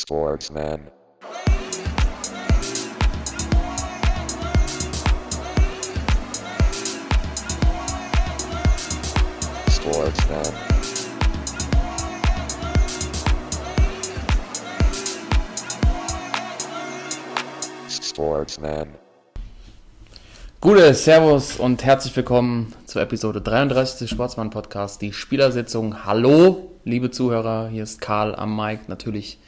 Sportsman. Sportsman. Sportsman. Gute, Servus und herzlich willkommen zur Episode 33 des Sportsmann Podcast, die Spielersitzung. Hallo, liebe Zuhörer, hier ist Karl am Mic, natürlich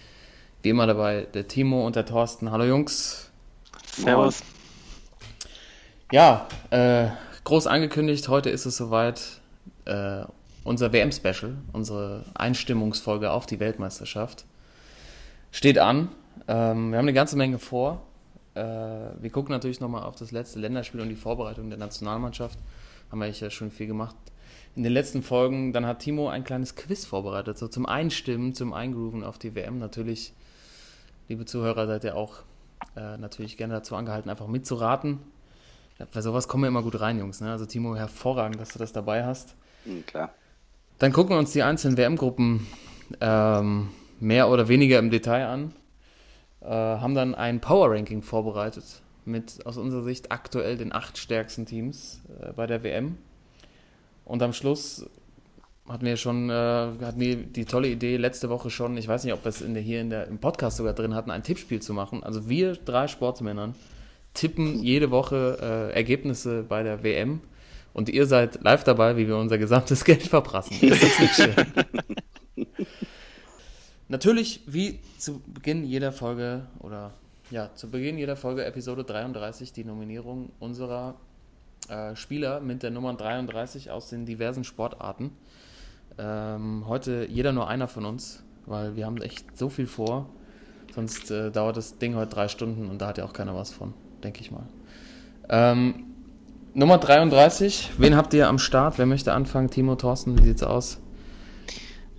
wie immer dabei der Timo und der Thorsten. Hallo Jungs. Servus. Ja, äh, groß angekündigt, heute ist es soweit. Äh, unser WM-Special, unsere Einstimmungsfolge auf die Weltmeisterschaft, steht an. Ähm, wir haben eine ganze Menge vor. Äh, wir gucken natürlich nochmal auf das letzte Länderspiel und die Vorbereitung der Nationalmannschaft. Haben wir ja schon viel gemacht. In den letzten Folgen, dann hat Timo ein kleines Quiz vorbereitet, so zum Einstimmen, zum Eingrooven auf die WM. Natürlich, liebe Zuhörer, seid ihr auch äh, natürlich gerne dazu angehalten, einfach mitzuraten. Bei sowas kommen wir immer gut rein, Jungs. Ne? Also Timo, hervorragend, dass du das dabei hast. Mhm, klar. Dann gucken wir uns die einzelnen WM-Gruppen ähm, mehr oder weniger im Detail an. Äh, haben dann ein Power-Ranking vorbereitet mit aus unserer Sicht aktuell den acht stärksten Teams äh, bei der WM. Und am Schluss hatten wir schon, äh, hatten wir die tolle Idee letzte Woche schon, ich weiß nicht, ob wir es in der, hier in der, im Podcast sogar drin hatten, ein Tippspiel zu machen. Also wir drei Sportsmännern tippen jede Woche äh, Ergebnisse bei der WM und ihr seid live dabei, wie wir unser gesamtes Geld verprassen. Das ist nicht schön. Natürlich, wie zu Beginn jeder Folge oder ja, zu Beginn jeder Folge Episode 33 die Nominierung unserer äh, Spieler mit der Nummer 33 aus den diversen Sportarten. Ähm, heute jeder nur einer von uns, weil wir haben echt so viel vor. Sonst äh, dauert das Ding heute drei Stunden und da hat ja auch keiner was von, denke ich mal. Ähm, Nummer 33, wen habt ihr am Start? Wer möchte anfangen? Timo, Thorsten, wie sieht's aus?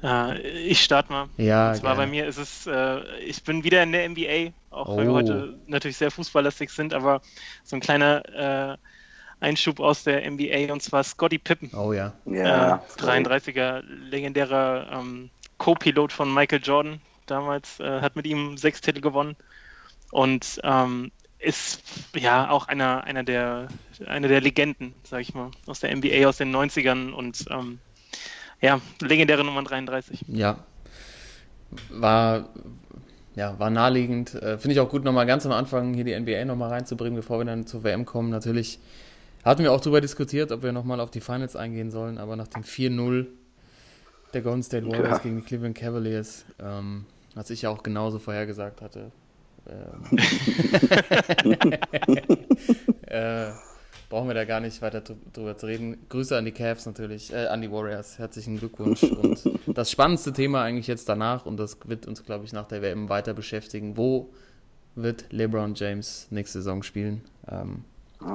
Äh, ich starte mal. Ja, Und zwar gerne. bei mir ist es, äh, ich bin wieder in der NBA, auch weil wir Oh. heute natürlich sehr fußballlastig sind, aber so ein kleiner äh, Einschub aus der NBA und zwar Scotty Pippen. Oh ja. Ja, äh, 33er, legendärer ähm, Co-Pilot von Michael Jordan damals, äh, hat mit ihm sechs Titel gewonnen und ähm, ist ja auch einer, einer, der, einer der Legenden, sag ich mal, aus der NBA aus den 90ern und ähm, ja, legendäre Nummer 33. Ja. War, ja, war naheliegend. Äh, Finde ich auch gut, nochmal ganz am Anfang hier die NBA nochmal reinzubringen, bevor wir dann zur WM kommen. Natürlich hatten wir auch darüber diskutiert, ob wir nochmal auf die Finals eingehen sollen, aber nach dem 4-0 der Golden State Warriors Ja. gegen die Cleveland Cavaliers, ähm, was ich ja auch genauso vorhergesagt hatte, ähm, äh, brauchen wir da gar nicht weiter drü- drüber zu reden. Grüße an die Cavs natürlich, äh, an die Warriors. Herzlichen Glückwunsch. Und das spannendste Thema eigentlich jetzt danach, und das wird uns, glaube ich, nach der WM weiter beschäftigen. Wo wird LeBron James nächste Saison spielen? Ähm,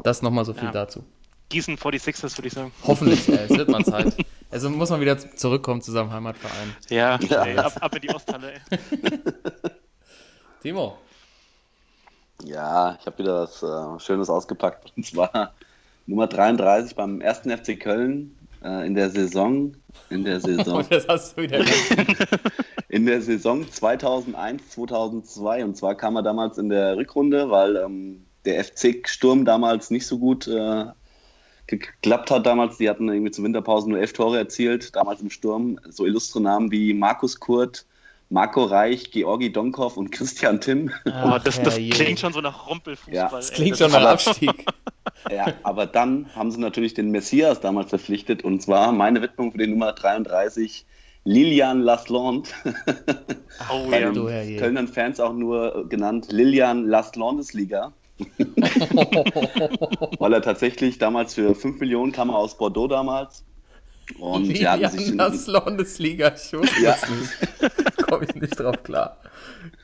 das nochmal so viel Ja. dazu. Gießen 46ers, würde ich sagen. Hoffentlich, äh, es wird mal Zeit. Also muss man wieder zurückkommen zu seinem Heimatverein. Ja, Ja. ey, ab, ab in die Osthalle. Ey. Timo, Ja, ich habe wieder was äh, Schönes ausgepackt. Und zwar Nummer 33 beim ersten FC Köln äh, in der Saison. In der Saison. oh, das hast du wieder. in der Saison 2001, 2002. Und zwar kam er damals in der Rückrunde, weil ähm, der FC Sturm damals nicht so gut äh, geklappt hat damals. Die hatten irgendwie zur Winterpause nur elf Tore erzielt, damals im Sturm. So illustre Namen wie Markus Kurt, Marco Reich, Georgi Donkov und Christian Timm. Boah, das, das herrje. klingt schon so nach Rumpelfußball. Ja. Das klingt Das schon nach aber- Abstieg. Ja, aber dann haben sie natürlich den Messias damals verpflichtet und zwar meine Widmung für die Nummer 33, Lilian Lasland. Oh, Bei ja. Du den. Kölnern Fans auch nur genannt Lilian Laslandesliga. Weil er tatsächlich damals für 5 Millionen kam er aus Bordeaux damals. Und sie hatten sich Lilian, das Landesliga, ich Ja. Komme ich nicht drauf klar.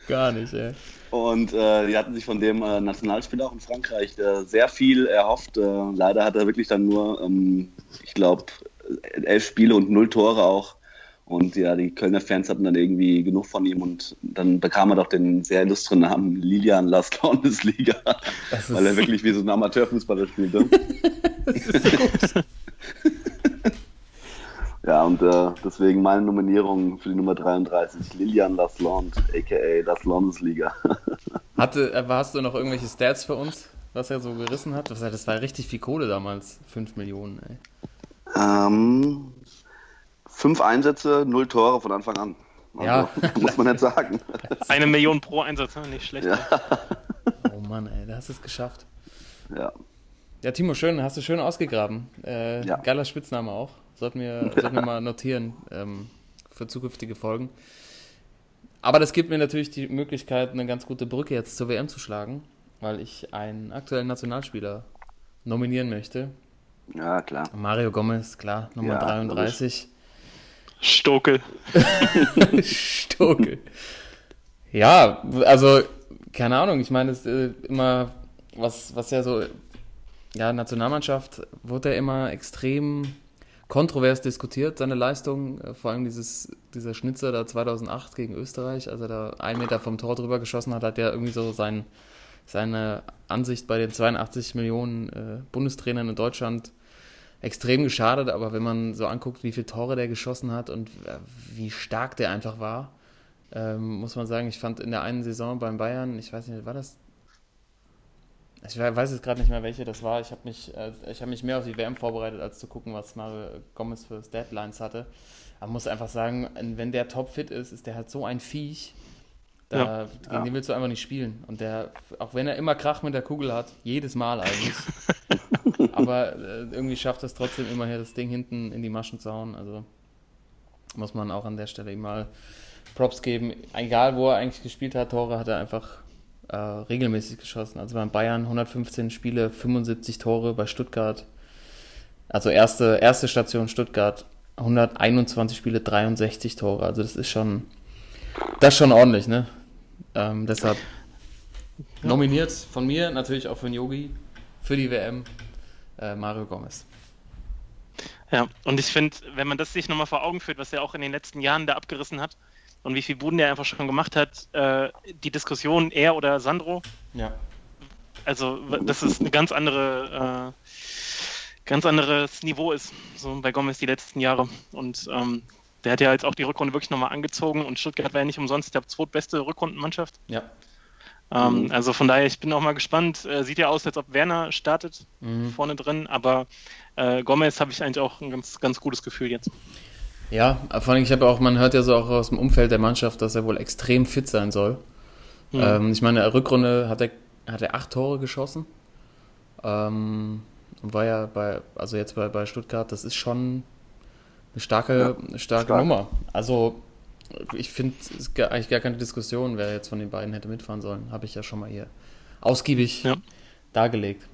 Gar nicht, ey. Und äh, die hatten sich von dem äh, Nationalspieler auch in Frankreich äh, sehr viel erhofft. Äh, leider hat er wirklich dann nur, ähm, ich glaube, elf Spiele und null Tore auch. Und ja, die Kölner Fans hatten dann irgendwie genug von ihm und dann bekam er doch den sehr illustren Namen Lilian Las ist- weil er wirklich wie so ein Amateurfußballer spielte. Das ist so gut. Ja, und äh, deswegen meine Nominierung für die Nummer 33, Lilian Lasland, a.k.a. das Landesliga. Hatte, äh, hast du noch irgendwelche Stats für uns, was er so gerissen hat? Das war richtig viel Kohle damals, 5 Millionen, ey. Ähm, fünf Einsätze, null Tore von Anfang an. Also, Ja. Muss man nicht sagen. Eine Million pro Einsatz, ne? nicht schlecht. Ja. Oh Mann, ey, da hast du es geschafft. Ja. Ja, Timo, schön, hast du schön ausgegraben. Äh, Ja. Geiler Spitzname auch. Sollten wir, sollten wir mal notieren ähm, für zukünftige Folgen. Aber das gibt mir natürlich die Möglichkeit, eine ganz gute Brücke jetzt zur WM zu schlagen, weil ich einen aktuellen Nationalspieler nominieren möchte. ja, klar. Mario Gomez, klar, Nummer Ja, 33. Stokel. Stokel. Ja, also, keine Ahnung, ich meine, es ist immer, was, was ja so, ja, Nationalmannschaft wurde ja immer extrem kontrovers diskutiert, seine Leistung, vor allem dieses, dieser Schnitzer da 2008 gegen Österreich, als er da einen Meter vom Tor drüber geschossen hat, hat ja irgendwie so sein, seine Ansicht bei den 82 Millionen äh, Bundestrainern in Deutschland extrem geschadet, aber wenn man so anguckt, wie viele Tore der geschossen hat und äh, wie stark der einfach war, ähm, muss man sagen, ich fand in der einen Saison beim Bayern, ich weiß nicht, war das? Ich we- weiß jetzt gerade nicht mehr, welche das war. Ich habe mich, äh, ich habe mich mehr auf die WM vorbereitet, als zu gucken, was Mario Gomez für Deadlines hatte. Aber man muss einfach sagen, wenn der topfit ist, ist der halt so ein Viech. Da, Ja. gegen Ja. den willst du einfach nicht spielen. Und der, auch wenn er immer Krach mit der Kugel hat, jedes Mal eigentlich. aber äh, irgendwie schafft es trotzdem immer hier das Ding hinten in die Maschen zu hauen. Also muss man auch an der Stelle ihm mal Props geben. Egal, wo er eigentlich gespielt hat, Tore hat er einfach äh, regelmäßig geschossen. Also beim Bayern 115 Spiele, 75 Tore, bei Stuttgart, also erste, erste Station Stuttgart, 121 Spiele, 63 Tore. Also das ist schon, das ist schon ordentlich, ne? Ähm, deshalb nominiert von mir, natürlich auch von Yogi, für die WM, äh, Mario Gomez. Ja, und ich finde, wenn man das sich nochmal vor Augen führt, was er auch in den letzten Jahren da abgerissen hat und wie viel Buden der einfach schon gemacht hat, äh, die Diskussion, er oder Sandro, Ja. also das ist eine ganz andere, äh, ganz anderes Niveau ist, so bei Gomez die letzten Jahre. Und ähm, der hat ja jetzt auch die Rückrunde wirklich nochmal angezogen und Stuttgart war ja nicht umsonst der zweitbeste Rückrundenmannschaft. Ja. Ähm, Mhm. Also von daher, ich bin auch mal gespannt. Äh, sieht ja aus, als ob Werner startet Mhm. vorne drin, aber äh, Gomez habe ich eigentlich auch ein ganz, ganz gutes Gefühl jetzt. Ja, vor allem, ich habe auch, man hört ja so auch aus dem Umfeld der Mannschaft, dass er wohl extrem fit sein soll. Mhm. Ähm, ich meine, in der Rückrunde hat er, hat er acht Tore geschossen. Ähm, und war ja bei, also jetzt bei, bei Stuttgart, das ist schon eine starke, Ja, starke stark. Nummer. Also ich finde, es ist gar, eigentlich gar keine Diskussion, wer jetzt von den beiden hätte mitfahren sollen. Habe ich ja schon mal hier ausgiebig Ja. dargelegt.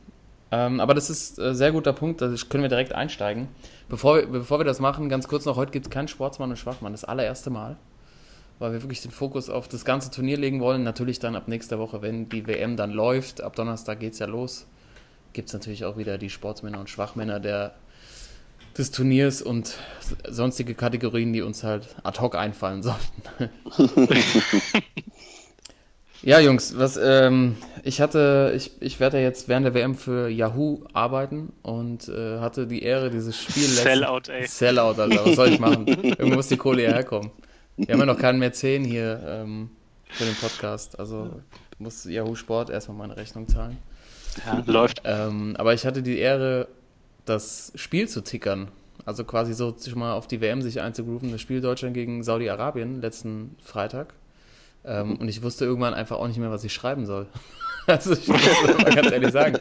Ähm, aber das ist ein sehr guter Punkt, da können wir direkt einsteigen. Bevor wir, bevor wir das machen, ganz kurz noch, heute gibt es keinen Sportsmann und Schwachmann, das allererste Mal, weil wir wirklich den Fokus auf das ganze Turnier legen wollen. Natürlich dann ab nächster Woche, wenn die WM dann läuft, ab Donnerstag geht es ja los, gibt es natürlich auch wieder die Sportsmänner und Schwachmänner der, des Turniers und sonstige Kategorien, die uns halt ad hoc einfallen sollten. Ja, Jungs, was, ähm, ich hatte, ich, ich werde ja jetzt während der WM für Yahoo arbeiten und äh, hatte die Ehre, dieses Spiel Sellout, ey. Sellout, Alter, was soll ich machen? Irgendwo muss die Kohle ja herkommen. Wir haben ja noch keinen Mäzen hier ähm, für den Podcast, also muss Yahoo Sport erstmal meine Rechnung zahlen. Ja, läuft. Ähm, aber ich hatte die Ehre, das Spiel zu tickern. Also quasi so sich mal auf die WM sich einzugrooven. Das Spiel Deutschland gegen Saudi-Arabien letzten Freitag. Ähm, und ich wusste irgendwann einfach auch nicht mehr, was ich schreiben soll. also ich muss mal ganz ehrlich sagen.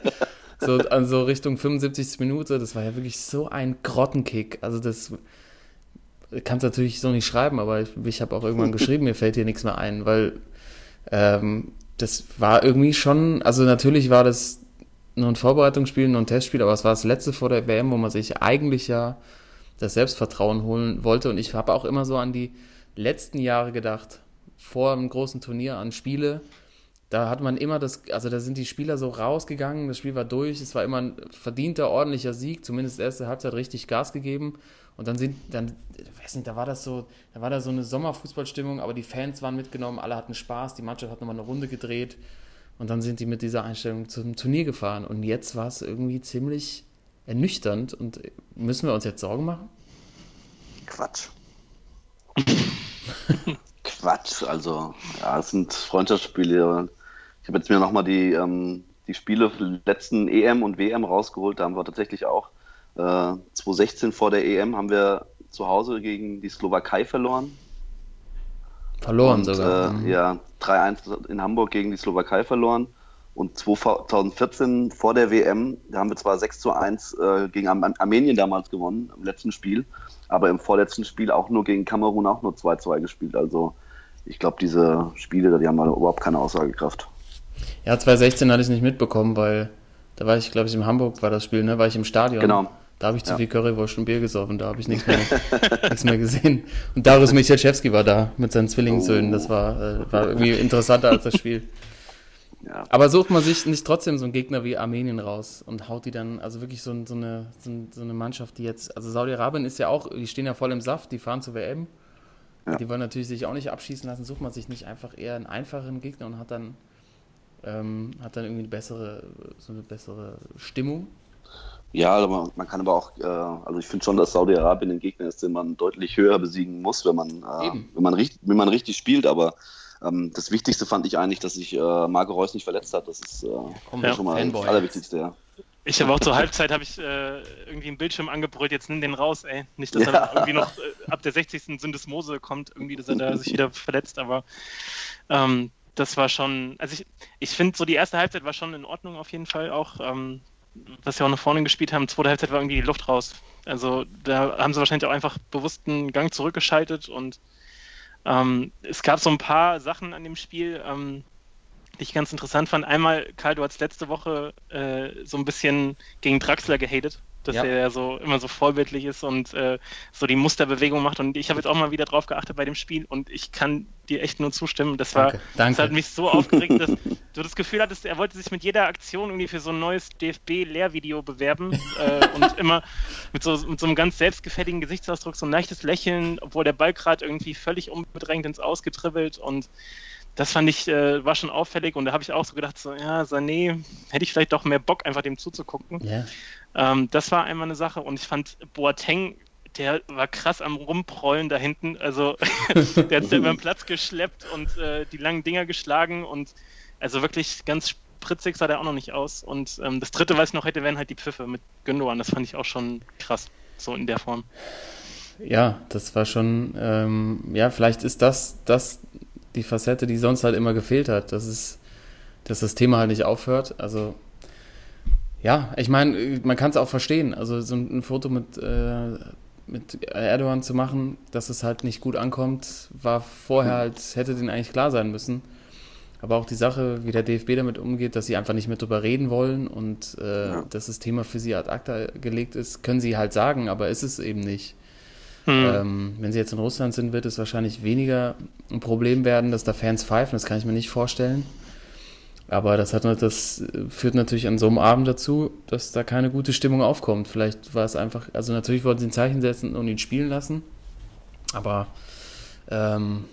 So, also Richtung 75. Minute, das war ja wirklich so ein Grottenkick. Also das kannst du natürlich so nicht schreiben, aber ich, ich habe auch irgendwann geschrieben, mir fällt hier nichts mehr ein, weil ähm, das war irgendwie schon, also natürlich war das nur ein Vorbereitungsspiel, nur ein Testspiel, aber es war das letzte vor der WM, wo man sich eigentlich ja das Selbstvertrauen holen wollte. Und ich habe auch immer so an die letzten Jahre gedacht, vor einem großen Turnier an Spiele. Da hat man immer das, also da sind die Spieler so rausgegangen, das Spiel war durch, es war immer ein verdienter, ordentlicher Sieg, zumindest erste Halbzeit richtig Gas gegeben. Und dann sind, dann, ich weiß nicht, da war das so, da war da so eine Sommerfußballstimmung, aber die Fans waren mitgenommen, alle hatten Spaß, die Mannschaft hat nochmal eine Runde gedreht. Und dann sind die mit dieser Einstellung zum Turnier gefahren. Und jetzt war es irgendwie ziemlich ernüchternd. Und müssen wir uns jetzt Sorgen machen? Quatsch. Quatsch, also ja, es sind Freundschaftsspiele. Ich habe jetzt mir nochmal die, ähm, die Spiele letzten EM und WM rausgeholt. Da haben wir tatsächlich auch äh, 2016 vor der EM haben wir zu Hause gegen die Slowakei verloren. Verloren und, sogar. Äh, Mhm. Ja, 3-1 in Hamburg gegen die Slowakei verloren. Und 2014 vor der WM, da haben wir zwar 6 zu 1 äh, gegen Arm Armenien damals gewonnen, im letzten Spiel, aber im vorletzten Spiel auch nur gegen Kamerun auch nur 2-2 gespielt. Also ich glaube, diese Spiele, die haben überhaupt keine Aussagekraft. Ja, 2016 hatte ich nicht mitbekommen, weil da war ich, glaube ich, in Hamburg war das Spiel, ne? War ich im Stadion. Genau. Da habe ich zu Ja. viel Currywurst und Bier gesoffen, da habe ich nichts mehr, nichts mehr gesehen. Und Darius Michalczewski war da mit seinen Zwillingssöhnen. Das war, äh, war irgendwie interessanter als das Spiel. Ja. Aber sucht man sich nicht trotzdem so einen Gegner wie Armenien raus und haut die dann, also wirklich so, so, eine, so, eine Mannschaft, die jetzt, also Saudi-Arabien ist ja auch, die stehen ja voll im Saft, die fahren zur WM. Ja. Die wollen natürlich sich auch nicht abschießen lassen, sucht man sich nicht einfach eher einen einfachen Gegner und hat dann, ähm, hat dann irgendwie eine bessere, so eine bessere Stimmung. Ja, aber man kann aber auch, äh, also ich finde schon, dass Saudi-Arabien ein Gegner ist, den man deutlich höher besiegen muss, wenn man, äh, wenn man, richtig, wenn man richtig spielt. Aber ähm, das Wichtigste fand ich eigentlich, dass sich äh, Marco Reus nicht verletzt hat. Das ist äh, Komm, Ja. schon mal Fanboy. das Allerwichtigste. Ja. Ich habe auch zur Halbzeit habe ich äh, irgendwie einen Bildschirm angebrüllt, jetzt nimm den raus, ey. Nicht, dass Ja. er irgendwie noch äh, ab der 60. Syndesmose kommt, irgendwie, dass er da sich wieder verletzt, aber ähm, das war schon, also ich, ich finde so die erste Halbzeit war schon in Ordnung auf jeden Fall auch, ähm, was wir auch nach vorne gespielt haben. Zweite Halbzeit war irgendwie die Luft raus. Also da haben sie wahrscheinlich auch einfach bewusst einen Gang zurückgeschaltet und ähm, es gab so ein paar Sachen an dem Spiel, ähm, die ich ganz interessant fand. Einmal, Karl, du hast letzte Woche äh, so ein bisschen gegen Draxler gehatet, dass Ja. er ja so immer so vorbildlich ist und äh, so die Musterbewegung macht. Und ich habe jetzt auch mal wieder drauf geachtet bei dem Spiel und ich kann dir echt nur zustimmen. Das war, Danke, danke. das hat mich so aufgeregt, dass du das Gefühl hattest, er wollte sich mit jeder Aktion irgendwie für so ein neues DFB-Lehrvideo bewerben äh, und immer mit so, mit so einem ganz selbstgefälligen Gesichtsausdruck, so ein leichtes Lächeln, obwohl der Ball gerade irgendwie völlig unbedrängt ins Ausgetribbelt und das fand ich, äh, war schon auffällig und da habe ich auch so gedacht, so, ja, Sané, hätte ich vielleicht doch mehr Bock, einfach dem zuzugucken. Ja. Ähm, das war einmal eine Sache und ich fand Boateng, der war krass am Rumprollen da hinten. Also der hat sich über den Platz geschleppt und äh, die langen Dinger geschlagen und also wirklich ganz spritzig sah der auch noch nicht aus. Und ähm, das dritte, was ich noch hätte, wären halt die Pfiffe mit Gündogan. Das fand ich auch schon krass, so in der Form. Ja, das war schon, ähm, ja, vielleicht ist das, das die Facette, die sonst halt immer gefehlt hat, dass es, dass das Thema halt nicht aufhört. Also, ja, ich meine, man kann es auch verstehen. Also, so ein, ein Foto mit, äh, mit Erdogan zu machen, dass es halt nicht gut ankommt, war vorher halt, hätte denen eigentlich klar sein müssen. Aber auch die Sache, wie der DFB damit umgeht, dass sie einfach nicht mehr drüber reden wollen und äh, Ja. dass das Thema für sie ad acta gelegt ist, können sie halt sagen, aber ist es eben nicht. Hm. Ähm, wenn sie jetzt in Russland sind, wird es wahrscheinlich weniger ein Problem werden, dass da Fans pfeifen. Das kann ich mir nicht vorstellen. Aber das, hat, das führt natürlich an so einem Abend dazu, dass da keine gute Stimmung aufkommt. Vielleicht war es einfach, also natürlich wollten sie ein Zeichen setzen und ihn spielen lassen. Aber ähm,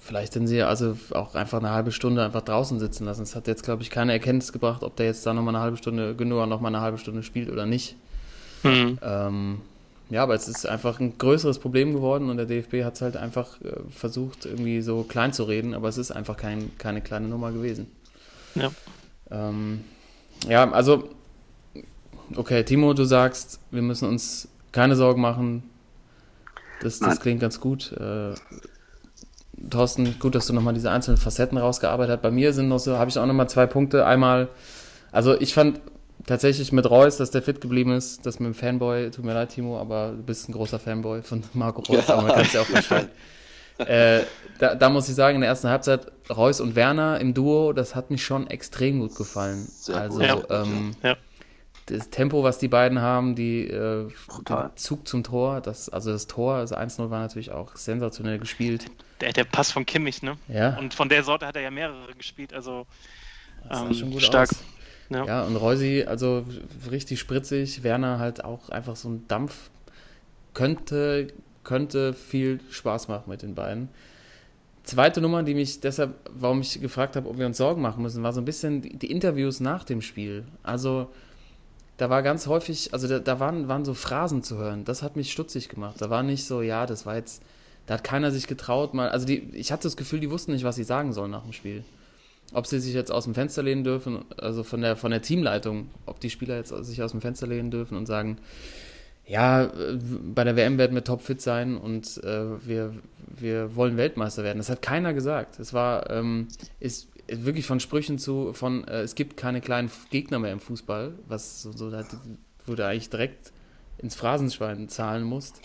vielleicht hätten sie also auch einfach eine halbe Stunde einfach draußen sitzen lassen. Es hat jetzt, glaube ich, keine Erkenntnis gebracht, ob der jetzt da nochmal eine halbe Stunde, genug nochmal eine halbe Stunde spielt oder nicht. Hm. Ähm, ja, aber es ist einfach ein größeres Problem geworden und der DFB hat es halt einfach äh, versucht, irgendwie so klein zu reden, aber es ist einfach kein, keine kleine Nummer gewesen. Ja. Ähm, ja, also, okay, Timo, du sagst, wir müssen uns keine Sorgen machen. Das, das klingt ganz gut. Äh, Thorsten, gut, dass du nochmal diese einzelnen Facetten rausgearbeitet hast. Bei mir sind noch so, habe ich auch nochmal zwei Punkte. Einmal, also ich fand tatsächlich mit Reus, dass der fit geblieben ist, das mit dem Fanboy, tut mir leid, Timo, aber du bist ein großer Fanboy von Marco Reus, Ja. aber man kann es ja auch verstehen. Äh, da, da muss ich sagen, in der ersten Halbzeit Reus und Werner im Duo, das hat mich schon extrem gut gefallen. Sehr also gut, ja. ähm, Ja. das Tempo, was die beiden haben, die äh, der Zug zum Tor, das, also das Tor, also 1-0 war natürlich auch sensationell gespielt. Der, der Pass von Kimmich, ne? Ja, Und von der Sorte hat er ja mehrere gespielt, also das ähm, schon gut stark. aus. Ja. Ja, und Reusi, also richtig spritzig, Werner halt auch einfach so ein Dampf. Könnte, könnte viel Spaß machen mit den beiden. Zweite Nummer, die mich deshalb, warum ich gefragt habe, ob wir uns Sorgen machen müssen, war so ein bisschen die, Interviews nach dem Spiel. Also, da war ganz häufig, also da, da, waren, waren so Phrasen zu hören. Das hat mich stutzig gemacht. Da war nicht so, ja, das war jetzt, da hat keiner sich getraut, mal, also die, ich hatte das Gefühl, die wussten nicht, was sie sagen sollen nach dem Spiel. Ob sie sich jetzt aus dem Fenster lehnen dürfen, also von der, von der Teamleitung, ob die Spieler jetzt sich aus dem Fenster lehnen dürfen und sagen, ja, äh, bei der WM werden wir topfit sein und äh, wir, wir wollen Weltmeister werden. Das hat keiner gesagt. Es war, ähm, ist wirklich von Sprüchen zu, von äh, es gibt keine kleinen Gegner mehr im Fußball, was so, so wo du eigentlich direkt ins Phrasenschwein zahlen musst.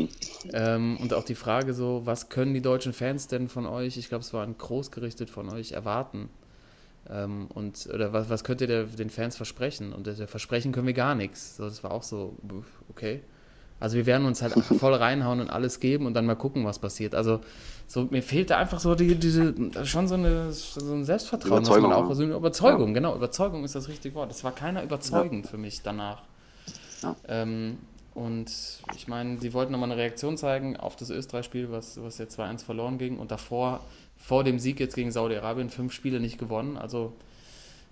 ähm, und auch die Frage so, was können die deutschen Fans denn von euch, ich glaube, es war ein Großgerichtet von euch, erwarten? Ähm, und, oder was, was könnt ihr der, den Fans versprechen? Und der Versprechen können wir gar nichts. So, das war auch so, okay. Also wir werden uns halt voll reinhauen und alles geben und dann mal gucken, was passiert. Also so, mir fehlte einfach so die, diese, schon so, eine, so ein Selbstvertrauen. Überzeugung. Auch, so eine Überzeugung, ja. genau. Überzeugung ist das richtige Wort. Es war keiner überzeugend ja. für mich danach. Ja. Ähm, und ich meine, sie wollten nochmal eine Reaktion zeigen auf das Österreich-Spiel, was, was ja 2-1 verloren ging. Und davor vor dem Sieg jetzt gegen Saudi-Arabien fünf Spiele nicht gewonnen. Also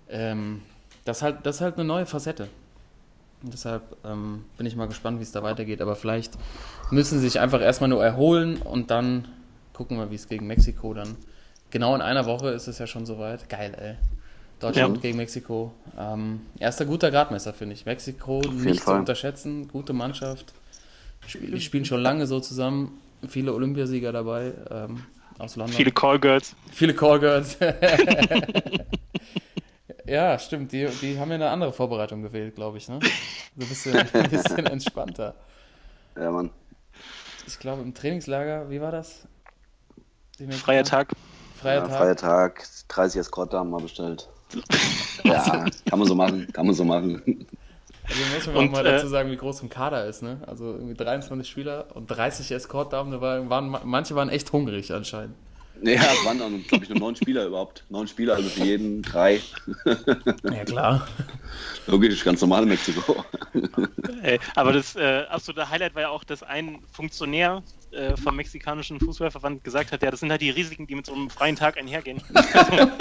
ähm, das, halt, das ist halt eine neue Facette. Und deshalb ähm, bin ich mal gespannt, wie es da weitergeht. Aber vielleicht müssen sie sich einfach erstmal nur erholen und dann gucken wir, wie es gegen Mexiko dann. Genau in einer Woche ist es ja schon soweit. Geil, ey. Deutschland ja. gegen Mexiko. Ähm, erster guter Gradmesser, finde ich. Mexiko nicht Fall. zu unterschätzen. Gute Mannschaft. Die spielen schon lange so zusammen. Viele Olympiasieger dabei. Ähm, aus London. Viele Callgirls. Viele Callgirls. ja, stimmt. Die, die haben ja eine andere Vorbereitung gewählt, glaube ich. Ne? So ein bisschen, ein bisschen entspannter. Ja, Mann. Ich glaube, im Trainingslager, wie war das? Freier Tag. Freier ja, Tag. Freier Tag, 30 Escort haben wir bestellt. ja, kann man so machen, kann man so machen. Also muss man und, auch mal äh, dazu sagen, wie groß ein Kader ist, ne? Also irgendwie 23 Spieler und 30 Escort-Damen, da waren, manche waren echt hungrig anscheinend. Ja, es waren dann, glaube ich, nur neun Spieler überhaupt. Neun Spieler, also für jeden drei. Ja, klar. Logisch, ganz normal in Mexiko. Ey, aber das äh, absolute Highlight war ja auch, dass ein Funktionär äh, vom mexikanischen Fußballverband gesagt hat, ja, das sind halt die Risiken, die mit so einem freien Tag einhergehen. Also,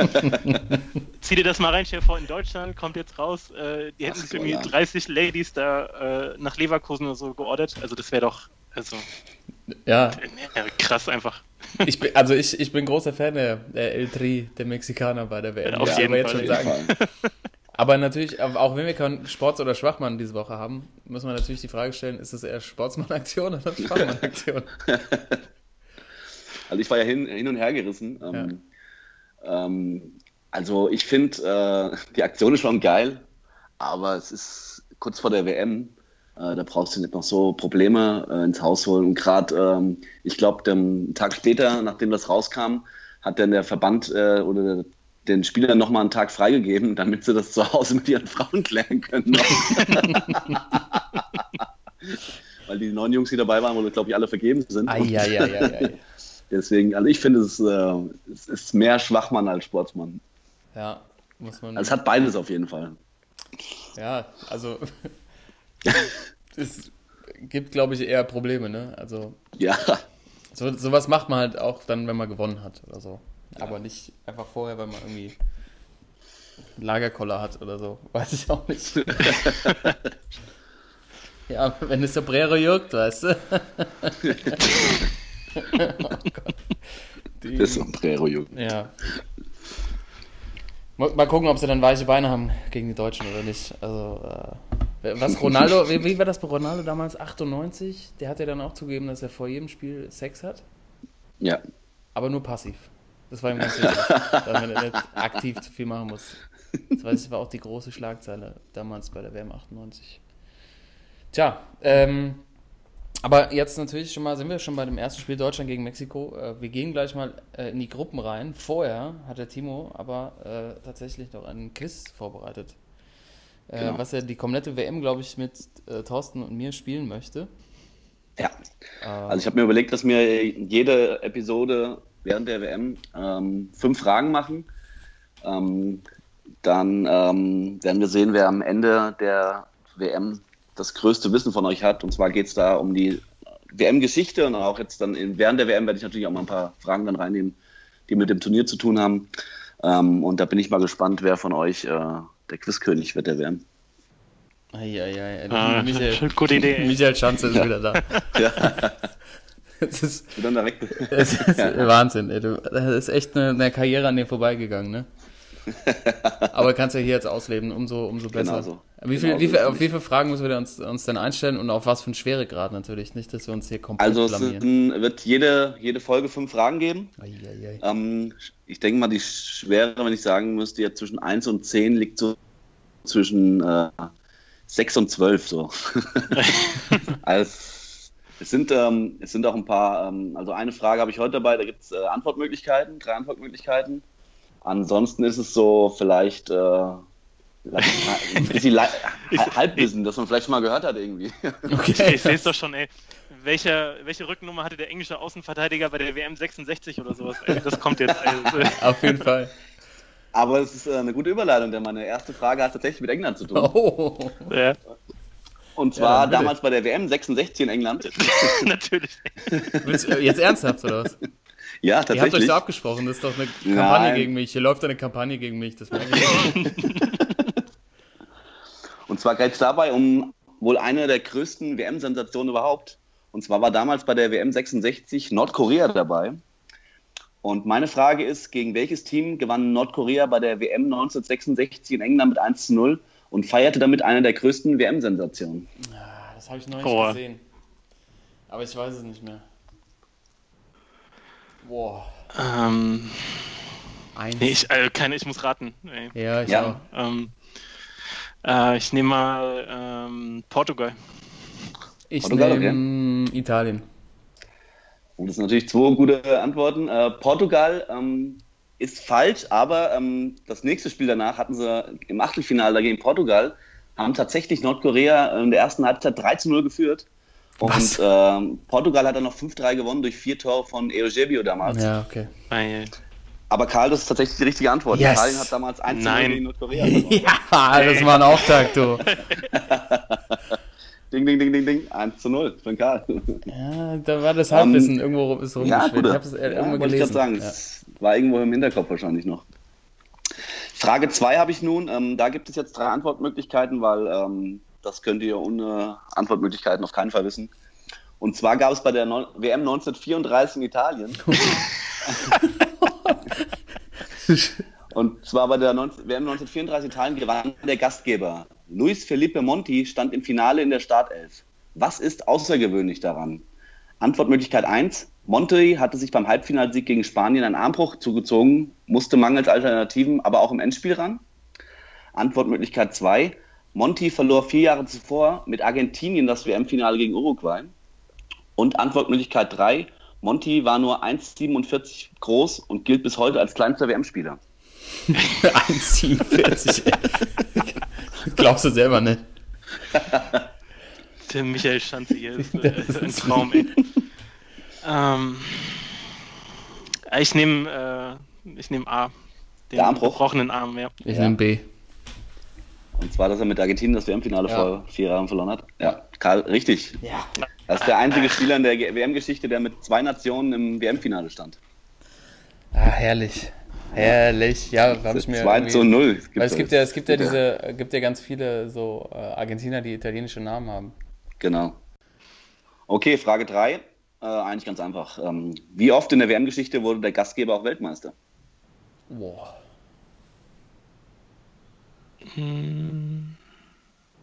zieh dir das mal rein, stell vor, in Deutschland kommt jetzt raus, äh, die hätten Ach, irgendwie ja. 30 Ladies da äh, nach Leverkusen oder so geordert. Also das wäre doch, also ja. Krass einfach. Ich bin, also ich, ich bin großer Fan der, der El Tri, der Mexikaner bei der WM. Ja, auf jeden Fall. Jetzt schon sagen. Aber natürlich, auch wenn wir keinen Sports- oder Schwachmann diese Woche haben, muss man natürlich die Frage stellen, ist es eher Sportsmann-Aktion oder Schwachmann-Aktion? also ich war ja hin, hin und her gerissen. Ähm, ja. ähm, also ich finde, äh, die Aktion ist schon geil, aber es ist kurz vor der WM. Äh, da brauchst du nicht noch so Probleme äh, ins Haus holen. Und gerade, ähm, ich glaube, einen Tag später, nachdem das rauskam, hat dann der Verband äh, oder den Spielern nochmal einen Tag freigegeben, damit sie das zu Hause mit ihren Frauen klären können. Weil die neun Jungs, die dabei waren, wohl, glaube ich, alle vergeben sind. Ai, ai, ai, Deswegen, also ich finde, es, äh, es, ist mehr Schwachmann als Sportsmann. Ja, muss man. Also es hat beides auf jeden Fall. Ja, also es gibt, glaube ich, eher Probleme, ne? Also. Ja. So, sowas macht man halt auch dann, wenn man gewonnen hat oder so. Aber nicht einfach vorher, weil man irgendwie Lagerkoller hat oder so. Weiß ich auch nicht. ja, wenn es Sombrero juckt, weißt du. oh Gott. Die, das Sombrero juckt. Ja. Mal gucken, ob sie dann weiche Beine haben gegen die Deutschen oder nicht. Also, äh, was Ronaldo, wie, wie, war das bei Ronaldo damals? 98? Der hat ja dann auch zugegeben, dass er vor jedem Spiel Sex hat. Ja. Aber nur passiv. Das war ihm ganz wichtig, damit er nicht aktiv zu viel machen muss. Das war auch die große Schlagzeile damals bei der WM 98. Tja, ähm, aber jetzt natürlich schon mal, sind wir schon bei dem ersten Spiel Deutschland gegen Mexiko. Äh, wir gehen gleich mal äh, in die Gruppen rein. Vorher hat der Timo aber äh, tatsächlich noch einen Quiz vorbereitet. Äh, genau. Was er die komplette WM, glaube ich, mit äh, Thorsten und mir spielen möchte. Ja. Ähm. Also ich habe mir überlegt, dass mir jede Episode während der WM ähm, fünf Fragen machen. Ähm, dann ähm, werden wir sehen, wer am Ende der WM das größte Wissen von euch hat. Und zwar geht es da um die WM-Geschichte und auch jetzt dann in, während der WM werde ich natürlich auch mal ein paar Fragen dann reinnehmen, die mit dem Turnier zu tun haben. Ähm, und da bin ich mal gespannt, wer von euch äh, der Quizkönig wird der WM. Eieiei. Ah, Michael, gute Idee. Michael Schanze ist wieder da. Ja, Das ist, dann da weg. das ist Wahnsinn, ey. Das ist echt eine, eine Karriere an dir vorbeigegangen, ne? Aber kannst ja hier jetzt ausleben, umso, umso besser. Genau so. Wie viel, Genau wie so viel, auf es. wie viele Fragen müssen wir uns, uns denn einstellen und auf was für einen Schweregrad natürlich? Nicht, dass wir uns hier komplett Also es blamieren. wird jede, jede Folge fünf Fragen geben. Eieiei. Ähm, ich denke mal, die Schwere, wenn ich sagen müsste, jetzt zwischen 1 und 10 liegt so zwischen äh, 6 und 12 so. also, es, sind, ähm, es sind auch ein paar, ähm, also eine Frage habe ich heute dabei, da gibt es äh, Antwortmöglichkeiten, drei Antwortmöglichkeiten. Ansonsten ist es so vielleicht äh, ein bisschen le- Halbwissen, das man vielleicht mal gehört hat irgendwie. Okay. Ich sehe es doch schon, ey. Welche, welche Rückennummer hatte der englische Außenverteidiger bei der WM 66 oder sowas? Ey, das kommt jetzt. Auf jeden Fall. Aber es ist äh, eine gute Überleitung, denn meine erste Frage hat tatsächlich mit England zu tun. Oh. ja, Und zwar bitte. damals bei der WM 66 in England. natürlich. Jetzt ernsthaft, oder was? Ja, Ihr habt euch tatsächlich. so abgesprochen, das ist doch eine Kampagne Nein. gegen mich. Hier läuft eine Kampagne gegen mich, das merke ich. Und zwar geht es dabei um wohl eine der größten WM-Sensationen überhaupt. Und zwar war damals bei der WM 66 Nordkorea dabei. Und meine Frage ist, gegen welches Team gewann Nordkorea bei der WM 1966 in England mit 1 zu 0 und feierte damit eine der größten WM-Sensationen? Das habe ich noch nicht Boah. gesehen. Aber ich weiß es nicht mehr. Boah. Ähm, Eins. nee, ich, äh, keine, ich muss raten. Ey. ja, ich Ja. auch. Ähm, äh, ich nehme mal ähm, Portugal. Ich Portugal, nehme Italien. Und das sind natürlich zwei gute Antworten. Äh, Portugal ähm, ist falsch, aber ähm, das nächste Spiel danach hatten sie im Achtelfinale gegen Portugal, haben tatsächlich Nordkorea in der ersten Halbzeit 3 zu 0 geführt. Was? Und ähm, Portugal hat dann noch 5-3 gewonnen durch vier Tore von Eusebio damals. Ja, okay. Aber Karl, das ist tatsächlich die richtige Antwort. Yes. Italien hat damals 1 zu 0 Nein. gegen Nordkorea gewonnen. Ja, das war ein Auftakt, du. Ding, ding, ding, ding, ding. 1 zu 0 für den Karl. Ja, da war das Halbwissen irgendwo ist Ja, rumgeschwirrt. gut. ich habe es Ja, irgendwo ich gelesen. gerade sagen. Ja. Es war irgendwo im Hinterkopf wahrscheinlich noch. Frage 2 habe ich nun. Ähm, da gibt es jetzt drei Antwortmöglichkeiten, weil ähm, das könnt ihr ohne Antwortmöglichkeiten auf keinen Fall wissen. Und zwar gab es bei der Neu- WM 1934 in Italien. Und zwar bei der 19, WM 1934 Italien gewann der Gastgeber. Luis Felipe Monti stand im Finale in der Startelf. Was ist außergewöhnlich daran? Antwortmöglichkeit 1. Monti hatte sich beim Halbfinalsieg gegen Spanien einen Armbruch zugezogen, musste mangels Alternativen aber auch im Endspiel ran. Antwortmöglichkeit 2. Monti verlor vier Jahre zuvor mit Argentinien das WM-Finale gegen Uruguay. Und Antwortmöglichkeit 3. Monti war nur 1,47 groß und gilt bis heute als kleinster WM-Spieler. 1,47. Glaubst du selber nicht? Der Michael Schanze hier ist, äh, ist ein Traum, ey. ähm, ich nehme äh, ich nehm A. Den Der Armbruch? gebrochenen Arm, ja. Ich Ja. nehme B. Und zwar, dass er mit Argentinien das WM-Finale Ja. vor vier Jahren verloren hat. Ja, Karl, richtig. Ja. Das ist der einzige Spieler in der WM-Geschichte, der mit zwei Nationen im WM-Finale stand. Ah, herrlich. Herrlich. Ja, habe ich mir. 2 irgendwie- zu 0. Weil es gibt ja, es gibt ja diese, äh, gibt ja ganz viele so äh, Argentiner, die italienische Namen haben. Genau. Okay, Frage 3. Äh, eigentlich ganz einfach. Ähm, wie oft in der WM-Geschichte wurde der Gastgeber auch Weltmeister? Boah.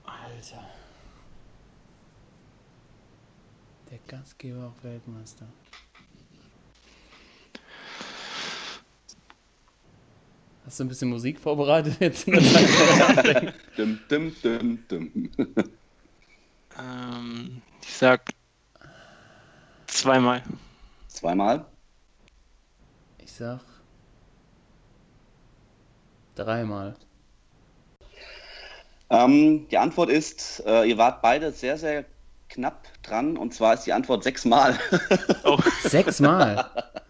Alter. Der Gastgeber auch Weltmeister. Hast du ein bisschen Musik vorbereitet jetzt? in der Zeit? Dum, dum, dum, dum. Ähm, ich sag zweimal. Zweimal. ich sag dreimal. Ähm, die Antwort ist, äh, ihr wart beide sehr, sehr knapp dran. Und zwar ist die Antwort sechsmal. Oh, Sechsmal.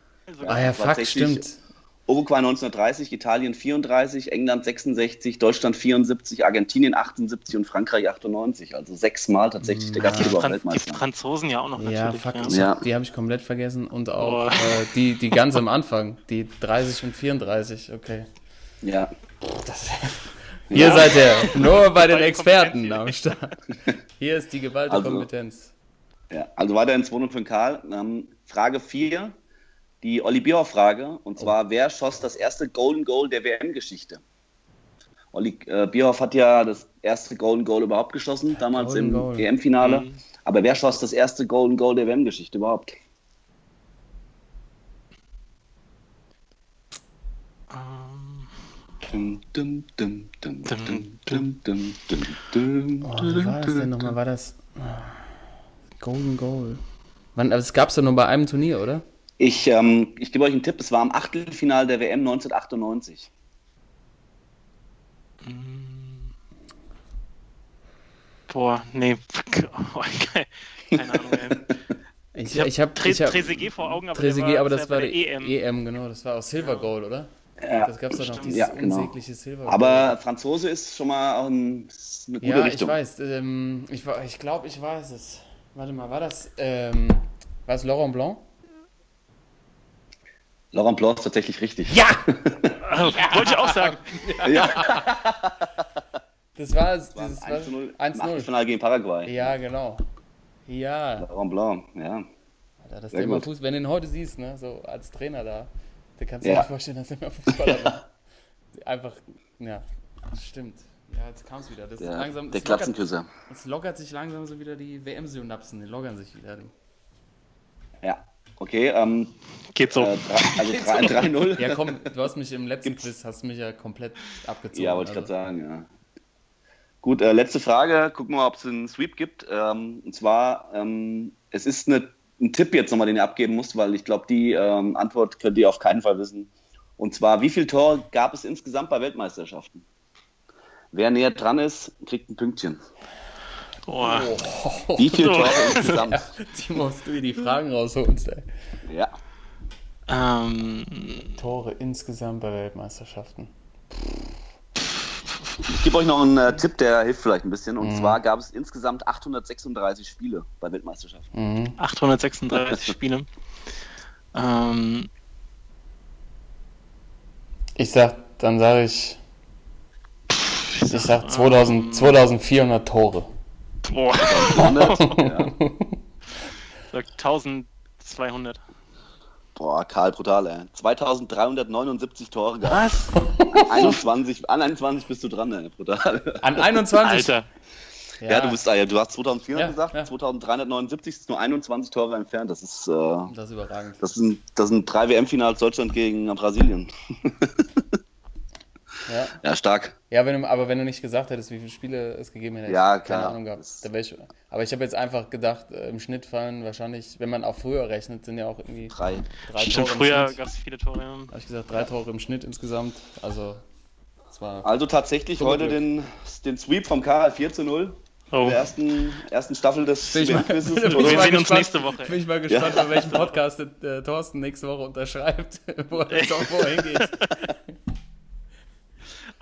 Ah ja, fuck, stimmt. Uruguay 1930, Italien 34, England 66, Deutschland 74, Argentinien 78 und Frankreich 98. Also sechsmal tatsächlich der Ja. die, Gastgeber Fran die. Franzosen ja auch noch Ja, natürlich. fuck, ja. die habe ich komplett vergessen. Und auch äh, die, die ganz am Anfang, die 30 und 34, okay. Ja, Das, Hier Ja. seid ihr nur bei den Experten Kompetenz am Start. Hier ist die geballte Also- Kompetenz. Ja, also weiterhin 2 für den Karl. Ähm, Frage 4, die Olli Bierhoff-Frage. Und zwar, wer schoss das erste Golden Goal der WM-Geschichte? Olli äh, Bierhoff hat ja das erste Golden Goal überhaupt geschossen, damals Golden im Goal. EM-Finale. Mhm. Aber wer schoss das erste Golden Goal der WM-Geschichte überhaupt? Dum, dum, dum, dum, Dum, dum, dum, dum, dum, dum. Oh, wie war das denn nochmal? War das ah, Golden Goal? Aber es gab es doch nur bei einem Turnier, oder? Ich, ähm, ich gebe euch einen Tipp, es war am Achtelfinale der WM 1998. boah, nee. Keine Ahnung. Ich, Ich habe ich hab, Tre hab, Trezeguet vor Augen, aber Trezeguet, war, aber das war die EM. EM, genau. Das war auch Silver Goal, oder? Ja, Das gab es doch noch, dieses Ja, genau. unsägliche Silver Goal. Aber Franzose ist schon mal auch ein, ist eine gute ja, Richtung. ich weiß. Ähm, ich ich glaube, ich weiß es. Warte mal, war das, ähm, war es Laurent Blanc? Laurent Blanc ist tatsächlich richtig. Ja! Ah, Wollte ich auch sagen. ja. Das war es. War Dieses, 1 zu 0 im 1-0. Achtelfinale gegen Paraguay. Ja, genau. Ja. Laurent Blanc, ja. Alter, das Thema. Fußball, wenn du ihn heute siehst, ne, so als Trainer da, da kannst du Ja. dir nicht vorstellen, dass er immer Fußballer war. Einfach, ja, stimmt. Ja, jetzt kam es wieder. Das ist Der, langsam, der es, lockert, Klatzenküsser. es lockert sich langsam so wieder die WM-Synapsen, die lockern sich wieder. du. Ja. Okay, ähm, Geht so. äh, drei- also 3-0. Ja, komm, du hast mich im letzten Quiz, hast mich ja komplett abgezogen. Ja, wollte ich also. gerade sagen, ja. Gut, äh, letzte Frage. Gucken wir mal, ob es einen Sweep gibt. Ähm, und zwar, ähm, es ist eine, ein Tipp jetzt nochmal, den ihr abgeben müsst, weil ich glaube, die ähm, Antwort könnt ihr auf keinen Fall wissen. Und zwar, wie viel Tor gab es insgesamt bei Weltmeisterschaften? Wer näher dran ist, kriegt ein Pünktchen. Boah. Wie viel Tore insgesamt? Timo, musst du dir die Fragen rausholst, ey. Ja. Ähm, Tore insgesamt bei Weltmeisterschaften. Ich gebe euch noch einen äh, Tipp, der hilft vielleicht ein bisschen. Mhm. Und zwar gab es insgesamt 836 Spiele bei Weltmeisterschaften. Mhm. 836 Spiele. Ähm, Ich sag, dann sage ich, ich sag 2000, 2400 Tore. Boah, 100? ja. sag 1200. Boah, Karl, brutal, ey. 2379 Tore gehabt. Was? 21, an 21 bist du dran, ey. Brutal. An 21? Alter. Ja, du bist, ja, du hast 2400 Ja, gesagt, ja. 2379 ist nur 21 Tore entfernt. Das ist, äh, Das ist überragend. das sind, das sind drei WM-Finals Deutschland gegen Brasilien. Ja. Ja, stark. Ja, wenn du, aber wenn du nicht gesagt hättest, wie viele Spiele es gegeben hätte, Ja, hätte ich keine klar. Ahnung gehabt. Ich, aber ich habe jetzt einfach gedacht, äh, im Schnitt fallen wahrscheinlich, wenn man auch früher rechnet, sind ja auch irgendwie Drei. drei Stimmt, Tore früher im Schnitt. gab es viele Tore. Ja. Habe ich gesagt, drei Tore im Schnitt insgesamt. Also, das war. Also tatsächlich heute Glück. den, den Sweep vom Karl 4 zu 0. Oh. Der ersten, ersten Staffel des Bin ich mal- WM-Quizzes. bin ich Wir mal sehen uns gespannt- nächste Woche. Bin ich mal gespannt, bei welchem Podcast der, äh, Thorsten nächste Woche unterschreibt, wo er jetzt auch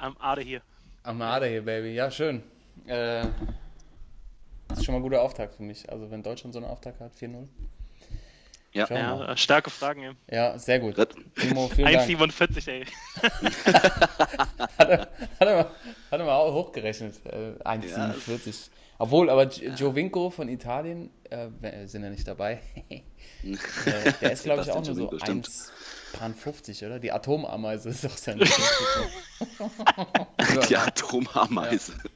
I'm out of here. I'm out of here, baby. Ja, schön. Äh, das ist schon mal ein guter Auftakt für mich. Also, wenn Deutschland so einen Auftakt hat, 4-0. Ja, ja äh, starke Fragen. Eben. Ja, sehr gut. 1,47, ey. hat, er, hat, er, hat er mal hochgerechnet. Äh, 1,47. Ja. Obwohl, aber Giovinco von Italien, äh, sind ja nicht dabei. Äh, der ist, glaube ich, auch nur so 1,50 Pan 50, oder? Die Atomameise ist doch sein Die Atomameise. Ja.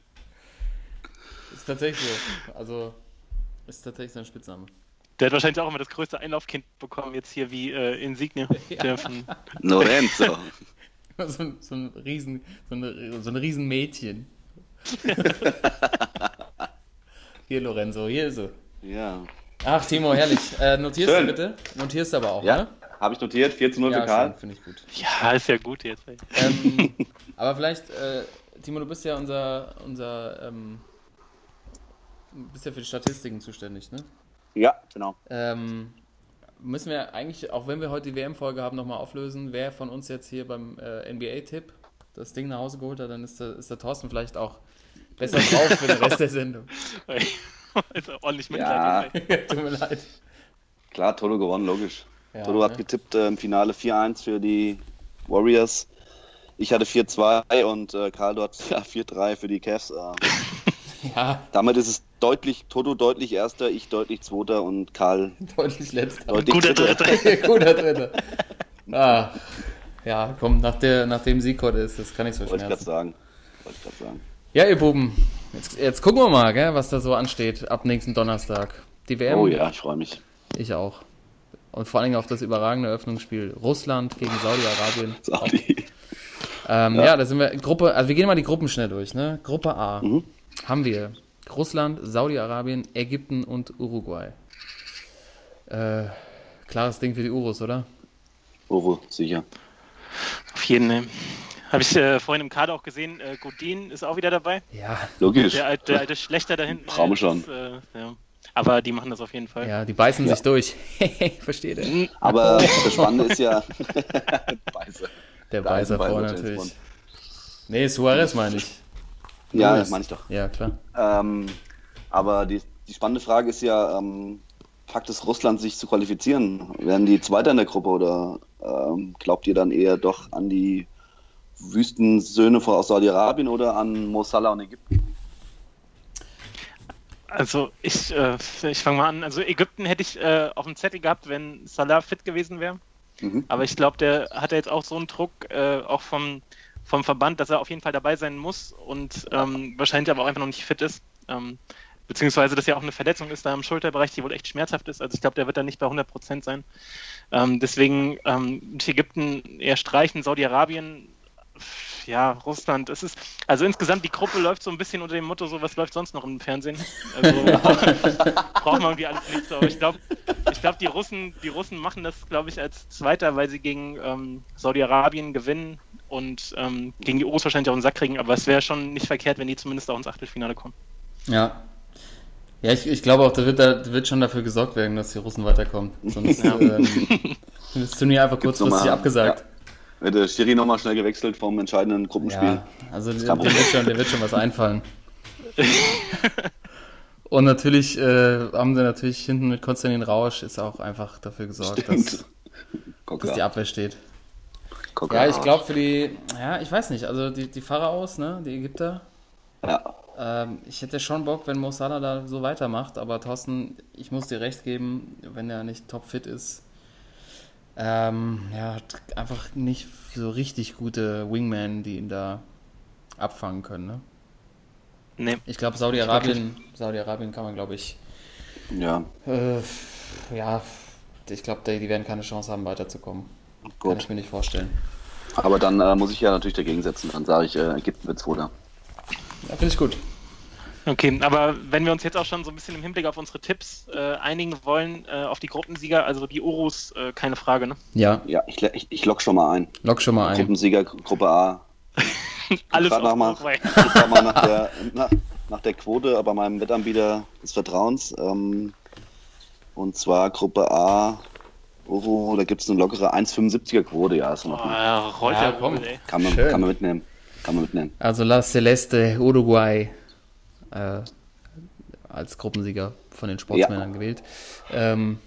Ist tatsächlich so. Also, ist tatsächlich sein Spitzname. Der hat wahrscheinlich auch immer das größte Einlaufkind bekommen, jetzt hier wie äh, Insigne. Ja. Lorenzo. so, so, ein riesen, so, ein, so ein Riesenmädchen. hier, Lorenzo, hier ist er. Ja. Ach, Timo, herrlich. Äh, notierst Schön. du bitte? Notierst du aber auch, ja. ne? Habe ich notiert. 4 zu 0 für Ja, Karl. schön, finde ich gut. ja, ist ja gut jetzt. Ähm, aber vielleicht, äh, Timo, du bist ja unser, unser ähm, bist ja für die Statistiken zuständig, ne? Ja, genau. Ähm, müssen wir eigentlich, auch wenn wir heute die WM-Folge haben, nochmal auflösen, wer von uns jetzt hier beim äh, NBA-Tipp das Ding nach Hause geholt hat, dann ist der, ist der Thorsten vielleicht auch besser drauf für den Rest der Sendung. ist auch ordentlich Ja. Mitleid. ey. Tut mir leid. Klar, Toto gewonnen, logisch. Ja, Toto hat ne? getippt äh, im Finale 4-1 für die Warriors. Ich hatte 4-2 und äh, Karl dort ja, 4-3 für die Cavs. Äh, Ja, damit ist es deutlich, Toto deutlich Erster, ich deutlich Zweiter und Karl deutlich letzter. deutlich Guter Dritter. Guter Dritter. Ah, ja, komm, nach, der, nach dem Sieg heute ist, das kann ich so Wollte ich gerade schmerzen. sagen. Wollte ich gerade sagen. Ja, ihr Buben, jetzt, jetzt gucken wir mal, gell, was da so ansteht ab nächsten Donnerstag. Die WM, Oh ja, ich freue mich. ich auch. Und vor allen Dingen auf das überragende Eröffnungsspiel Russland gegen Saudi-Arabien. Saudi. Ähm, ja. da sind wir Gruppe, also wir gehen mal die Gruppen schnell durch, ne? Gruppe A Mhm. haben wir Russland, Saudi-Arabien, Ägypten und Uruguay. Äh, klares Ding für die Urus, oder? Oro, sicher. Auf jeden Fall. Habe ich äh, vorhin im Kader auch gesehen, äh, Godin ist auch wieder dabei. Ja, Logisch. Der alte, der alte Schlechter da hinten. Traum schon. das, Äh, ja. Aber die machen das auf jeden Fall. ja, die beißen Ja. sich durch. Versteht ihr? Aber das Spannende ist ja. Der Der Weißer Eisenbahn vorne natürlich. Bond. Nee, Suarez meine ich. Ja, das meine ich doch. Ja, klar. Ähm, aber die, die spannende Frage ist ja, ähm, packt es Russland sich zu qualifizieren? Werden die Zweiter in der Gruppe oder ähm, glaubt ihr dann eher doch an die Wüstensöhne von aus Saudi-Arabien oder an Mo Salah und Ägypten? Also ich, äh, ich fange mal an. Also Ägypten hätte ich äh, auf dem Zettel gehabt, wenn Salah fit gewesen wäre. Mhm. Aber ich glaube, der hat ja jetzt auch so einen Druck, äh, auch vom, vom Verband, dass er auf jeden Fall dabei sein muss und ähm, wahrscheinlich aber auch einfach noch nicht fit ist. Ähm, beziehungsweise, dass ja auch eine Verletzung ist da im Schulterbereich, die wohl echt schmerzhaft ist. Also ich glaube, der wird da nicht bei 100 Prozent sein. Ähm, deswegen ähm, Ägypten eher streichen, Saudi-Arabien, ja, Russland. Es ist, also insgesamt, die Gruppe läuft so ein bisschen unter dem Motto, so was läuft sonst noch im Fernsehen. Also braucht man irgendwie alles nicht so. Aber ich glaube, ich glaube, die Russen, die Russen machen das, glaube ich, als Zweiter, weil sie gegen ähm, Saudi-Arabien gewinnen und ähm, gegen die Urus wahrscheinlich auch einen Sack kriegen. Aber es wäre schon nicht verkehrt, wenn die zumindest auch ins Achtelfinale kommen. Ja. Ja, ich, ich glaube auch, da wird, da wird schon dafür gesorgt werden, dass die Russen weiterkommen. Sonst Ja. ähm, wird das Turnier einfach kurzfristig abgesagt. Wird der Schiri nochmal schnell gewechselt vom entscheidenden Gruppenspiel? Ja, also man- wird schon, dem wird schon was einfallen. Und natürlich äh, haben sie natürlich hinten mit Konstantin Rausch ist auch einfach dafür gesorgt, dass, dass die Abwehr steht. Coca. Ja, ich glaube für die, ja, ich weiß nicht, also die, die Pharaos, ne, die Ägypter, Ja. ähm, ich hätte schon Bock, wenn Mo Salah da so weitermacht, aber Thorsten, ich muss dir recht geben, wenn er nicht topfit ist, ähm, ja, hat einfach nicht so richtig gute Wingmen, die ihn da abfangen können, ne? Nee. Ich glaube, Saudi-Arabien, Saudi-Arabien kann man, glaube ich, ja, äh, ja, ich glaube, die, die werden keine Chance haben, weiterzukommen. Kann gut. ich mir nicht vorstellen. Aber dann äh, muss ich ja natürlich dagegen setzen. Dann sage ich, äh, Ägypten wird Zweiter. Ja, finde ich gut. Okay, aber wenn wir uns jetzt auch schon so ein bisschen im Hinblick auf unsere Tipps äh, einigen wollen, äh, auf die Gruppensieger, also die Urus, äh, keine Frage, ne? Ja, Ja, ich, ich, ich lock schon mal ein. lock schon mal ein. Gruppensieger, Gruppe A. Alles nach, mal, ich guck mal nach der, nach, nach der Quote bei meinem Wettanbieter des Vertrauens. Ähm, und zwar Gruppe A, Uro, da gibt es eine lockere 1,75er Quote. Ja, ist Oh, noch mal. ja, rollt Ja, komm. Kann man, schön. kann man mitnehmen. Kann man mitnehmen. Also La Celeste Uruguay äh, als Gruppensieger von den Sportsmännern gewählt. Ähm,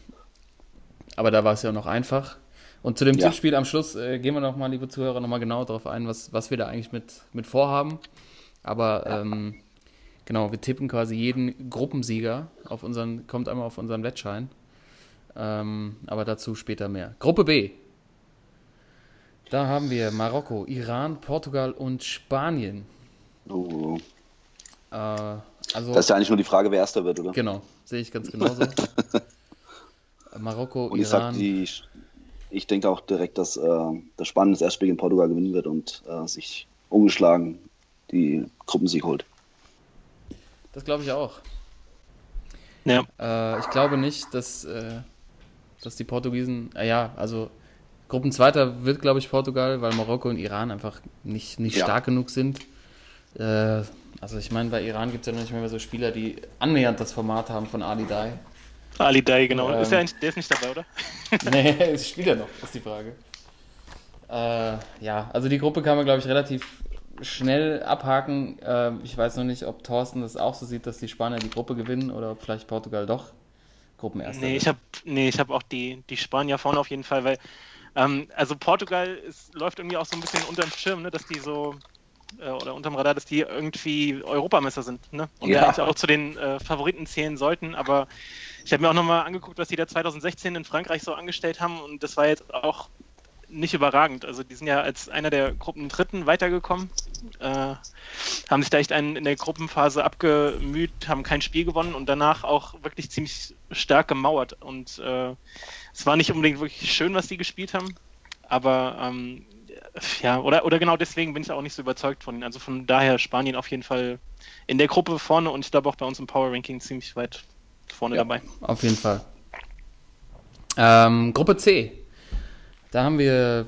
aber da war es ja noch einfach. Und zu dem Ja. Tippspiel am Schluss äh, gehen wir noch mal, liebe Zuhörer, noch mal genau darauf ein, was, was wir da eigentlich mit, mit vorhaben. Aber ähm, genau, wir tippen quasi jeden Gruppensieger auf unseren, kommt einmal auf unseren Wettschein. Ähm, aber dazu später mehr. Gruppe B. Da haben wir Marokko, Iran, Portugal und Spanien. Uh, Äh, also, das ist ja eigentlich nur die Frage, wer Erster wird, oder? genau, sehe ich ganz genauso. Marokko, Und ich sag, Iran. die, ich denke auch direkt, dass äh, das spannende Erstspiel gegen Portugal gewinnen wird und äh, sich ungeschlagen die Gruppensieg holt. Das glaube ich auch. Ja, Äh, ich glaube nicht, dass, äh, dass die Portugiesen, äh, ja, also Gruppenzweiter wird, glaube ich, Portugal, weil Marokko und Iran einfach nicht, nicht Ja. stark genug sind. Also ich meine, bei Iran gibt es ja noch nicht mehr so Spieler, die annähernd das Format haben von Ali Dai. Ali Dai, genau. Ähm, ist der, der ist nicht dabei, oder? nee, spielt er noch, ist die Frage. Äh, ja, also die Gruppe kann man, glaube ich, relativ schnell abhaken. Äh, ich weiß noch nicht, ob Thorsten das auch so sieht, dass die Spanier die Gruppe gewinnen oder ob vielleicht Portugal doch Gruppenerster Nee, wird. ich habe nee, ich hab auch die, die Spanier vorne auf jeden Fall, weil Ähm, also Portugal ist, läuft irgendwie auch so ein bisschen unterm Schirm, ne, dass die so äh, oder unterm Radar, dass die irgendwie Europamesser sind, ne? Und ja. eigentlich auch zu den äh, Favoriten zählen sollten, aber ich habe mir auch nochmal angeguckt, was die da 2016 in Frankreich so angestellt haben und das war jetzt auch nicht überragend. Also die sind ja als einer der Gruppen Dritten weitergekommen, äh, haben sich da echt einen in der Gruppenphase abgemüht, haben kein Spiel gewonnen und danach auch wirklich ziemlich stark gemauert. Und äh, es war nicht unbedingt wirklich schön, was die gespielt haben, aber ähm, ja, oder, oder genau deswegen bin ich auch nicht so überzeugt von ihnen. Also von daher Spanien auf jeden Fall in der Gruppe vorne und ich glaube auch bei uns im Power Ranking ziemlich weit vorne ja, dabei. Auf jeden Fall. Ähm, Gruppe C. Da haben wir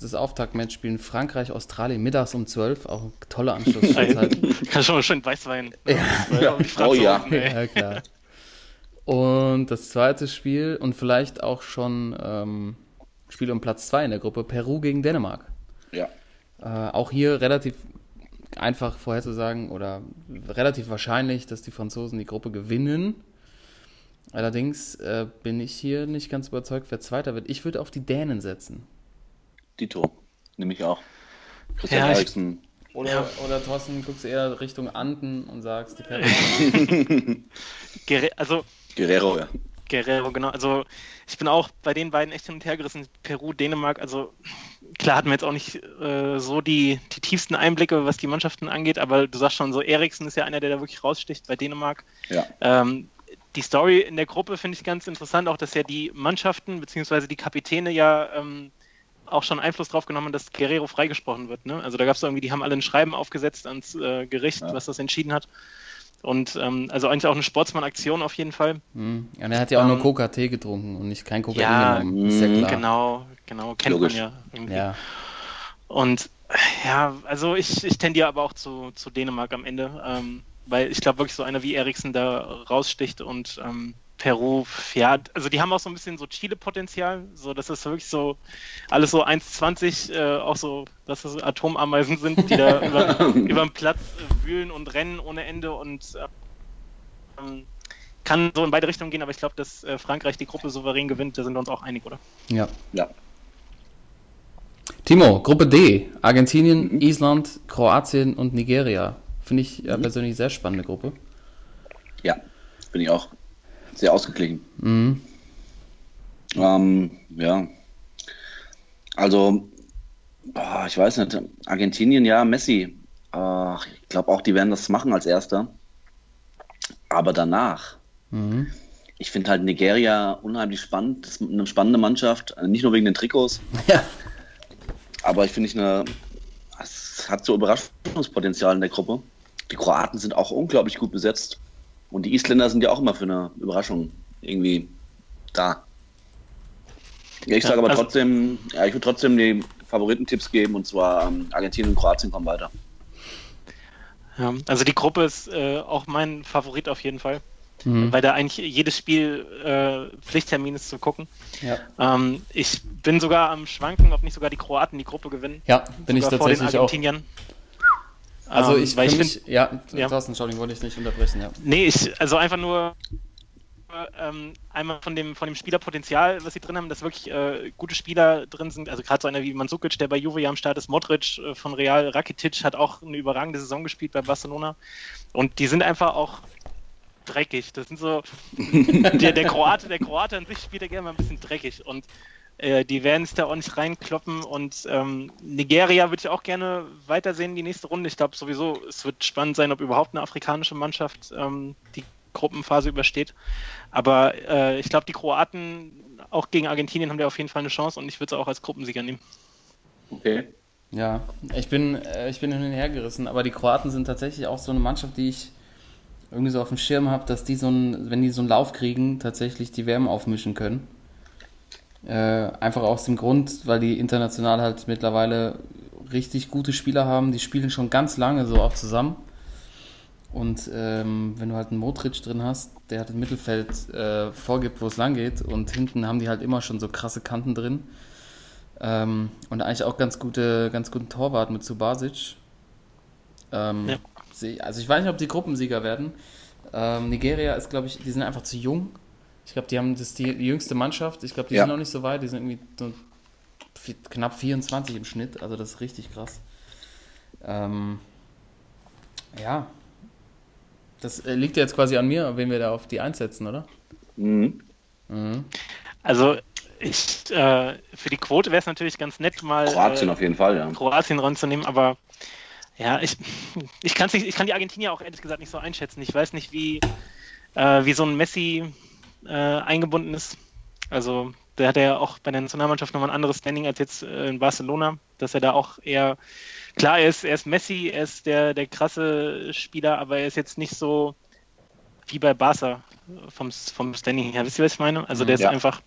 das Auftaktmatch spielen Frankreich, Australien mittags um 12. Auch eine tolle Anschlusszeit. Kann schon mal schön Weißwein. Ja. ja. Oh ja. ja, klar. Und das zweite Spiel und vielleicht auch schon ähm, Spiel um Platz 2 in der Gruppe, Peru gegen Dänemark. Ja. Äh, auch hier relativ einfach vorherzusagen oder relativ wahrscheinlich, dass die Franzosen die Gruppe gewinnen. Allerdings äh, bin ich hier nicht ganz überzeugt, wer Zweiter wird. Ich würde auf die Dänen setzen. Dito, nehme ich auch. Christian ja, Eriksen. Oder, ja. oder Thorsten, guckst du eher Richtung Anden und sagst die Peruaner. also Guerrero, ja. Guerrero, genau. Also ich bin auch bei den beiden echt hin und her gerissen. Peru, Dänemark, also klar hatten wir jetzt auch nicht äh, so die, die tiefsten Einblicke, was die Mannschaften angeht, aber du sagst schon so, Eriksen ist ja einer, der da wirklich raussticht bei Dänemark. Ja. Ähm, die Story in der Gruppe finde ich ganz interessant, auch dass ja die Mannschaften bzw. die Kapitäne ja ähm, auch schon Einfluss drauf genommen, dass Guerrero freigesprochen wird. Ne? Also da gab es irgendwie, die haben alle ein Schreiben aufgesetzt ans äh, Gericht, ja. was das entschieden hat. Und ähm, also eigentlich auch eine Sportsmann-Aktion auf jeden Fall. Mhm. Und er hat ja auch ähm, nur Coca-Tee getrunken und nicht kein Kokain ja, genommen. Ist ja klar. Genau, genau, kennt Logisch. man ja irgendwie. Ja. Und ja, also ich, ich tendiere aber auch zu, zu Dänemark am Ende. Ähm, weil ich glaube wirklich so einer wie Eriksen da raussticht und ähm, Peru, ja, also die haben auch so ein bisschen so Chile-Potenzial, so das ist wirklich so alles so 1,20, äh, auch so, dass es Atomameisen sind, die da über, über den Platz äh, wühlen und rennen ohne Ende und äh, kann so in beide Richtungen gehen, aber ich glaube, dass äh, Frankreich die Gruppe souverän gewinnt, da sind wir uns auch einig, oder? Ja. Ja. Timo, Gruppe D, Argentinien, mhm. Island, Kroatien und Nigeria. Finde ich ja, mhm. persönlich sehr spannende Gruppe. Ja, bin ich auch. Sehr ausgeglichen. Mhm. Ähm, ja. Also, boah, ich weiß nicht. Argentinien, ja, Messi. Äh, ich glaube auch, die werden das machen als Erster. Aber danach. Mhm. Ich finde halt Nigeria unheimlich spannend. Das ist eine spannende Mannschaft. Nicht nur wegen den Trikots. Ja. Aber ich finde, ich eine, es hat so Überraschungspotenzial in der Gruppe die Kroaten sind auch unglaublich gut besetzt. Und die Isländer sind ja auch immer für eine Überraschung irgendwie da. Ich sage aber also, trotzdem, ja, ich würde trotzdem die Favoritentipps geben und zwar ähm, Argentinien und Kroatien kommen weiter. Ja, also die Gruppe ist äh, auch mein Favorit auf jeden Fall. Mhm. Weil da eigentlich jedes Spiel äh, Pflichttermin ist zu gucken. Ja. Ähm, ich bin sogar am Schwanken, ob nicht sogar die Kroaten die Gruppe gewinnen. Ja, bin ich tatsächlich vor den Argentiniern. auch. Also ähm, ich, weil ich mich, find, ja, ja, Thorsten, Entschuldigung, wollte ich nicht unterbrechen, ja. Nee, ich, also einfach nur ähm, einmal von dem, von dem Spielerpotenzial, was sie drin haben, dass wirklich äh, gute Spieler drin sind. Also gerade so einer wie Mandzukic, der bei Juve ja am Start ist, Modric äh, von Real, Rakitic hat auch eine überragende Saison gespielt bei Barcelona. Und die sind einfach auch dreckig. Das sind so, der, der Kroate, der Kroate an sich spielt ja gerne mal ein bisschen dreckig. Und äh, die werden es da auch nicht reinkloppen und ähm, Nigeria würde ich auch gerne weitersehen, die nächste Runde. Ich glaube sowieso, es wird spannend sein, ob überhaupt eine afrikanische Mannschaft ähm, die Gruppenphase übersteht. Aber äh, ich glaube, die Kroaten, auch gegen Argentinien, haben da auf jeden Fall eine Chance und ich würde es auch als Gruppensieger nehmen. Okay. Ja, ich bin, äh, ich bin hin und her gerissen, aber die Kroaten sind tatsächlich auch so eine Mannschaft, die ich irgendwie so auf dem Schirm habe, dass die so einen, wenn die so einen Lauf kriegen, tatsächlich die Wärme aufmischen können. Äh, einfach aus dem Grund, weil die international halt mittlerweile richtig gute Spieler haben. Die spielen schon ganz lange so auch zusammen. Und ähm, wenn du halt einen Modric drin hast, der halt im Mittelfeld äh, vorgibt, wo es lang geht, und hinten haben die halt immer schon so krasse Kanten drin. Ähm, und eigentlich auch ganz gute, ganz guten Torwart mit Subasic. Ähm, ja. Also ich weiß nicht, ob die Gruppensieger werden. Ähm, Nigeria ist, glaube ich, die sind einfach zu jung. Ich glaube, die haben das die, die jüngste Mannschaft. Ich glaube, die ja. sind noch nicht so weit. Die sind irgendwie so knapp 24 im Schnitt, also das ist richtig krass. Ähm, ja, das äh, liegt jetzt quasi an mir, wenn wir da auf die einsetzen, oder? Mhm. Mhm. Also ich, äh, für die Quote wäre es natürlich ganz nett, mal Kroatien äh, auf jeden Fall, ja. Kroatien ranzunehmen, aber ja, ich, ich, kann's nicht, ich kann die Argentinier auch ehrlich gesagt nicht so einschätzen. Ich weiß nicht, wie, äh, wie so ein Messi äh, eingebunden ist. Also der hat ja auch bei der Nationalmannschaft nochmal ein anderes Standing als jetzt äh, in Barcelona, dass er da auch eher klar ist, er ist Messi, er ist der, der krasse Spieler, aber er ist jetzt nicht so wie bei Barca vom, vom Standing her. Wisst ihr, was ich meine? Also der ist Ja. einfach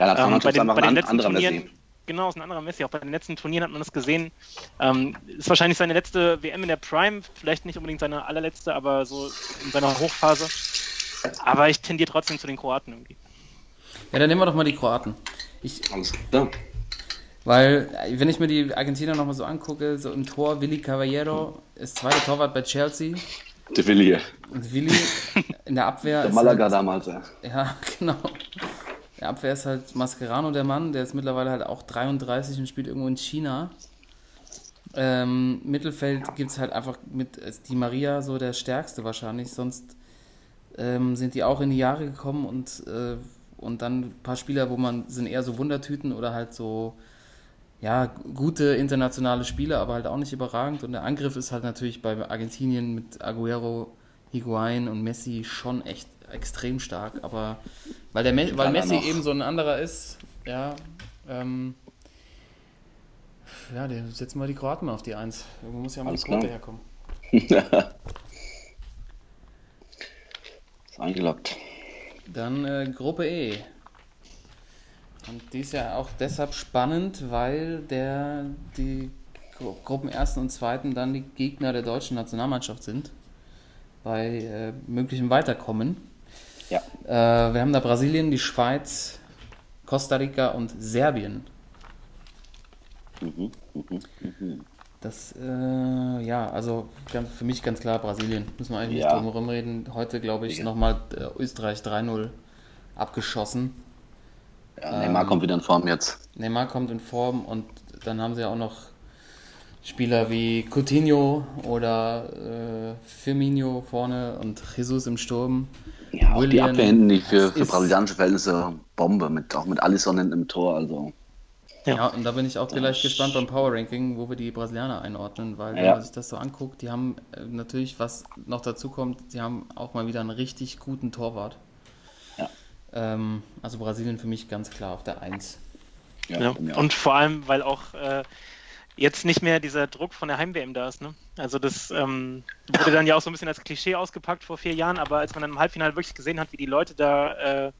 Ja, da ähm, bei den, bei den letzten Turnieren, Messi. genau, ist ein anderer Messi. Auch bei den letzten Turnieren hat man das gesehen. Ähm, ist wahrscheinlich seine letzte WM in der Prime, vielleicht nicht unbedingt seine allerletzte, aber so in seiner Hochphase. Aber ich tendiere trotzdem zu den Kroaten irgendwie. Ja, dann nehmen wir doch mal die Kroaten. Ich, Alles klar. weil, wenn ich mir die Argentinier nochmal so angucke, so im Tor Willi Caballero ist zweiter Torwart bei Chelsea Der Willi hier. und Willi in der Abwehr Der ist Malaga halt, damals, ja. Ja, genau. In der Abwehr ist halt Mascherano der Mann, der ist mittlerweile halt auch 33 und spielt irgendwo in China. Ähm, Mittelfeld gibt es halt einfach mit ist die Maria so der stärkste wahrscheinlich, sonst ähm, sind die auch in die Jahre gekommen und, äh, und dann ein paar Spieler, wo man sind eher so Wundertüten oder halt so ja, gute internationale Spieler, aber halt auch nicht überragend. Und der Angriff ist halt natürlich bei Argentinien mit Aguero, Higuain und Messi schon echt extrem stark. Aber weil, der Me weil Messi eben so ein anderer ist, ja, ähm, ja, der setzen wir die Kroaten mal auf die Eins. Irgendwo muss ja mal die Alles Quote klar. herkommen. Ist eingeloggt. Dann äh, Gruppe E. Und die ist ja auch deshalb spannend, weil der die Gru Gruppen ersten und zweiten dann die Gegner der deutschen Nationalmannschaft sind. Bei äh, möglichem Weiterkommen. Ja. Äh, wir haben da Brasilien, die Schweiz, Costa Rica und Serbien. Das, äh, ja, also ganz, für mich ganz klar Brasilien. Müssen wir eigentlich Ja. nicht drum herum reden. Heute, glaube ich, Ja. nochmal äh, Österreich 3-0 abgeschossen. ja Neymar kommt wieder in Form jetzt. Neymar kommt in Form und dann haben sie ja auch noch Spieler wie Coutinho oder äh, Firmino vorne und Jesus im Sturm. Ja, auch die Abwehr hinten, die für, für ist- brasilianische Verhältnisse Bombe, mit, auch mit Alisson hinten im Tor. Also, Ja. Ja, und da bin ich auch gleich gespannt beim Power Ranking, wo wir die Brasilianer einordnen, weil wenn Ja. man sich das so anguckt, die haben äh, natürlich, was noch dazu kommt, sie haben auch mal wieder einen richtig guten Torwart. Ja. Ähm, also Brasilien für mich ganz klar auf der 1. ja. Und vor allem, weil auch äh, jetzt nicht mehr dieser Druck von der Heim-WM da ist. Ne? Also das ähm, wurde dann ja auch so ein bisschen als Klischee ausgepackt vor vier Jahren, aber als man dann im Halbfinale wirklich gesehen hat, wie die Leute da äh,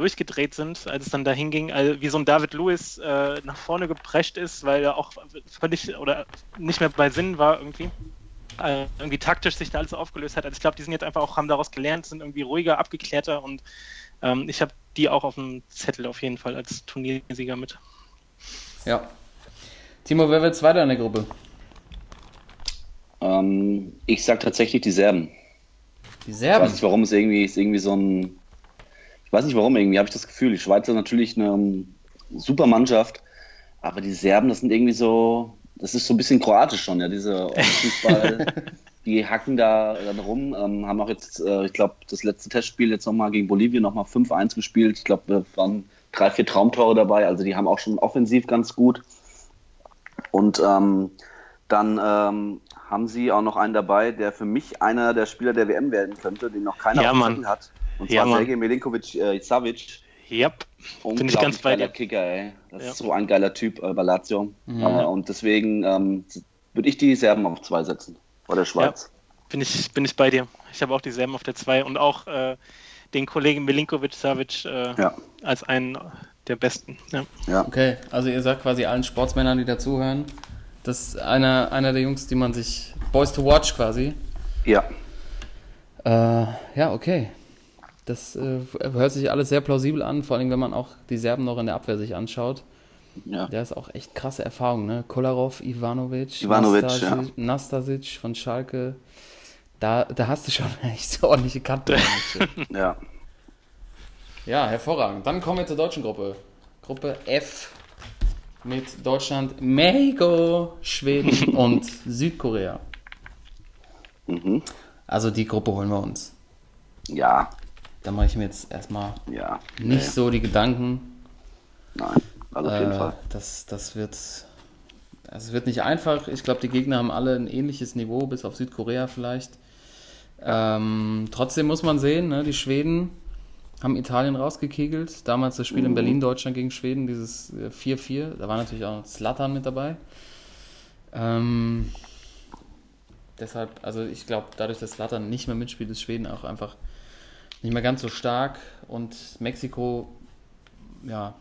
durchgedreht sind, als es dann dahin ging, also wie so ein David Lewis äh, nach vorne geprescht ist, weil er auch völlig oder nicht mehr bei Sinn war irgendwie. Äh, irgendwie taktisch sich da alles aufgelöst hat. Also ich glaube, die sind jetzt einfach auch, haben daraus gelernt, sind irgendwie ruhiger, abgeklärter und ähm, ich habe die auch auf dem Zettel auf jeden Fall als Turniersieger mit. Ja. Timo, wer wird Zweiter in der Gruppe? Ähm, ich sag tatsächlich die Serben. Die Ich Serben. weiß nicht, warum es irgendwie ist irgendwie so ein. Ich weiß nicht warum irgendwie, habe ich das Gefühl. Die Schweizer natürlich eine ähm, super Mannschaft, aber die Serben, das sind irgendwie so. Das ist so ein bisschen kroatisch schon, ja, diese Fußball. die hacken da dann rum, ähm, haben auch jetzt, äh, ich glaube, das letzte Testspiel jetzt nochmal gegen Bolivien nochmal 5-1 gespielt. Ich glaube, da waren drei, vier Traumtore dabei, also die haben auch schon offensiv ganz gut. Und ähm, dann ähm, haben sie auch noch einen dabei, der für mich einer der Spieler der WM werden könnte, den noch keiner Ja, auf hat. Und Ja, zwar. Sergej Milinkovic äh, Savic. Yep. Bin ich ganz bei dir. Kicker, ey. Das Ja. ist so ein geiler Typ äh, bei Lazio. Mhm. Äh, und deswegen ähm, würde ich die Serben auf zwei setzen. Oder Schweiz. Bin ich, bin ich bei dir. Ich habe auch dieselben auf der 2 und auch äh, den Kollegen Milinkovic Savic äh, Ja. als einen der besten. Ja. Ja. Okay, also ihr sagt quasi allen Sportsmännern, die dazuhören, das ist einer, einer der Jungs, die man sich. Boys to watch quasi. ja. Äh, ja, okay. Das äh, hört sich alles sehr plausibel an, vor allem wenn man auch die Serben noch in der Abwehr sich anschaut. ja. Der ist auch echt krasse Erfahrung, ne? Kolarov, Ivanovic, Ivanovic, Nastasic, Nastasic von Schalke. Da, da hast du schon echt so ordentliche Kante. ja. ja, hervorragend. Dann kommen wir zur deutschen Gruppe. Gruppe F. mit Deutschland, Mexiko, Schweden und Südkorea. Mhm. Also die Gruppe holen wir uns. Ja, Da mache ich mir jetzt erstmal ja. nicht Nee, so die Gedanken. Nein, also auf jeden Äh, Fall. Das, das wird. Also es wird nicht einfach. Ich glaube, die Gegner haben alle ein ähnliches Niveau, bis auf Südkorea vielleicht. Ähm, trotzdem muss man sehen, ne, die Schweden haben Italien rausgekegelt. Damals das Spiel in Mhm. Berlin, Deutschland gegen Schweden, dieses äh, 4-4. Da war natürlich auch noch Zlatan mit dabei. Ähm, deshalb, also ich glaube, dadurch, dass Zlatan nicht mehr mitspielt, ist Schweden auch einfach nicht mehr ganz so stark. Und Mexiko, ja,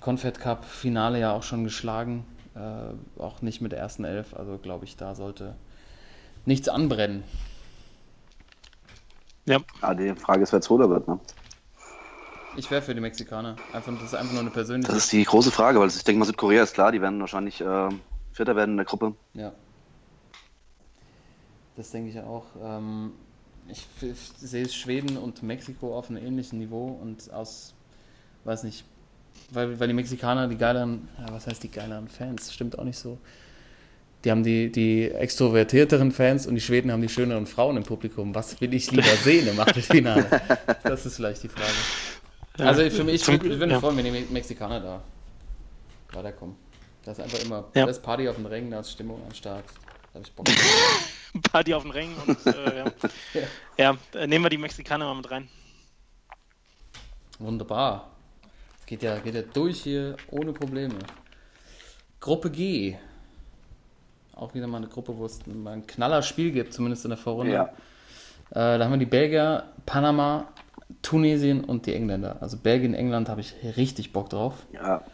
Confed Cup Finale ja auch schon geschlagen. Äh, auch nicht mit der ersten Elf. Also glaube ich, da sollte nichts anbrennen. Ja, Ah, die Frage ist, wer Zweiter wird, ne? Ich wäre für die Mexikaner. Einfach, das ist einfach nur eine persönliche. Das ist die große Frage, weil ich denke mal, Südkorea ist klar, die werden wahrscheinlich äh, Vierter werden in der Gruppe. Ja. Das denke ich auch. Ähm, ich, sehe Schweden und Mexiko auf einem ähnlichen Niveau und aus, weiß nicht, weil, weil die Mexikaner die geileren, ja, was heißt die geileren Fans? Stimmt auch nicht so. Die haben die, die extrovertierteren Fans und die Schweden haben die schöneren Frauen im Publikum. Was will ich lieber sehen im Achtelfinale? Das ist vielleicht die Frage. Also für mich, ich würde ich würd mich ja. freuen, wenn die Me- Mexikaner da weiterkommen. Das ist einfach immer, Ja. da ist Party auf den Rängen, da ist Stimmung am Start. Da habe ich Bock drauf. Party auf den Rängen und äh, ja. ja, äh, nehmen wir die Mexikaner mal mit rein. Wunderbar. Geht ja, geht ja durch hier ohne Probleme. Gruppe G. Auch wieder mal eine Gruppe, wo es mal ein Knallerspiel gibt, zumindest in der Vorrunde. Ja. Äh, da haben wir die Belgier, Panama, Tunesien und die Engländer. Also Belgien, England habe ich richtig Bock drauf. Ja.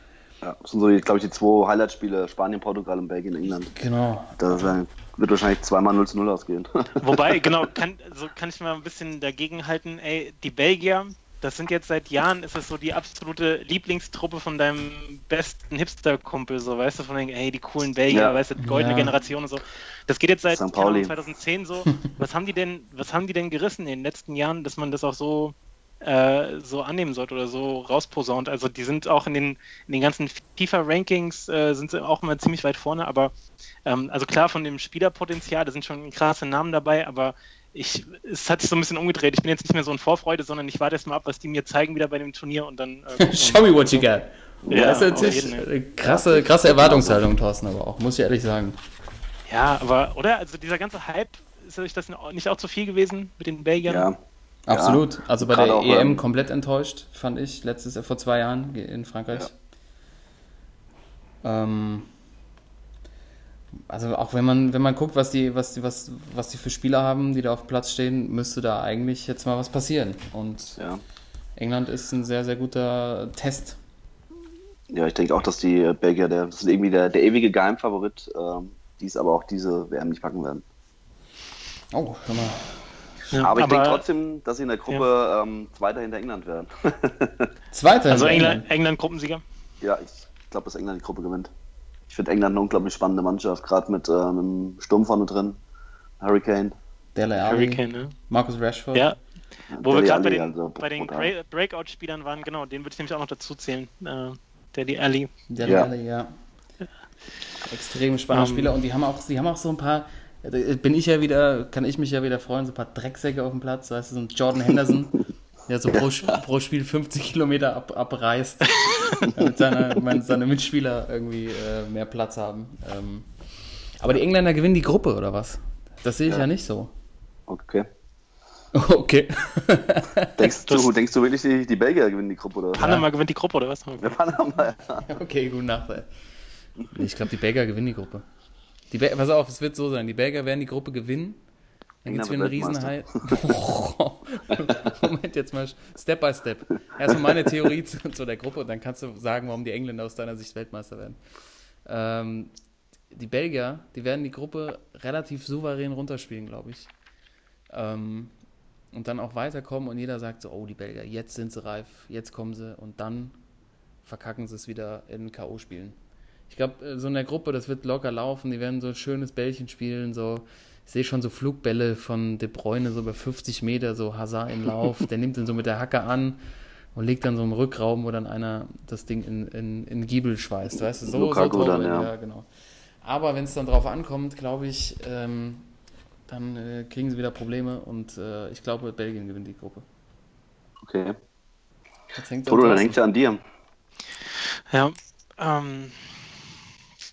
Ja. Das sind so, glaube ich, die zwei Highlight-Spiele: Spanien, Portugal und Belgien, England. Genau. Das äh, wird wahrscheinlich zweimal 0 zu 0 ausgehen. Wobei, genau, kann, so kann ich mal ein bisschen dagegen halten. Ey, die Belgier, das sind jetzt seit Jahren, ist es so die absolute Lieblingstruppe von deinem besten Hipster-Kumpel, so, weißt du, von den, ey, die coolen Belgier, Ja. weißt du, goldene Ja. Generation und so. Das geht jetzt seit St. keine Ahnung, Pauli. 2010 so. Was haben die denn, was haben die denn gerissen in den letzten Jahren, dass man das auch so, äh, so annehmen sollte oder so rausposaunt? Also die sind auch in den, in den ganzen FIFA-Rankings äh, sind sie auch immer ziemlich weit vorne, aber ähm, also klar von dem Spielerpotenzial, da sind schon krasse Namen dabei, aber ich, es hat sich so ein bisschen umgedreht. Ich bin jetzt nicht mehr so in Vorfreude, sondern ich warte erst mal ab, was die mir zeigen wieder bei dem Turnier und dann. Äh, Show me what you got. Ja, das ist natürlich jeden krasse, krasse Erwartungshaltung, Thorsten, aber auch, muss ich ehrlich sagen. Ja, aber, oder? Also dieser ganze Hype, ist euch das nicht auch zu viel gewesen mit den Belgiern? ja. Absolut. Also bei der auch, EM ähm, komplett enttäuscht, fand ich, letztes Jahr vor zwei Jahren in Frankreich. Ähm, also auch wenn man, wenn man guckt, was die, was die, was, was die für Spieler haben, die da auf dem Platz stehen, müsste da eigentlich jetzt mal was passieren. Und ja. England ist ein sehr, sehr guter Test. Ja, ich denke auch, dass die äh, Belgier, der, das ist irgendwie der, der ewige Geheimfavorit, ähm, die es aber auch diese WM nicht packen werden. Oh, hör mal. Ja, aber ich denke trotzdem, dass sie in der Gruppe ähm, Zweiter hinter England werden. Zweiter. Also hinter England, England Gruppensieger. ja, ich glaube, dass England die Gruppe gewinnt. Ich finde England eine unglaublich spannende Mannschaft, gerade mit äh, einem Sturm vorne drin. Hurricane. Dele Alli, Hurricane, ne? Marcus Rashford. Ja, wo wir Dele gerade bei Alli, den, also bei den Breakout-Spielern waren, genau, den würde ich nämlich auch noch dazu zählen. Äh, Daddy Ali. Dele Ja. Alli, ja. Extrem spannender Ähm. Spieler und die haben auch, die haben auch so ein paar, bin ich ja wieder, kann ich mich ja wieder freuen, so ein paar Drecksäcke auf dem Platz, weißt du, so ein Jordan Henderson, der so pro, pro Spiel 50 Kilometer ab, abreißt, damit seine, mein- seine Mitspieler irgendwie äh, mehr Platz haben. Ähm, aber die Engländer gewinnen die Gruppe, oder was? Das sehe ich ja, Ja. nicht so. Okay. Okay. Denkst du, denkst du wirklich, die, die Belgier gewinnen die Gruppe? Oder? Panama gewinnt die Gruppe, oder was? Ja, Panama, ja. Okay, gute Nacht. ey. Ich glaube, die Belgier gewinnen die Gruppe. Die Pass auf, es wird so sein. Die Belgier werden die Gruppe gewinnen. Dann gibt es wieder einen Riesenhai. Moment, jetzt mal Step by Step. Erstmal meine Theorie zu, zu der Gruppe und dann kannst du sagen, warum die Engländer aus deiner Sicht Weltmeister werden. Ähm, die Belgier, die werden die Gruppe relativ souverän runterspielen, glaube ich. Ähm, und dann auch weiterkommen und jeder sagt so, oh, die Belgier, jetzt sind sie reif, jetzt kommen sie und dann verkacken sie es wieder in K.O.-Spielen. Ich glaube, so in der Gruppe, das wird locker laufen, die werden so ein schönes Bällchen spielen, so, ich sehe schon so Flugbälle von De Bruyne, so über 50 Meter, so Hazard im Lauf, der nimmt den so mit der Hacke an und liegt dann so im Rückraum, wo dann einer das Ding in, in, in Giebel schweißt. Weißt du, so, Lukaku so dann, traurig, ja. genau. Aber wenn es dann drauf ankommt, glaube ich, ähm, dann äh, kriegen sie wieder Probleme und äh, ich glaube, Belgien gewinnt die Gruppe. Okay. Jetzt hängt Toto, dann hängt es ja an dir. Ja, ähm,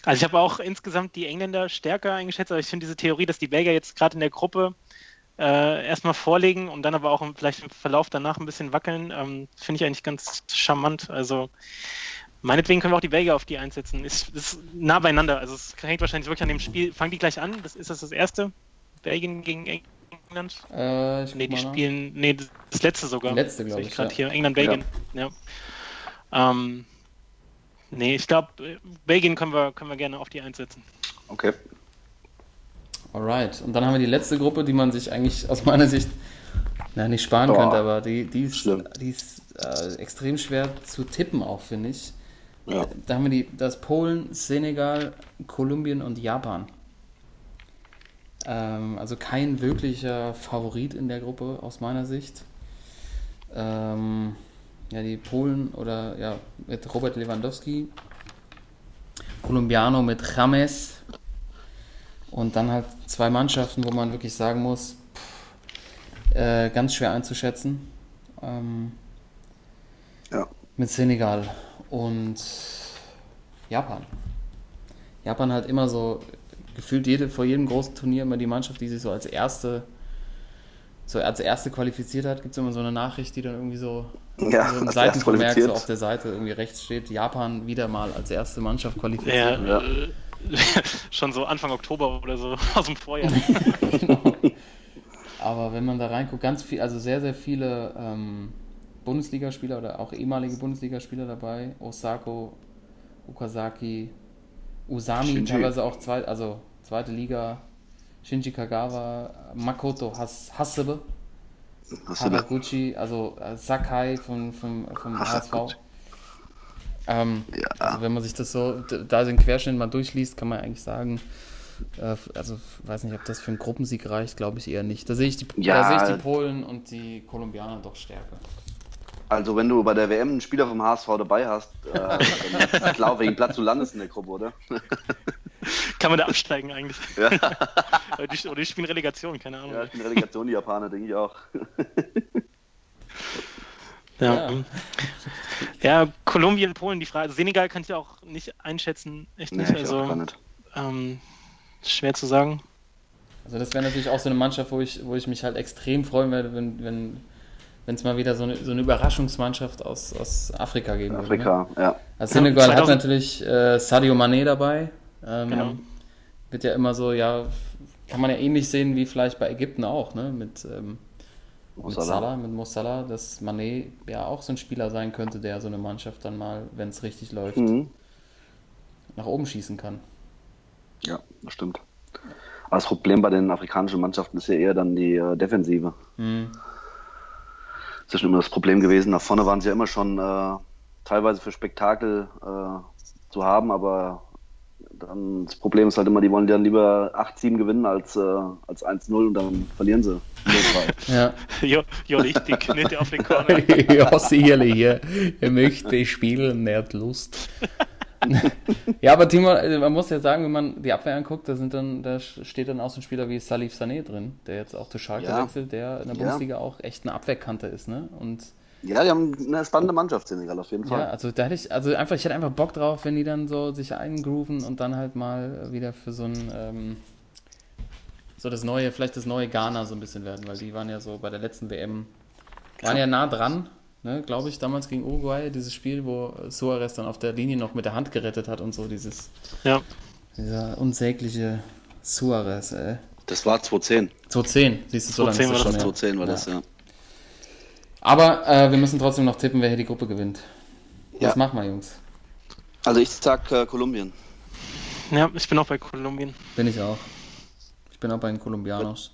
also ich habe auch insgesamt die Engländer stärker eingeschätzt, aber ich finde diese Theorie, dass die Belgier jetzt gerade in der Gruppe äh, erstmal vorlegen und dann aber auch im, vielleicht im Verlauf danach ein bisschen wackeln, ähm, finde ich eigentlich ganz charmant. Also meinetwegen können wir auch die Belgier auf die einsetzen. Ist, ist nah beieinander. Also es hängt wahrscheinlich wirklich an dem Spiel. Fangen die gleich an? Das, ist das das erste? Belgien gegen England? Äh, ich Nee, die spielen, nee, das letzte sogar. Letzte, Sehe glaub ich ich, gerade ja. hier. England, Belgien. Ja. Ähm, nee, ich glaube, Belgien können wir, können wir gerne auf die einsetzen. Okay. Alright. Und dann haben wir die letzte Gruppe, die man sich eigentlich aus meiner Sicht na, nicht sparen Boah. könnte, aber die, die ist, Schlimm. die ist äh, extrem schwer zu tippen auch, finde ich. Ja. Da haben wir die, das Polen, Senegal, Kolumbien und Japan. Ähm, also kein wirklicher Favorit in der Gruppe aus meiner Sicht. Ähm, ja, die Polen oder ja, mit Robert Lewandowski, Colombiano mit James und dann halt zwei Mannschaften, wo man wirklich sagen muss, pff, äh, ganz schwer einzuschätzen. Ähm, Ja. mit Senegal und Japan. Japan hat immer so gefühlt jede, vor jedem großen Turnier immer die Mannschaft, die sich so als erste so als erste qualifiziert hat, gibt es immer so eine Nachricht, die dann irgendwie so, Ja, so im Seitenvermerk so auf der Seite irgendwie rechts steht, Japan wieder mal als erste Mannschaft Ja, qualifiziert. Ja. Äh, schon so Anfang Oktober oder so aus dem Vorjahr. Aber wenn man da reinguckt, ganz viel, also sehr, sehr viele ähm, Bundesligaspieler oder auch ehemalige Bundesligaspieler dabei. Osako, Okazaki, Usami, Shinji. teilweise auch zwei, also zweite Liga. Shinji Kagawa, Makoto Has Hasebe, da? Haraguchi, also äh, Sakai vom, vom, vom HSV. Ähm, Ja. Also wenn man sich das so, da den Querschnitt mal durchliest, kann man eigentlich sagen, äh, also weiß nicht, ob das für einen Gruppensieg reicht, glaube ich eher nicht. Da sehe ich, die, Ja. da sehe ich die Polen und die Kolumbianer doch stärker. Also wenn du bei der WM einen Spieler vom HSV dabei hast, äh, dann klar, wegen Platz du landest in der Gruppe, oder? Kann man da absteigen eigentlich? Ja, Oder die, oder die spielen Relegation, keine Ahnung. ja ich bin Relegation, die Japaner, denke ich auch. Ja. Ja, Kolumbien, Polen, die Frage. Senegal kann ich auch nicht einschätzen. Echt Nee, nicht. ich auch gar also nicht. ähm, schwer zu sagen. Also das wäre natürlich auch so eine Mannschaft, wo ich, wo ich mich halt extrem freuen werde, wenn wenn wenn es mal wieder so eine, so eine Überraschungsmannschaft aus, aus Afrika geben würde. Ne? Afrika, ja. Also Senegal hat 2000 natürlich äh, Sadio Mané dabei. Ähm, Genau. Wird ja immer so, ja, kann man ja ähnlich sehen wie vielleicht bei Ägypten auch, ne? Mit, ähm, mit Salah. Mit Mo Salah, dass Mané ja auch so ein Spieler sein könnte, der so eine Mannschaft dann mal, wenn es richtig läuft, Mhm. nach oben schießen kann. Ja, das stimmt. Aber das Problem bei den afrikanischen Mannschaften ist ja eher dann die äh, Defensive. Mhm. Das ist ja schon immer das Problem gewesen. Nach vorne waren sie ja immer schon äh, teilweise für Spektakel äh, zu haben, aber dann das Problem ist halt immer, die wollen dann lieber 8-7 gewinnen als, äh, als 1-0 und dann verlieren sie 0-3. Ja. Jo, jo richtig, Knete auf den Corner. ja, sicherlich. Ja. Er möchte spielen, er hat Lust. ja, aber Timo, also man muss ja sagen, wenn man die Abwehr anguckt, da, sind dann, da steht dann auch so ein Spieler wie Salif Sané drin, der jetzt auch zu Schalke Ja. wechselt, der in der Ja. Bundesliga auch echt eine Abwehrkante ist. Ne? Und Ja, die haben eine spannende Mannschaft, Senegal, auf jeden ja, Fall. also da hätte ich, also einfach, ich hätte einfach Bock drauf, wenn die dann so sich eingrooven und dann halt mal wieder für so ein ähm, so das neue, vielleicht das neue Ghana so ein bisschen werden, weil die waren ja so bei der letzten WM, waren ja nah dran, ne, glaube ich, damals gegen Uruguay, dieses Spiel, wo Suarez dann auf der Linie noch mit der Hand gerettet hat und so, dieses, Ja. dieser unsägliche Suarez, ey. Das war 2-10. 2-10, siehst du, so lange 2-10 ist das war schon das, her. 2-10 war Ja. das, ja. Aber äh, wir müssen trotzdem noch tippen, wer hier die Gruppe gewinnt. Was Ja. machen wir, Jungs? Also ich sag äh, Kolumbien. ja, ich bin auch bei Kolumbien. Bin ich auch. Ich bin auch bei den Kolumbianos.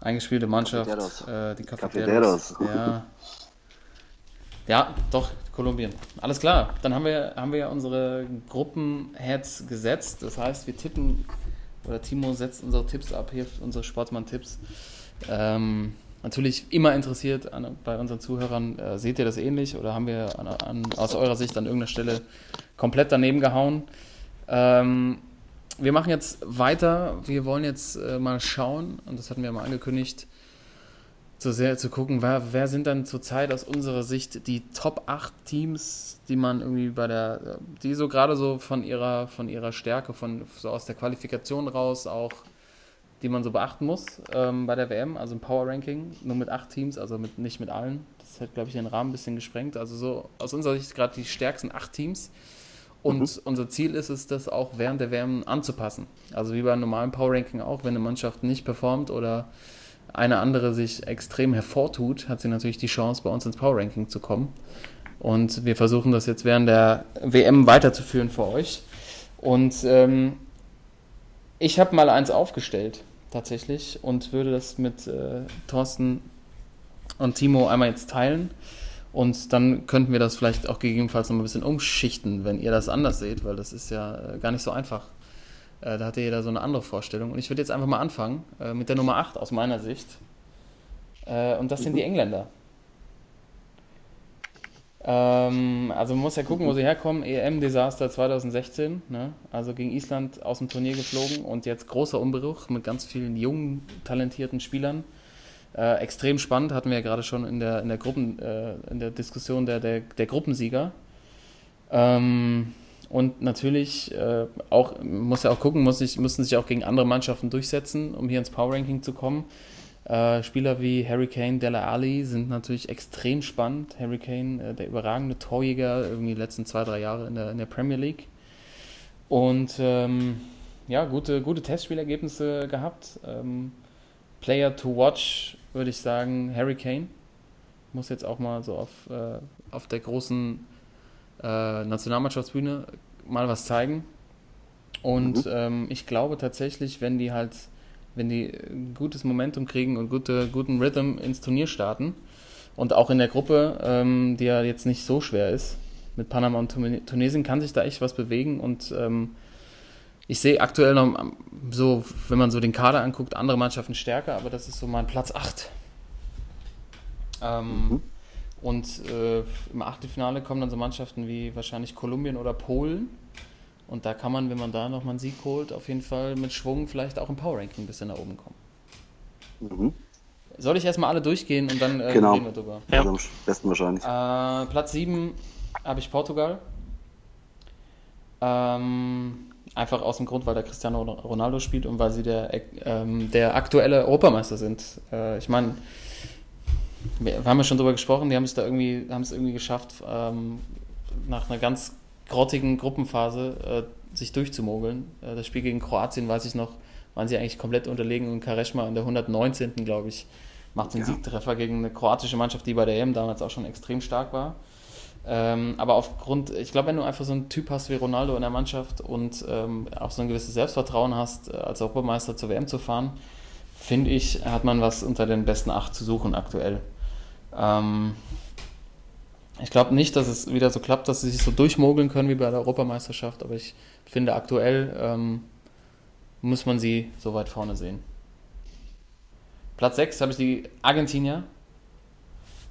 Eingespielte Mannschaft, Cafeteros. äh, die Cafeteros. Cafeteros. Ja. ja, doch, Kolumbien. Alles klar. Dann haben wir, haben wir ja unsere Gruppenheads gesetzt. Das heißt, wir tippen, oder Timo setzt unsere Tipps ab, hier unsere Sportsmann-Tipps. Ähm, natürlich immer interessiert an, bei unseren Zuhörern, äh, seht ihr das ähnlich oder haben wir an, an, aus eurer Sicht an irgendeiner Stelle komplett daneben gehauen? Ähm, wir machen jetzt weiter. Wir wollen jetzt äh, mal schauen, und das hatten wir mal angekündigt, zu, sehr, zu gucken, wer, wer sind dann zurzeit aus unserer Sicht die Top 8 Teams, die man irgendwie bei der, die so gerade so von ihrer, von ihrer Stärke, von so aus der Qualifikation raus auch, die man so beachten muss ähm, bei der WM, also ein Power Ranking, nur mit acht Teams, also mit, nicht mit allen. Das hat, glaube ich, den Rahmen ein bisschen gesprengt. Also so aus unserer Sicht gerade die stärksten acht Teams. Und mhm. unser Ziel ist es, das auch während der WM anzupassen. Also wie beim normalen Power Ranking auch, wenn eine Mannschaft nicht performt oder eine andere sich extrem hervortut, hat sie natürlich die Chance, bei uns ins Power Ranking zu kommen. Und wir versuchen das jetzt während der WM weiterzuführen für euch. Und ähm, ich habe mal eins aufgestellt, tatsächlich, und würde das mit äh, Thorsten und Timo einmal jetzt teilen. Und dann könnten wir das vielleicht auch gegebenenfalls noch ein bisschen umschichten, wenn ihr das anders seht, weil das ist ja äh, gar nicht so einfach. Äh, da hat ja jeder so eine andere Vorstellung. Und ich würde jetzt einfach mal anfangen äh, mit der Nummer 8 aus meiner Sicht. Äh, und das sind die Engländer. Ähm, also man muss ja gucken, wo sie herkommen. EM-Desaster 2016, ne? also gegen Island aus dem Turnier geflogen und jetzt großer Umbruch mit ganz vielen jungen, talentierten Spielern. Äh, extrem spannend, hatten wir ja gerade schon in der, in der, Gruppen, äh, in der Diskussion der, der, der Gruppensieger. Ähm, und natürlich äh, auch, muss ja auch gucken, muss ich, müssen sich auch gegen andere Mannschaften durchsetzen, um hier ins Power Ranking zu kommen. Äh, Spieler wie Harry Kane, Della Ali sind natürlich extrem spannend. Harry Kane, äh, der überragende Torjäger, irgendwie die letzten zwei, drei Jahre in der, in der Premier League. Und ähm, ja, gute, gute Testspielergebnisse gehabt. Ähm, Player to watch, würde ich sagen, Harry Kane. Muss jetzt auch mal so auf, äh, auf der großen äh, Nationalmannschaftsbühne mal was zeigen. Und mhm. ähm, ich glaube tatsächlich, wenn die halt, wenn die ein gutes Momentum kriegen und gute, guten Rhythm ins Turnier starten und auch in der Gruppe, ähm, die ja jetzt nicht so schwer ist, mit Panama und Tunesien kann sich da echt was bewegen und ähm, ich sehe aktuell noch so, wenn man so den Kader anguckt, andere Mannschaften stärker, aber das ist so mein Platz 8. Ähm, mhm. Und äh, im Achtelfinale kommen dann so Mannschaften wie wahrscheinlich Kolumbien oder Polen. Und da kann man, wenn man da nochmal einen Sieg holt, auf jeden Fall mit Schwung vielleicht auch im Power Ranking ein bisschen nach oben kommen. Mhm. Soll ich erstmal alle durchgehen und dann äh, genau. reden wir drüber? Ja, am besten wahrscheinlich. Äh, Platz 7 habe ich Portugal. Ähm, einfach aus dem Grund, weil der Cristiano Ronaldo spielt und weil sie der, ähm, der aktuelle Europameister sind. Äh, ich meine, wir haben ja schon drüber gesprochen, die haben es da irgendwie, haben es irgendwie geschafft, ähm, nach einer ganz grottigen Gruppenphase äh, sich durchzumogeln. Äh, das Spiel gegen Kroatien, weiß ich noch, waren sie eigentlich komplett unterlegen und Kareschma in der 119. glaube ich, macht den ja. Siegtreffer gegen eine kroatische Mannschaft, die bei der EM damals auch schon extrem stark war. Ähm, aber aufgrund, ich glaube, wenn du einfach so einen Typ hast wie Ronaldo in der Mannschaft und ähm, auch so ein gewisses Selbstvertrauen hast, äh, als Europameister zur WM zu fahren, finde ich, hat man was unter den besten acht zu suchen aktuell. Ähm, ich glaube nicht, dass es wieder so klappt, dass sie sich so durchmogeln können wie bei der Europameisterschaft, aber ich finde aktuell ähm, muss man sie so weit vorne sehen. Platz 6 habe ich die Argentinier.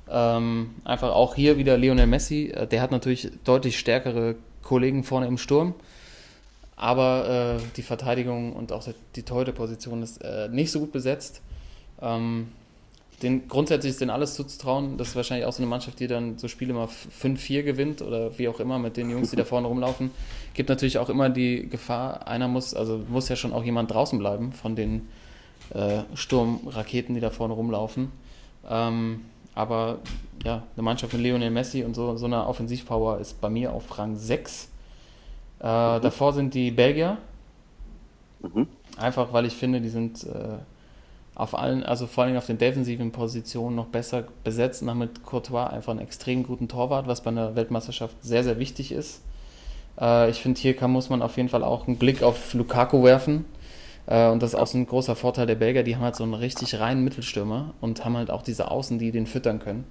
Ähm, einfach auch hier wieder Lionel Messi. Äh, der hat natürlich deutlich stärkere Kollegen vorne im Sturm. Aber äh, die Verteidigung und auch die Torhüterposition ist äh, nicht so gut besetzt. Ähm, den, grundsätzlich ist denen alles zuzutrauen. Das ist wahrscheinlich auch so eine Mannschaft, die dann so Spiele mal 5-4 gewinnt oder wie auch immer mit den Jungs, die da vorne rumlaufen. Gibt natürlich auch immer die Gefahr, einer muss, also muss ja schon auch jemand draußen bleiben von den äh, Sturmraketen, die da vorne rumlaufen. Ähm, aber ja, eine Mannschaft mit Lionel Messi und so, so einer Offensivpower ist bei mir auf Rang 6. Äh, mhm. Davor sind die Belgier. Mhm. Einfach weil ich finde, die sind äh, auf allen, also vor allem auf den defensiven Positionen noch besser besetzt und haben mit Courtois einfach einen extrem guten Torwart, was bei einer Weltmeisterschaft sehr, sehr wichtig ist. Äh, ich finde, hier kann, muss man auf jeden Fall auch einen Blick auf Lukaku werfen. Äh, und das ist auch so ein großer Vorteil der Belgier, die haben halt so einen richtig reinen Mittelstürmer und haben halt auch diese Außen, die den füttern können.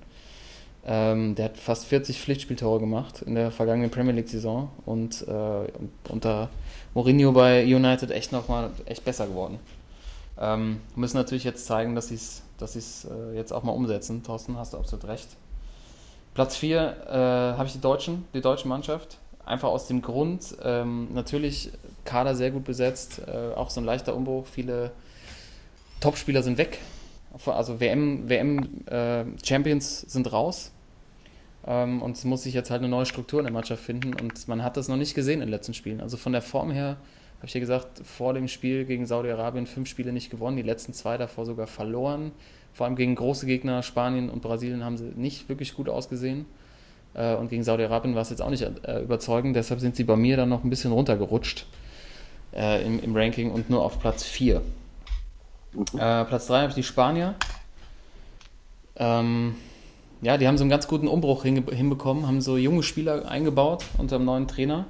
Ähm, der hat fast 40 Pflichtspieltore gemacht in der vergangenen Premier League-Saison und äh, unter Mourinho bei United echt nochmal echt besser geworden. Ähm, müssen natürlich jetzt zeigen, dass sie es dass es äh, jetzt auch mal umsetzen. Thorsten, hast du absolut recht. Platz 4 äh, habe ich die Deutschen, die deutsche Mannschaft. Einfach aus dem Grund, ähm, natürlich Kader sehr gut besetzt, äh, auch so ein leichter Umbruch. Viele Topspieler sind weg. Also WM, WM äh, Champions sind raus. Ähm, und es muss sich jetzt halt eine neue Struktur in der Mannschaft finden. Und man hat das noch nicht gesehen in den letzten Spielen. Also von der Form her habe ich ja gesagt, vor dem Spiel gegen Saudi-Arabien fünf Spiele nicht gewonnen, die letzten zwei davor sogar verloren. Vor allem gegen große Gegner, Spanien und Brasilien, haben sie nicht wirklich gut ausgesehen. Äh, und gegen Saudi-Arabien war es jetzt auch nicht äh, überzeugend. Deshalb sind sie bei mir dann noch ein bisschen runtergerutscht äh, im, im, Ranking und nur auf Platz 4. Mhm. Platz 3 habe ich die Spanier. Ähm, ja, die haben so einen ganz guten Umbruch hinbekommen, haben so junge Spieler eingebaut unter dem neuen Trainer.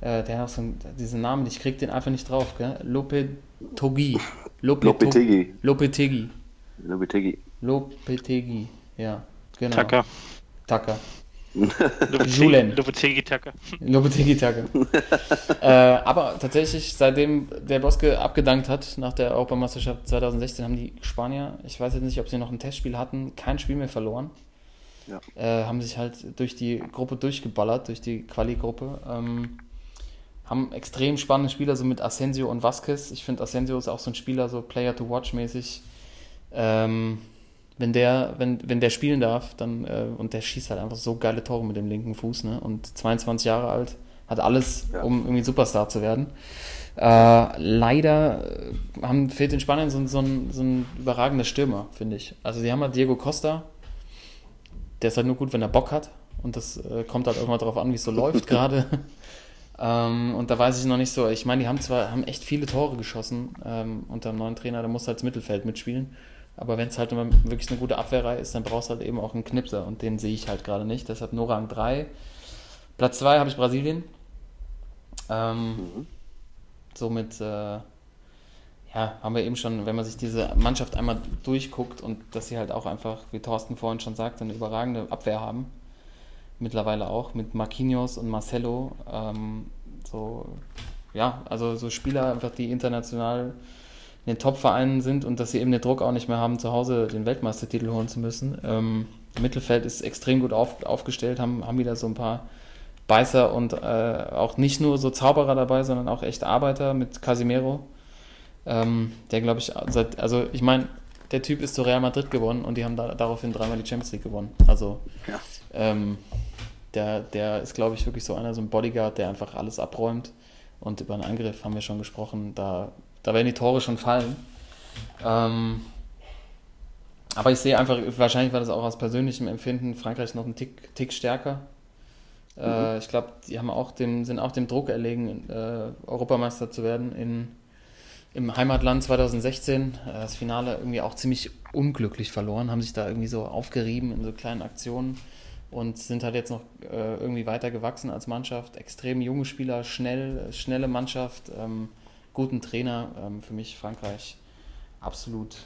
Äh, der hat so einen, diesen Namen, ich krieg den einfach nicht drauf, gell? Lopetogi. Lopetegi. Lopetegi. Lopetegi. Lopetegi, ja, genau. Tucker. Tucker. Julen. Lopetegi Tucker. Lopetegi Tucker. äh, aber tatsächlich, seitdem der Boske abgedankt hat nach der Europameisterschaft 2016, haben die Spanier, ich weiß jetzt nicht, ob sie noch ein Testspiel hatten, kein Spiel mehr verloren. Ja. Äh, haben sich halt durch die Gruppe durchgeballert, durch die Quali-Gruppe. Ähm, haben extrem spannende Spieler, so mit Asensio und Vasquez. Ich finde, Asensio ist auch so ein Spieler, so Player to Watch mäßig. Ähm, wenn der, wenn, wenn der spielen darf, dann, äh, und der schießt halt einfach so geile Tore mit dem linken Fuß, ne? Und 22 Jahre alt, hat alles, ja. um irgendwie Superstar zu werden. Äh, leider äh, haben, fehlt in Spanien so, so, ein, so ein überragender Stürmer, finde ich. Also die haben halt Diego Costa, der ist halt nur gut, wenn er Bock hat. Und das äh, kommt halt irgendwann darauf an, wie es so läuft gerade. Ähm, und da weiß ich noch nicht so, ich meine, die haben zwar haben echt viele Tore geschossen ähm, unter dem neuen Trainer, der muss halt das Mittelfeld mitspielen. Aber wenn es halt wirklich eine gute Abwehrreihe ist, dann brauchst du halt eben auch einen Knipser und den sehe ich halt gerade nicht. Deshalb nur Rang 3. Platz 2 habe ich Brasilien. Ähm, mhm. Somit, äh, ja, haben wir eben schon, wenn man sich diese Mannschaft einmal durchguckt und dass sie halt auch einfach, wie Thorsten vorhin schon sagte, eine überragende Abwehr haben mittlerweile auch mit Marquinhos und Marcelo. Ähm, so, ja, also so Spieler einfach, die international in den Top-Vereinen sind und dass sie eben den Druck auch nicht mehr haben, zu Hause den Weltmeistertitel holen zu müssen. Ähm, Mittelfeld ist extrem gut auf, aufgestellt, haben, haben wieder so ein paar Beißer und äh, auch nicht nur so Zauberer dabei, sondern auch echt Arbeiter mit Casimiro. Ähm, der glaube ich, seit, also ich meine, der Typ ist zu Real Madrid gewonnen und die haben da, daraufhin dreimal die Champions League gewonnen. Also ja. ähm, der, der ist, glaube ich, wirklich so einer, so ein Bodyguard, der einfach alles abräumt. Und über einen Angriff haben wir schon gesprochen, da, da werden die Tore schon fallen. Ähm, aber ich sehe einfach, wahrscheinlich war das auch aus persönlichem Empfinden, Frankreich noch einen Tick, Tick stärker. Äh, mhm. Äh, ich glaube, die haben auch dem, sind auch dem Druck erlegen, äh, Europameister zu werden in, im Heimatland 2016. Äh, das Finale irgendwie auch ziemlich unglücklich verloren, haben sich da irgendwie so aufgerieben in so kleinen Aktionen und sind halt jetzt noch äh, irgendwie weiter gewachsen als Mannschaft. Extrem junge Spieler, schnell, schnelle Mannschaft, ähm, guten Trainer. Ähm, für mich Frankreich absolut.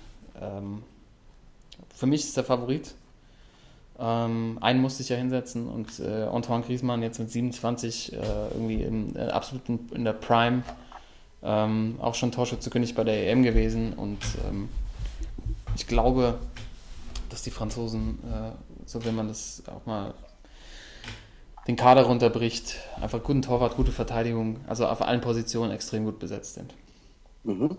Ähm, für mich ist der Favorit. Ähm, einen musste ich ja hinsetzen und äh, Antoine Griezmann jetzt mit 27 äh, irgendwie im, äh, absolut in der Prime. Ähm, auch schon Torschützekönig bei der EM gewesen und ähm, ich glaube, dass die Franzosen äh, so wenn man das auch mal den Kader runterbricht, einfach guten Torwart, gute Verteidigung, also auf allen Positionen extrem gut besetzt sind. Mhm.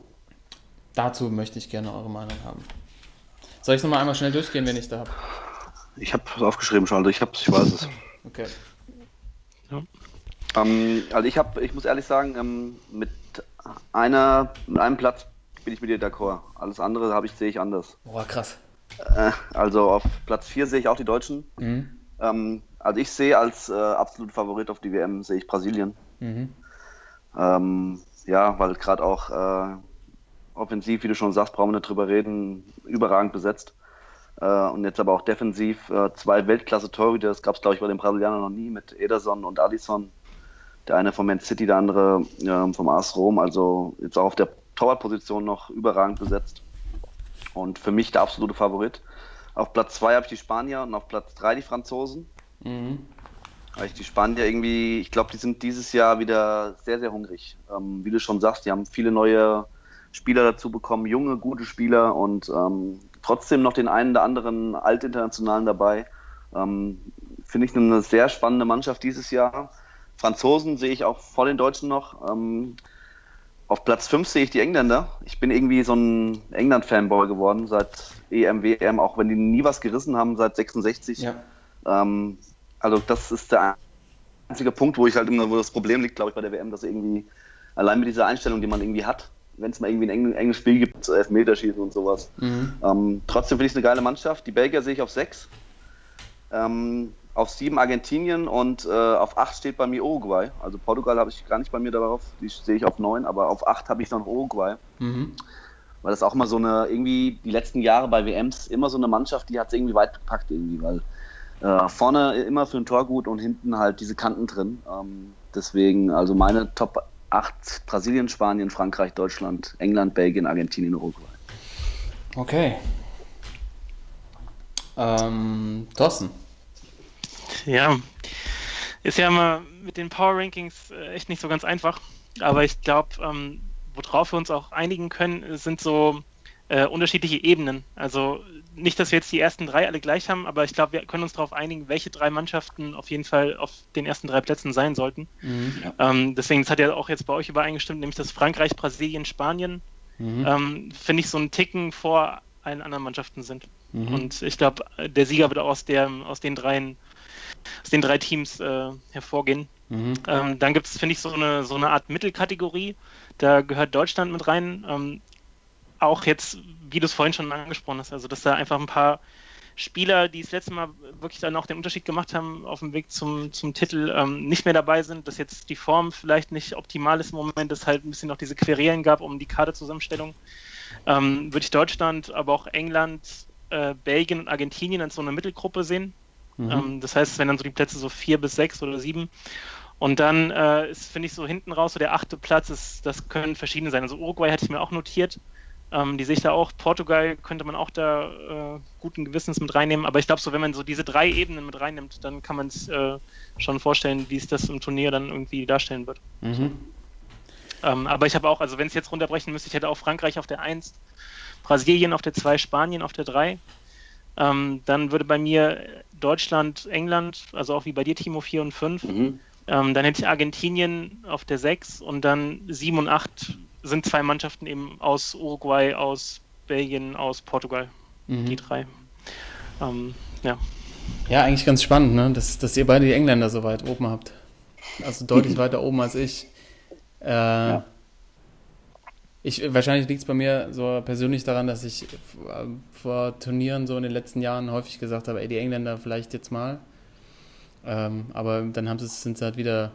Dazu möchte ich gerne eure Meinung haben. Soll ich es nochmal einmal schnell durchgehen, wenn ich da habe? Ich habe es aufgeschrieben, Schalter, ich hab's, ich weiß es. Okay. Ja. Ähm, also ich habe, ich muss ehrlich sagen, ähm, mit einer, mit einem Platz bin ich mit dir d'accord. Alles andere habe ich, sehe ich anders. Boah, krass. Äh, also auf Platz 4 sehe ich auch die Deutschen. Mhm. Ähm, also ich sehe als äh, absoluter Favorit auf die WM, sehe ich Brasilien. Mhm. Ähm, ja, weil gerade auch äh, offensiv, wie du schon sagst, brauchen wir nicht drüber reden, überragend besetzt. Äh, und jetzt aber auch defensiv äh, zwei Weltklasse-Torhüter, das gab es glaube ich bei den Brasilianern noch nie, mit Ederson und Alisson. Der eine vom Man City, der andere ähm, vom AS Rom, also jetzt auch auf der Torwartposition noch überragend besetzt. Und für mich der absolute Favorit. Auf Platz 2 habe ich die Spanier und auf Platz 3 die Franzosen. Mhm. Weil ich die Spanier irgendwie, ich glaube, die sind dieses Jahr wieder sehr, sehr hungrig. Ähm, wie du schon sagst, die haben viele neue Spieler dazu bekommen, junge, gute Spieler und ähm, trotzdem noch den einen oder anderen Altinternationalen dabei. Ähm, Finde ich eine sehr spannende Mannschaft dieses Jahr. Franzosen sehe ich auch vor den Deutschen noch. Ähm, auf Platz 5 sehe ich die Engländer. Ich bin irgendwie so ein England-Fanboy geworden seit EM, WM, auch wenn die nie was gerissen haben seit 66. Ja. Ähm, also das ist der einzige Punkt, wo ich halt immer, wo das Problem liegt, glaube ich, bei der WM, dass irgendwie allein mit dieser Einstellung, die man irgendwie hat, wenn es mal irgendwie ein enges Spiel gibt, so Elfmeterschießen und sowas. Mhm. Ähm, trotzdem finde ich es eine geile Mannschaft. Die Belgier sehe ich auf 6. Ähm, auf 7 Argentinien und äh, auf 8 steht bei mir Uruguay. Also Portugal habe ich gar nicht bei mir darauf, die sehe ich auf 9, aber auf 8 habe ich noch Uruguay. Mhm. Weil das auch mal so eine, irgendwie die letzten Jahre bei WMs immer so eine Mannschaft, die hat es irgendwie weit gepackt irgendwie, weil äh, vorne immer für ein Tor gut und hinten halt diese Kanten drin. Ähm, deswegen, also meine Top 8 Brasilien, Spanien, Frankreich, Deutschland, England, Belgien, Argentinien, Uruguay. Okay. Ähm, Thorsten. Ja, ist ja immer mit den Power Rankings äh, echt nicht so ganz einfach. Aber ich glaube, ähm, worauf wir uns auch einigen können, sind so äh, unterschiedliche Ebenen. Also nicht, dass wir jetzt die ersten drei alle gleich haben, aber ich glaube, wir können uns darauf einigen, welche drei Mannschaften auf jeden Fall auf den ersten drei Plätzen sein sollten. Mhm. Ähm, deswegen, das hat ja auch jetzt bei euch übereingestimmt, nämlich das Frankreich, Brasilien, Spanien, Mhm. ähm, finde ich so einen Ticken vor allen anderen Mannschaften sind. Mhm. Und ich glaube, der Sieger wird auch aus, der, aus den dreien, aus den drei Teams äh, hervorgehen. Mhm. Ähm, dann gibt es, finde ich, so eine, so eine Art Mittelkategorie. Da gehört Deutschland mit rein. Ähm, auch jetzt, wie du es vorhin schon angesprochen hast, also dass da einfach ein paar Spieler, die das letzte Mal wirklich dann auch den Unterschied gemacht haben auf dem Weg zum, zum Titel, ähm, nicht mehr dabei sind, dass jetzt die Form vielleicht nicht optimal ist im Moment, dass halt ein bisschen noch diese Querelen gab um die Kaderzusammenstellung, ähm, würde ich Deutschland, aber auch England, äh, Belgien und Argentinien in so einer Mittelgruppe sehen. Mhm. Ähm, das heißt, es wären dann so die Plätze so vier bis sechs oder sieben. Und dann äh, ist, finde ich, so hinten raus, so der achte Platz, ist, das können verschiedene sein. Also Uruguay hatte ich mir auch notiert. Ähm, die sehe ich da auch. Portugal könnte man auch da äh, guten Gewissens mit reinnehmen. Aber ich glaube, so wenn man so diese drei Ebenen mit reinnimmt, dann kann man es äh, schon vorstellen, wie es das im Turnier dann irgendwie darstellen wird. Mhm. Ähm, aber ich habe auch, also wenn es jetzt runterbrechen müsste, ich hätte auch Frankreich auf der 1, Brasilien auf der 2, Spanien auf der 3. Ähm, dann würde bei mir Deutschland, England, also auch wie bei dir, Timo, 4 und 5. Mhm. Ähm, dann hätte ich Argentinien auf der 6 und dann 7 und 8 sind zwei Mannschaften eben aus Uruguay, aus Belgien, aus Portugal. Mhm. Die drei. Ähm, ja. Ja, eigentlich ganz spannend, ne? dass, dass ihr beide die Engländer so weit oben habt. Also deutlich weiter oben als ich. Äh, ich wahrscheinlich liegt es bei mir so persönlich daran, dass ich äh, vor Turnieren so in den letzten Jahren häufig gesagt habe, ey, die Engländer vielleicht jetzt mal. Ähm, aber dann haben sie, sind sie halt wieder,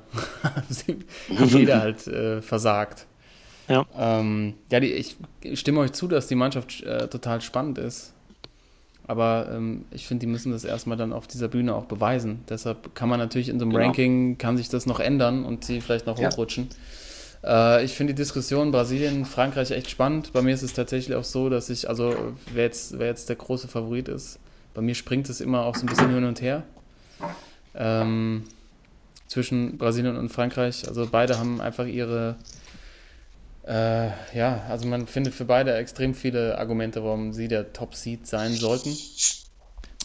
wieder halt äh, versagt. Ja. Ähm, ja, die, ich stimme euch zu, dass die Mannschaft äh, total spannend ist. Aber ähm, ich finde, die müssen das erstmal dann auf dieser Bühne auch beweisen. Deshalb kann man natürlich in so einem Genau. Ranking, kann sich das noch ändern und sie vielleicht noch Ja. hochrutschen. Äh, ich finde die Diskussion Brasilien, Frankreich echt spannend. Bei mir ist es tatsächlich auch so, dass ich, also wer jetzt, wer jetzt der große Favorit ist, bei mir springt es immer auch so ein bisschen hin und her. Ähm, zwischen Brasilien und Frankreich. Also beide haben einfach ihre, äh, ja, also man findet für beide extrem viele Argumente, warum sie der Top-Seed sein sollten.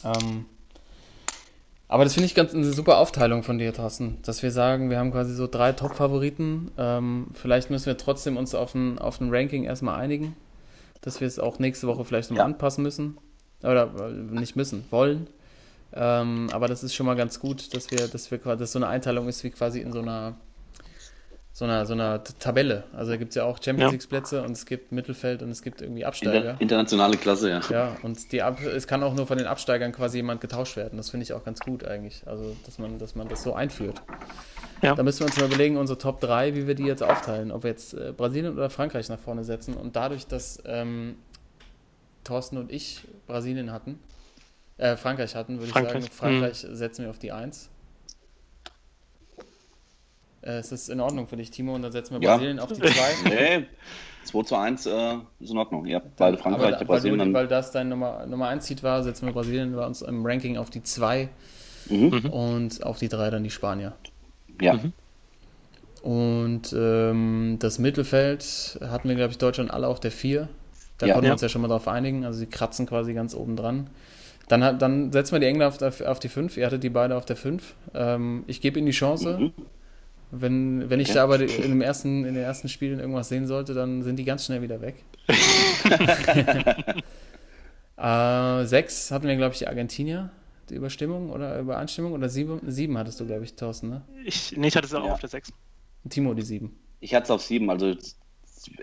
Ähm, aber das finde ich ganz eine super Aufteilung von dir, Thorsten, dass wir sagen, wir haben quasi so drei Top-Favoriten. Ähm, vielleicht müssen wir trotzdem uns auf ein, auf ein Ranking erstmal einigen, dass wir es auch nächste Woche vielleicht nochmal Ja. anpassen müssen. Oder äh, nicht müssen, wollen. Ähm, aber das ist schon mal ganz gut, dass wir, dass wir quasi, dass so eine Einteilung ist wie quasi in so einer so einer, so einer Tabelle. Also da gibt es ja auch Champions. League Plätze und es gibt Mittelfeld und es gibt irgendwie Inter Absteiger. internationale Klasse, ja. Ja, und die Ab es kann auch nur von den Absteigern quasi jemand getauscht werden. Das finde ich auch ganz gut eigentlich. Also, dass man, dass man das so einführt. Ja. Da müssen wir uns mal überlegen, unsere Top 3, wie wir die jetzt aufteilen. Ob wir jetzt äh, Brasilien oder Frankreich nach vorne setzen. Und dadurch, dass ähm, Thorsten und ich Brasilien hatten, äh, Frankreich hatten, würde ich sagen, Frankreich setzen wir auf die 1. Äh, es ist in Ordnung für dich, Timo, und dann setzen wir Ja. Brasilien auf die 2. Nee, 2 zu 1 äh, ist in Ordnung. Ja, beide Frankreich, Aber, Brasilien. weil, du, Dann, weil das dein Nummer, Nummer 1 Seed war, setzen wir Brasilien bei uns im Ranking auf die 2 mhm. und auf die 3 dann die Spanier. Ja, Mhm. Und ähm, das Mittelfeld hatten wir, glaube ich, Deutschland alle auf der 4. Da Ja. konnten wir uns ja schon mal drauf einigen. Also sie kratzen quasi ganz oben dran. Dann, dann setzen wir die Engländer auf, der, auf die 5. Ihr hattet die beide auf der 5. Ähm, ich gebe ihnen die Chance. Mhm. Wenn, wenn ich da aber in, dem ersten, in den ersten Spielen irgendwas sehen sollte, dann sind die ganz schnell wieder weg. äh, sechs hatten wir, glaube ich, die Argentinier, die Überstimmung oder Übereinstimmung. Oder sieben, sieben hattest du, glaube ich, Thorsten, ne? Ich, nee, ich hatte es auch Ja. auf der 6. Und Timo die sieben. Ich hatte es auf sieben, also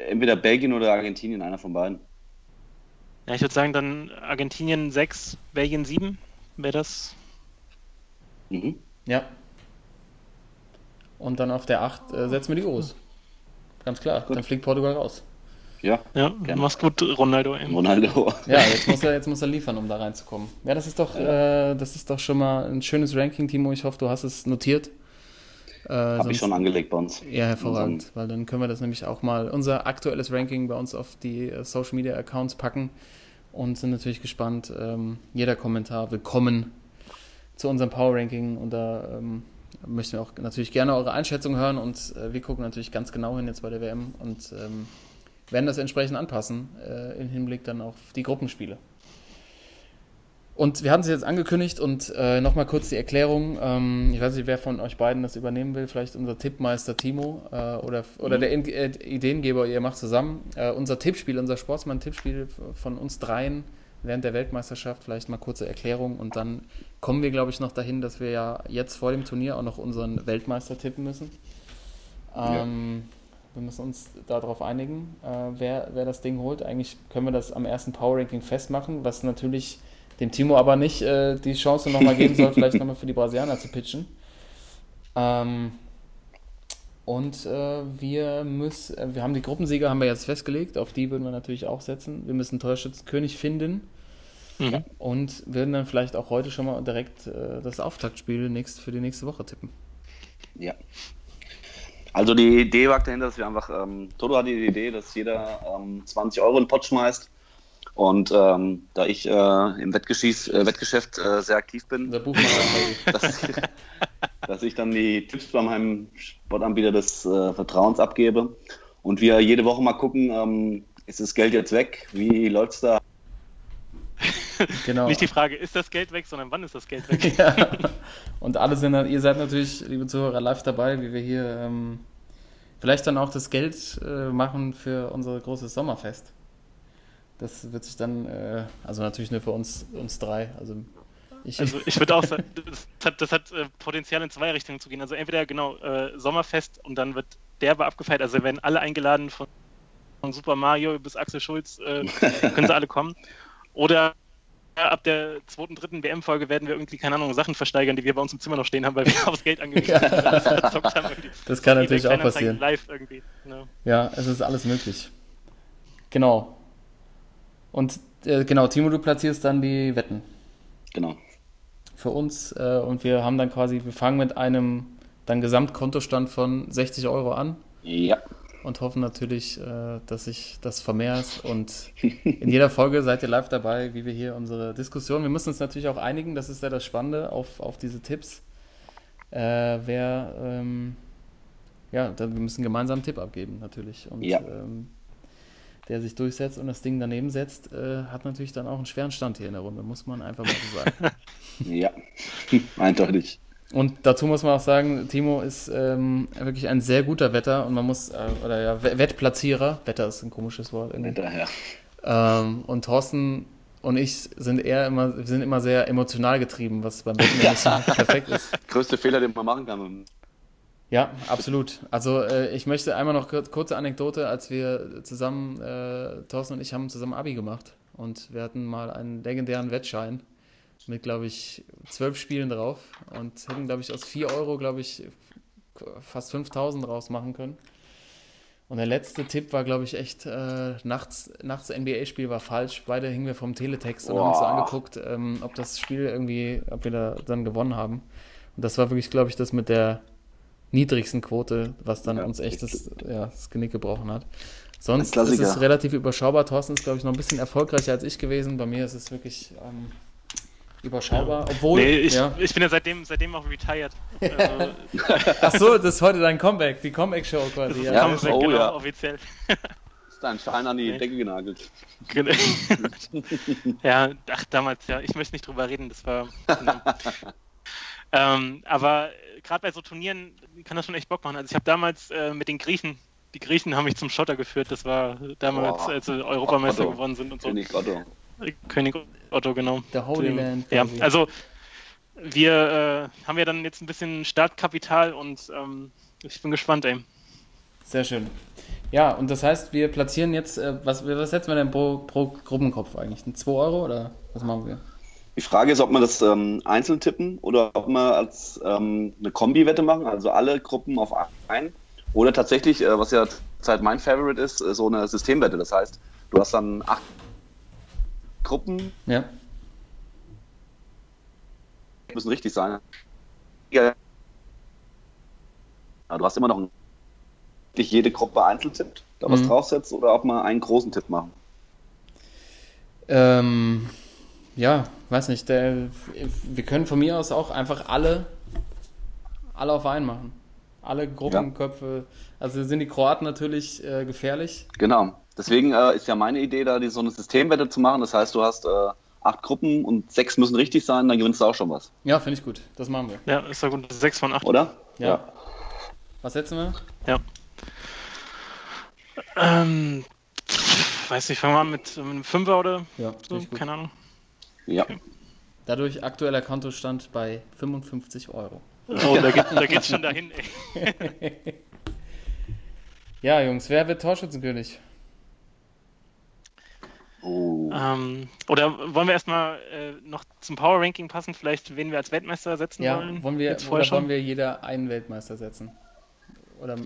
entweder Belgien oder Argentinien, einer von beiden. Ja, ich würde sagen, dann Argentinien 6, Belgien 7. Wäre das. Mhm. Ja. Und dann auf der 8 äh, setzen wir die Groß. Ganz klar, Gut. dann fliegt Portugal raus. Ja, Ja, Gerne. mach's gut, Ronaldo. ey. Ronaldo. Ja, jetzt muss er, jetzt muss er liefern, um da reinzukommen. Ja, das ist doch, äh, das ist doch schon mal ein schönes Ranking, Timo. Ich hoffe, du hast es notiert. Äh, Habe sonst- ich schon angelegt bei uns. Ja, hervorragend, weil dann können wir das nämlich auch mal, unser aktuelles Ranking bei uns auf die äh, Social Media Accounts packen und sind natürlich gespannt. Ähm, jeder Kommentar willkommen zu unserem Power Ranking und da ähm, möchten wir auch natürlich gerne eure Einschätzung hören und äh, wir gucken natürlich ganz genau hin jetzt bei der WM und ähm, werden das entsprechend anpassen äh, im Hinblick dann auf die Gruppenspiele. Und wir hatten es jetzt angekündigt und äh, nochmal kurz die Erklärung. Ähm, ich weiß nicht, wer von euch beiden das übernehmen will. Vielleicht unser Tippmeister Timo äh, oder, oder Mhm. der In äh, Ideengeber, ihr macht zusammen. Äh, unser Tippspiel, unser Sportsmann-Tippspiel von uns dreien während der Weltmeisterschaft. Vielleicht mal kurze Erklärung und dann kommen wir, glaube ich, noch dahin, dass wir ja jetzt vor dem Turnier auch noch unseren Weltmeister tippen müssen. Ja. Ähm, Wir müssen uns darauf einigen, äh, wer, wer das Ding holt. Eigentlich können wir das am ersten Power Ranking festmachen, was natürlich dem Timo aber nicht äh, die Chance nochmal geben soll, vielleicht nochmal für die Brasilianer zu pitchen. Ähm, und äh, wir müssen, äh, wir haben die Gruppensieger haben wir jetzt festgelegt, auf die würden wir natürlich auch setzen. Wir müssen Torschützenkönig finden Mhm. und würden dann vielleicht auch heute schon mal direkt äh, das Auftaktspiel nächst, für die nächste Woche tippen. Ja. Also die Idee lag dahinter, dass wir einfach, ähm, Toto hatte die Idee, dass jeder ähm, 20 Euro in den Pott schmeißt. Und ähm, da ich äh, im äh, Wettgeschäft äh, sehr aktiv bin, Buchmacher dass, dass ich dann die Tipps bei meinem Sportanbieter des äh, Vertrauens abgebe. Und wir jede Woche mal gucken, ähm, ist das Geld jetzt weg? Wie läuft's da? genau. Nicht die Frage, ist das Geld weg, sondern wann ist das Geld weg? ja. Und alle sind dann, ihr seid natürlich, liebe Zuhörer, live dabei, wie wir hier ähm, vielleicht dann auch das Geld äh, machen für unser großes Sommerfest. Das wird sich dann, äh, also natürlich nur für uns, uns drei. Also ich, Also ich würde auch sagen, das hat, das hat äh, Potenzial in zwei Richtungen zu gehen. Also entweder genau äh, Sommerfest und dann wird derbe abgefeiert. Also werden alle eingeladen von, von Super Mario bis Axel Schulz, äh, können sie alle kommen. Oder ab der zweiten, dritten WM-Folge werden wir irgendwie, keine Ahnung, Sachen versteigern, die wir bei uns im Zimmer noch stehen haben, weil wir aufs Geld angewiesen sind. und alles verzockt haben irgendwie. das kann natürlich auch passieren. Live irgendwie. Genau. Ja, es ist alles möglich. Genau. Und äh, genau, Timo, du platzierst dann die Wetten. Genau. Für uns äh, und wir haben dann quasi, wir fangen mit einem dann Gesamtkontostand von 60 Euro an. Ja. und hoffen natürlich, äh, dass sich das vermehrt. Und in jeder Folge seid ihr live dabei, wie wir hier unsere Diskussion, wir müssen uns natürlich auch einigen, das ist ja das Spannende auf, auf diese Tipps, äh, wer, ähm, ja, dann, wir müssen gemeinsam einen Tipp abgeben natürlich. Und Ja. ähm, der sich durchsetzt und das Ding daneben setzt, äh, hat natürlich dann auch einen schweren Stand hier in der Runde, muss man einfach mal so sagen. Ja. Eindeutig. Und dazu muss man auch sagen, Timo ist ähm, wirklich ein sehr guter Wetter und man muss, äh, oder ja, Wettplatzierer, Wetter ist ein komisches Wort irgendwie. Daher. Ähm, und Thorsten und ich sind eher immer, wir sind immer sehr emotional getrieben, was beim Wetten ja nicht so perfekt ist. Größte Fehler, den man machen kann. Ja, absolut. Also äh, ich möchte einmal noch kur kurze Anekdote, als wir zusammen, äh, Thorsten und ich haben zusammen Abi gemacht und wir hatten mal einen legendären Wettschein mit, glaube ich, zwölf Spielen drauf und hätten, glaube ich, aus vier Euro, glaube ich, fast 5000 draus machen können. Und der letzte Tipp war, glaube ich, echt, äh, nachts, nachts NBA-Spiel war falsch. Beide hingen wir vom Teletext und haben uns so angeguckt, ähm, ob das Spiel irgendwie, ob wir da dann gewonnen haben. Und das war wirklich, glaube ich, das mit der niedrigsten Quote, was dann Ja. uns echt das, ja, das Genick gebrochen hat. Sonst Ein ist es relativ überschaubar. Thorsten ist, glaube ich, noch ein bisschen erfolgreicher als ich gewesen. Bei mir ist es wirklich ähm, überschaubar. Obwohl, Nee, ich, ja. ich bin ja seitdem, seitdem auch retired. Also, Ach so, das ist heute dein Comeback, die Comeback-Show quasi. Ja. Ja, Comeback, oh genau, ja. offiziell. dein Schein an die Decke genagelt. Genau. ja, ach, damals, ja, ich möchte nicht drüber reden, das war. Genau. ähm, aber gerade bei so Turnieren kann das schon echt Bock machen. Also ich habe damals äh, mit den Griechen, die Griechen haben mich zum Schotter geführt, das war damals, Boah. als sie Europameister Otto. geworden sind und so. König Otto. König Otto, genau. Der Holy Land. Ja, also wir äh, haben ja dann jetzt ein bisschen Startkapital und ähm, ich bin gespannt, ey. Sehr schön. Ja, und das heißt, wir platzieren jetzt, äh, was, was setzen wir denn pro, pro Gruppenkopf eigentlich? Ein 2 Euro oder was machen wir? Die Frage ist, ob wir das ähm, einzeln tippen oder ob wir als ähm, eine Kombi-Wette machen, also alle Gruppen auf einen. Oder tatsächlich, äh, was ja zurzeit mein Favorite ist, äh, so eine Systemwette. Das heißt, du hast dann acht Gruppen, Ja. müssen richtig sein. Ja. Du hast immer noch einen, jede Gruppe einzeln tippt, da was Mhm. draufsetzt oder ob wir einen großen Tipp machen. Ähm, ja, weiß nicht. Der, wir können von mir aus auch einfach alle, alle auf einen machen. Alle Gruppenköpfe. Also sind die Kroaten natürlich äh, gefährlich. Genau. Deswegen äh, ist ja meine Idee, da die, so eine Systemwette zu machen. Das heißt, du hast äh, acht Gruppen und sechs müssen richtig sein, dann gewinnst du auch schon was, Ja, finde ich gut. Das machen wir. Ja, ist ja gut. 6 von 8. oder? Ja. Was setzen wir? Ja. Ähm, weiß nicht, fangen wir an mit, mit einem Fünfer oder Ja, so, finde ich gut. keine Ahnung. Ja. Dadurch aktueller Kontostand bei 55 Euro. Oh, da, geht, da geht's schon dahin, ey. Ja, Jungs, wer wird Torschützenkönig? Oh. Ähm, oder wollen wir erstmal äh, noch zum Power Ranking passen, vielleicht wen wir als Weltmeister setzen Ja, wollen? wollen wir, oder wollen schon? wir jeder einen Weltmeister setzen? Oder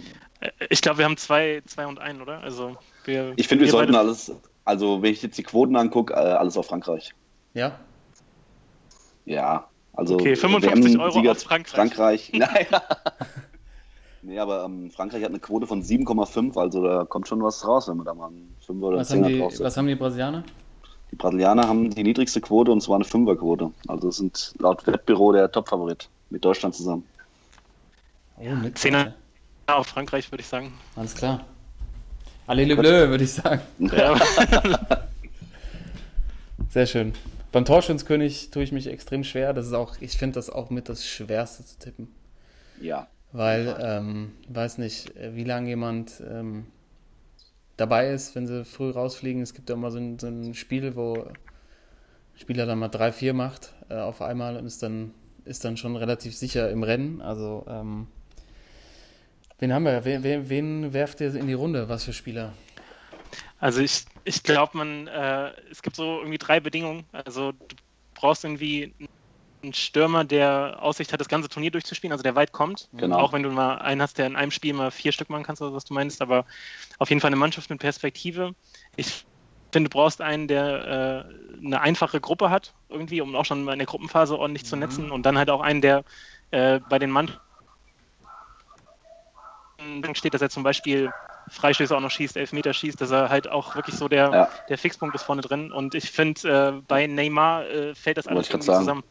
Äh, Ich glaube, wir haben zwei, zwei und einen, oder? Also wir, Ich finde, wir sollten beide- alles, also wenn ich jetzt die Quoten angucke, äh, alles auf Frankreich. Ja? Ja, also Okay, 55 Euro WM-Sieger auf Frankreich. Frankreich. Naja. nee, aber ähm, Frankreich hat eine Quote von 7,5, also da kommt schon was raus, wenn man da mal einen 5 oder Was haben, 10er die, draufsetzt. was haben die Brasilianer? Die Brasilianer haben die niedrigste Quote und zwar eine 5er-Quote. Also es sind laut Wettbüro der Topfavorit mit Deutschland zusammen. Oh, mit Zehner. Ja, auf Frankreich, würde ich sagen. Alles klar. Allez le bleu, würde ich sagen. Ja, Sehr schön. Beim Torschützenkönig tue ich mich extrem schwer. Das ist auch, ich finde das auch mit das Schwerste zu tippen. Ja. Weil, ähm, weiß nicht, äh, wie lange jemand ähm, dabei ist, wenn sie früh rausfliegen. Es gibt ja immer so ein, so ein Spiel, wo Spieler dann mal drei, vier macht äh, auf einmal und ist dann, ist dann schon relativ sicher im Rennen. Also, ähm, wen haben wir? Wen, wen, wen werft ihr in die Runde? Was für Spieler? Also ich, ich glaube, man, äh, es gibt so irgendwie drei Bedingungen. Also du brauchst irgendwie einen Stürmer, der Aussicht hat, das ganze Turnier durchzuspielen, also der weit kommt. Genau. Auch wenn du mal einen hast, der in einem Spiel mal vier Stück machen kannst, oder was du meinst, aber auf jeden Fall eine Mannschaft mit Perspektive. Ich finde, du brauchst einen, der äh, eine einfache Gruppe hat, irgendwie, um auch schon mal in der Gruppenphase ordentlich zu netzen. Und dann halt auch einen, der äh, bei den Mannschaften steht, dass er zum Beispiel Freistöße auch noch schießt, Elfmeter schießt, dass er halt auch wirklich so der, Ja. der Fixpunkt ist vorne drin. Und ich finde, äh, bei Neymar äh, fällt das alles irgendwie zusammen.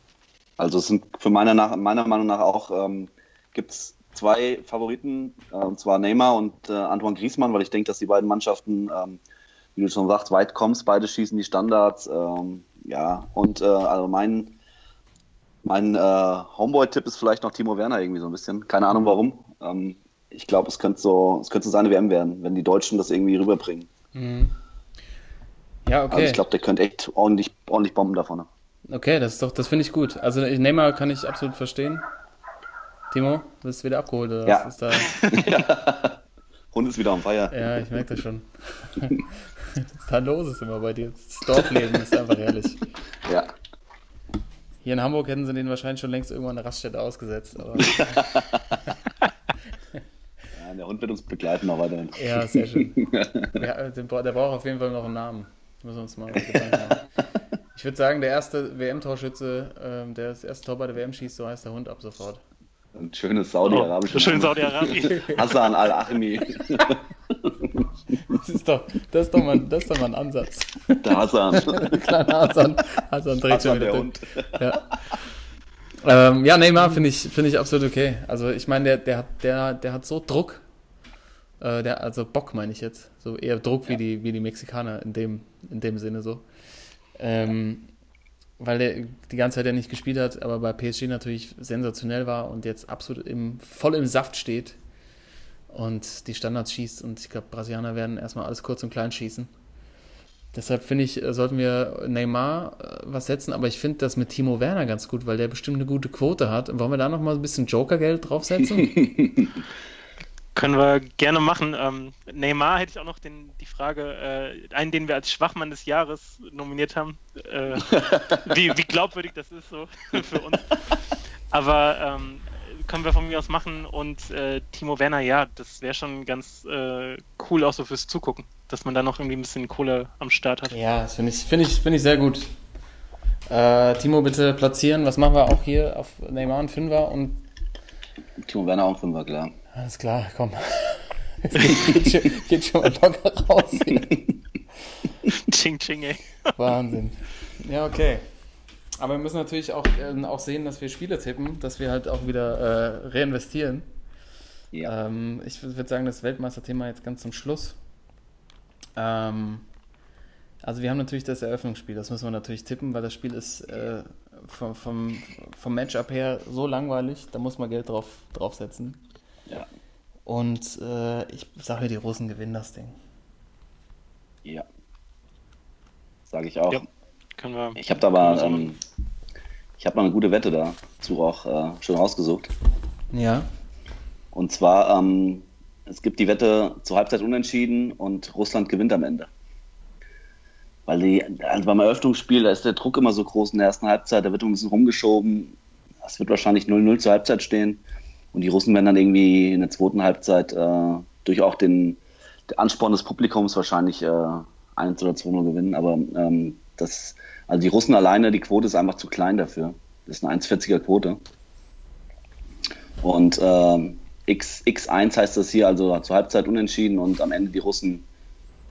Also es sind für meiner, nach, meiner Meinung nach auch ähm, gibt es zwei Favoriten, äh, und zwar Neymar und äh, Antoine Griezmann, weil ich denke, dass die beiden Mannschaften, ähm, wie du schon sagst, weit kommst, beide schießen die Standards. Ähm, ja, und äh, also mein, mein äh, Homeboy-Tipp ist vielleicht noch Timo Werner irgendwie so ein bisschen. Keine Ahnung warum. Ähm, ich glaube, es könnte so, es könnte so seine WM werden, wenn die Deutschen das irgendwie rüberbringen. Ja, okay. Also ich glaube, der könnte echt ordentlich, ordentlich Bomben da vorne. Okay, das ist doch, das finde ich gut. Also Neymar kann ich absolut verstehen. Timo, du bist wieder abgeholt oder Ja. was ist da? Hund ist wieder am Feier. Ja, ich merke das schon. was da los ist immer bei dir. Das Dorfleben ist einfach herrlich. Ja. Hier in Hamburg hätten sie den wahrscheinlich schon längst irgendwann eine Raststätte ausgesetzt. Aber ja, der Hund wird uns begleiten noch weiterhin. ja, sehr schön. Ja, bra- der braucht auf jeden Fall noch einen Namen. Müssen wir uns mal Gedanken machen. Ich würde sagen, der erste WM-Torschütze, ähm, der das erste Tor bei der WM schießt, so heißt der Hund ab sofort. Ein schönes Oh, saudi-arabisches. schön Saudi-Arabien. Hassan al-Achmi. Das ist doch, das ist doch, mal, das ist doch mal ein Ansatz. Der Hassan. Kleiner Hassan, Hassan dreht schon Hassan wieder der. Hund. Ja. Ähm, ja, Neymar finde ich, finde ich absolut okay. Also ich meine, der, der, hat, der, der hat so Druck Äh, der, also Bock meine ich jetzt. So eher Druck wie, die, wie die Mexikaner in dem, in dem Sinne so. Ähm, weil der die ganze Zeit ja nicht gespielt hat, aber bei PSG natürlich sensationell war und jetzt absolut im, voll im Saft steht und die Standards schießt. Und ich glaube, Brasilianer werden erstmal alles kurz und klein schießen. Deshalb finde ich, äh, sollten wir Neymar äh, was setzen, aber ich finde das mit Timo Werner ganz gut, weil der bestimmt eine gute Quote hat. Wollen wir da nochmal ein bisschen Jokergeld draufsetzen? Können wir gerne machen. Ähm, Neymar hätte ich auch noch den, die Frage, äh, einen, den wir als Schwachmann des Jahres nominiert haben. Äh, wie, wie, glaubwürdig das ist so für uns. Aber ähm, können wir von mir aus machen und äh, Timo Werner, ja, das wäre schon ganz äh, cool auch so fürs Zugucken, dass man da noch irgendwie ein bisschen Kohle am Start hat. Ja, das finde ich, find ich, find ich sehr gut. Äh, Timo, bitte platzieren. Was machen wir auch hier auf Neymar und Fünfer und Timo Werner auch Fünfer, klar. Alles klar, komm. geht, schon, geht schon mal locker raus hier. ching, ching, ey. Wahnsinn. Ja, okay. Aber wir müssen natürlich auch, äh, auch sehen, dass wir Spiele tippen, dass wir halt auch wieder äh, reinvestieren. Ja. Ähm, ich würde sagen, das Weltmeisterthema jetzt ganz zum Schluss. Ähm, also wir haben natürlich das Eröffnungsspiel, das müssen wir natürlich tippen, weil das Spiel ist äh, vom, vom, vom Matchup her so langweilig, da muss man Geld drauf draufsetzen. Ja. Und äh, ich sage, die Russen gewinnen das Ding. Ja. Sage ich auch. Ja, können wir. Ich habe da aber, ähm, ich habe mal eine gute Wette dazu auch äh, schon rausgesucht. Ja. Und zwar, ähm, es gibt die Wette zur Halbzeit unentschieden und Russland gewinnt am Ende. Weil die, also beim Eröffnungsspiel, da ist der Druck immer so groß in der ersten Halbzeit, da wird ein bisschen rumgeschoben. Es wird wahrscheinlich 0-0 zur Halbzeit stehen. Und die Russen werden dann irgendwie in der zweiten Halbzeit äh, durch auch den, den, Ansporn des Publikums wahrscheinlich äh, 1 oder 2-0 gewinnen. Aber ähm, das, also die Russen alleine, die Quote ist einfach zu klein dafür. Das ist eine 1,40er Quote. Und äh, X, X1 heißt das hier, also zur Halbzeit unentschieden und am Ende die Russen,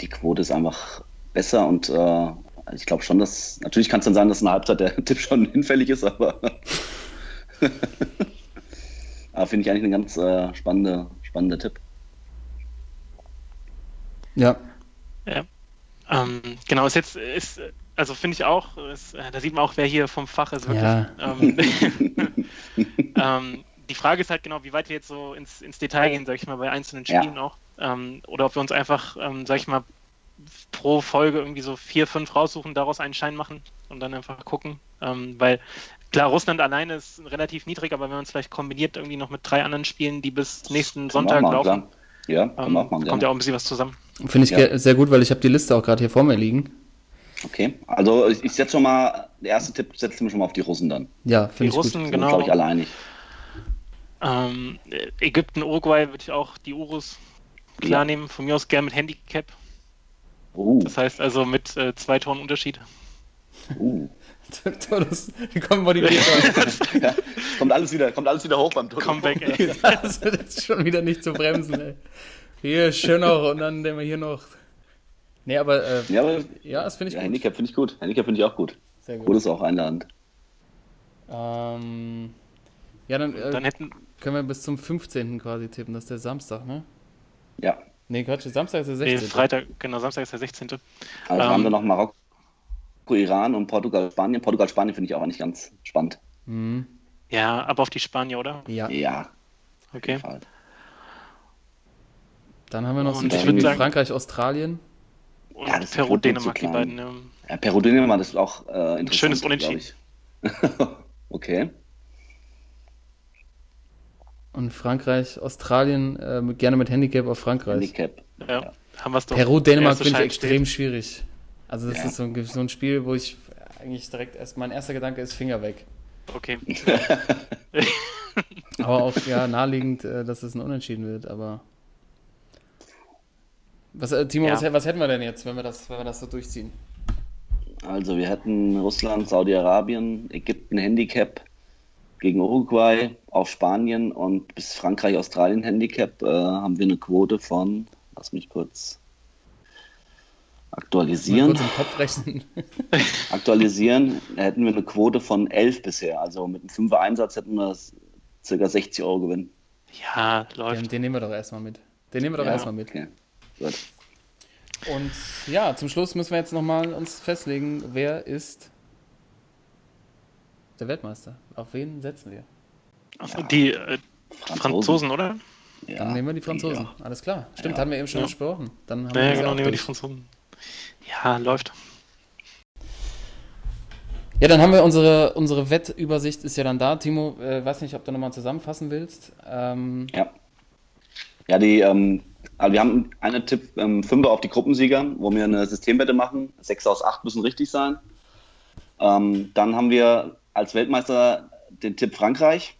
die Quote ist einfach besser und äh, ich glaube schon, dass natürlich kann es dann sein, dass in der Halbzeit der Tipp schon hinfällig ist, aber Aber finde ich eigentlich ein ganz äh, spannender, spannender Tipp. Ja. Ja. Ähm, genau, ist jetzt, ist, also finde ich auch, ist, äh, da sieht man auch, wer hier vom Fach ist, wirklich. Ja. Ähm, ähm, die Frage ist halt genau, wie weit wir jetzt so ins, ins Detail gehen, sag ich mal, bei einzelnen Spielen ja. auch. Ähm, oder ob wir uns einfach, ähm, sag ich mal, pro Folge irgendwie so vier, fünf raussuchen, daraus einen Schein machen und dann einfach gucken. Ähm, weil Klar, Russland alleine ist relativ niedrig, aber wenn man es vielleicht kombiniert irgendwie noch mit drei anderen Spielen, die bis nächsten Sonntag machen, laufen, ja, ähm, kommt ja auch ein bisschen was zusammen. Finde ich ja. sehr gut, weil ich habe die Liste auch gerade hier vor mir liegen. Okay, also ich, ich setze schon mal, der erste Tipp setzen wir schon mal auf die Russen dann. Ja, finde ich Russen, gut. genau. glaube ich, alle einig. Ähm, Ägypten, Uruguay würde ich auch die Urus klar ja. nehmen. Von mir aus gerne mit Handicap. Uh. Das heißt also mit äh, zwei Toren Unterschied. Uh. das, kommen wir die ja, kommt, alles wieder, kommt alles wieder hoch beim Toto. Comeback, ey. Das ist schon wieder nicht zu bremsen, ey. Hier, schön noch und dann nehmen wir hier noch. Nee, aber, äh, ja, aber, ja, das finde ich ja, gut. Handicap finde ich gut. Handicap finde ich auch gut. Sehr gut. Gut ist auch einladend. Ähm, ja, dann, äh, dann hätten... können wir bis zum 15. quasi tippen. Das ist der Samstag, ne? Ja. Nee, Quatsch, Samstag ist der 16. Nee, Freitag, genau, Samstag ist der 16. Also ähm, haben wir noch Marokko Iran und Portugal, Spanien. Portugal, Spanien finde ich auch nicht ganz spannend. Mhm. Ja, aber auf die Spanier, oder? Ja. Ja. Okay. Dann haben wir noch so ein Spiel Frankreich, Australien. Und ja, das Peru, Dänemark, die beiden. Ja. ja, Peru, Dänemark, das ist auch äh, interessant. Schönes Unentschieden. okay. Und Frankreich, Australien, äh, gerne mit Handicap auf Frankreich. Handicap. Ja, ja. haben wir es doch. Peru, Dänemark finde ich extrem steht. schwierig. Also das ja. ist so ein, so ein, Spiel, wo ich eigentlich direkt erst, mein erster Gedanke ist Finger weg. Okay. aber auch ja naheliegend, äh, dass es ein Unentschieden wird, aber. Was, äh, Timo, ja. was, was, hätten wir denn jetzt, wenn wir, das, wenn wir das so durchziehen? Also wir hätten Russland, Saudi-Arabien, Ägypten Handicap gegen Uruguay, auf Spanien und bis Frankreich, Australien Handicap äh, haben wir eine Quote von, lass mich kurz Aktualisieren. Kurz im Kopf rechnen. Aktualisieren, da hätten wir eine Quote von 11 bisher. Also mit einem 5er Einsatz hätten wir ca. 60 Euro Gewinn. Ja, läuft. Den, den, nehmen wir doch erstmal mit. Den nehmen wir doch Ja, erstmal mit. Okay. Gut. Und ja, zum Schluss müssen wir jetzt nochmal uns festlegen, wer ist der Weltmeister? Auf wen setzen wir? Also die äh, Franzosen, oder? Ja. Dann nehmen wir die Franzosen. Ja. Alles klar. Stimmt, Ja. hatten wir eben schon Ja. besprochen. Dann haben Ja, wir genau, nehmen wir die. Franzosen. Ja, läuft. Ja, dann haben wir unsere, unsere Wettübersicht ist ja dann da. Timo, äh, weiß nicht, ob du nochmal zusammenfassen willst. Ähm, Ja. Ja, die, ähm, also wir haben einen Tipp, ähm, Fünfer auf die Gruppensieger, wo wir eine Systemwette machen. Sechs aus acht müssen richtig sein. Ähm, dann haben wir als Weltmeister den Tipp Frankreich.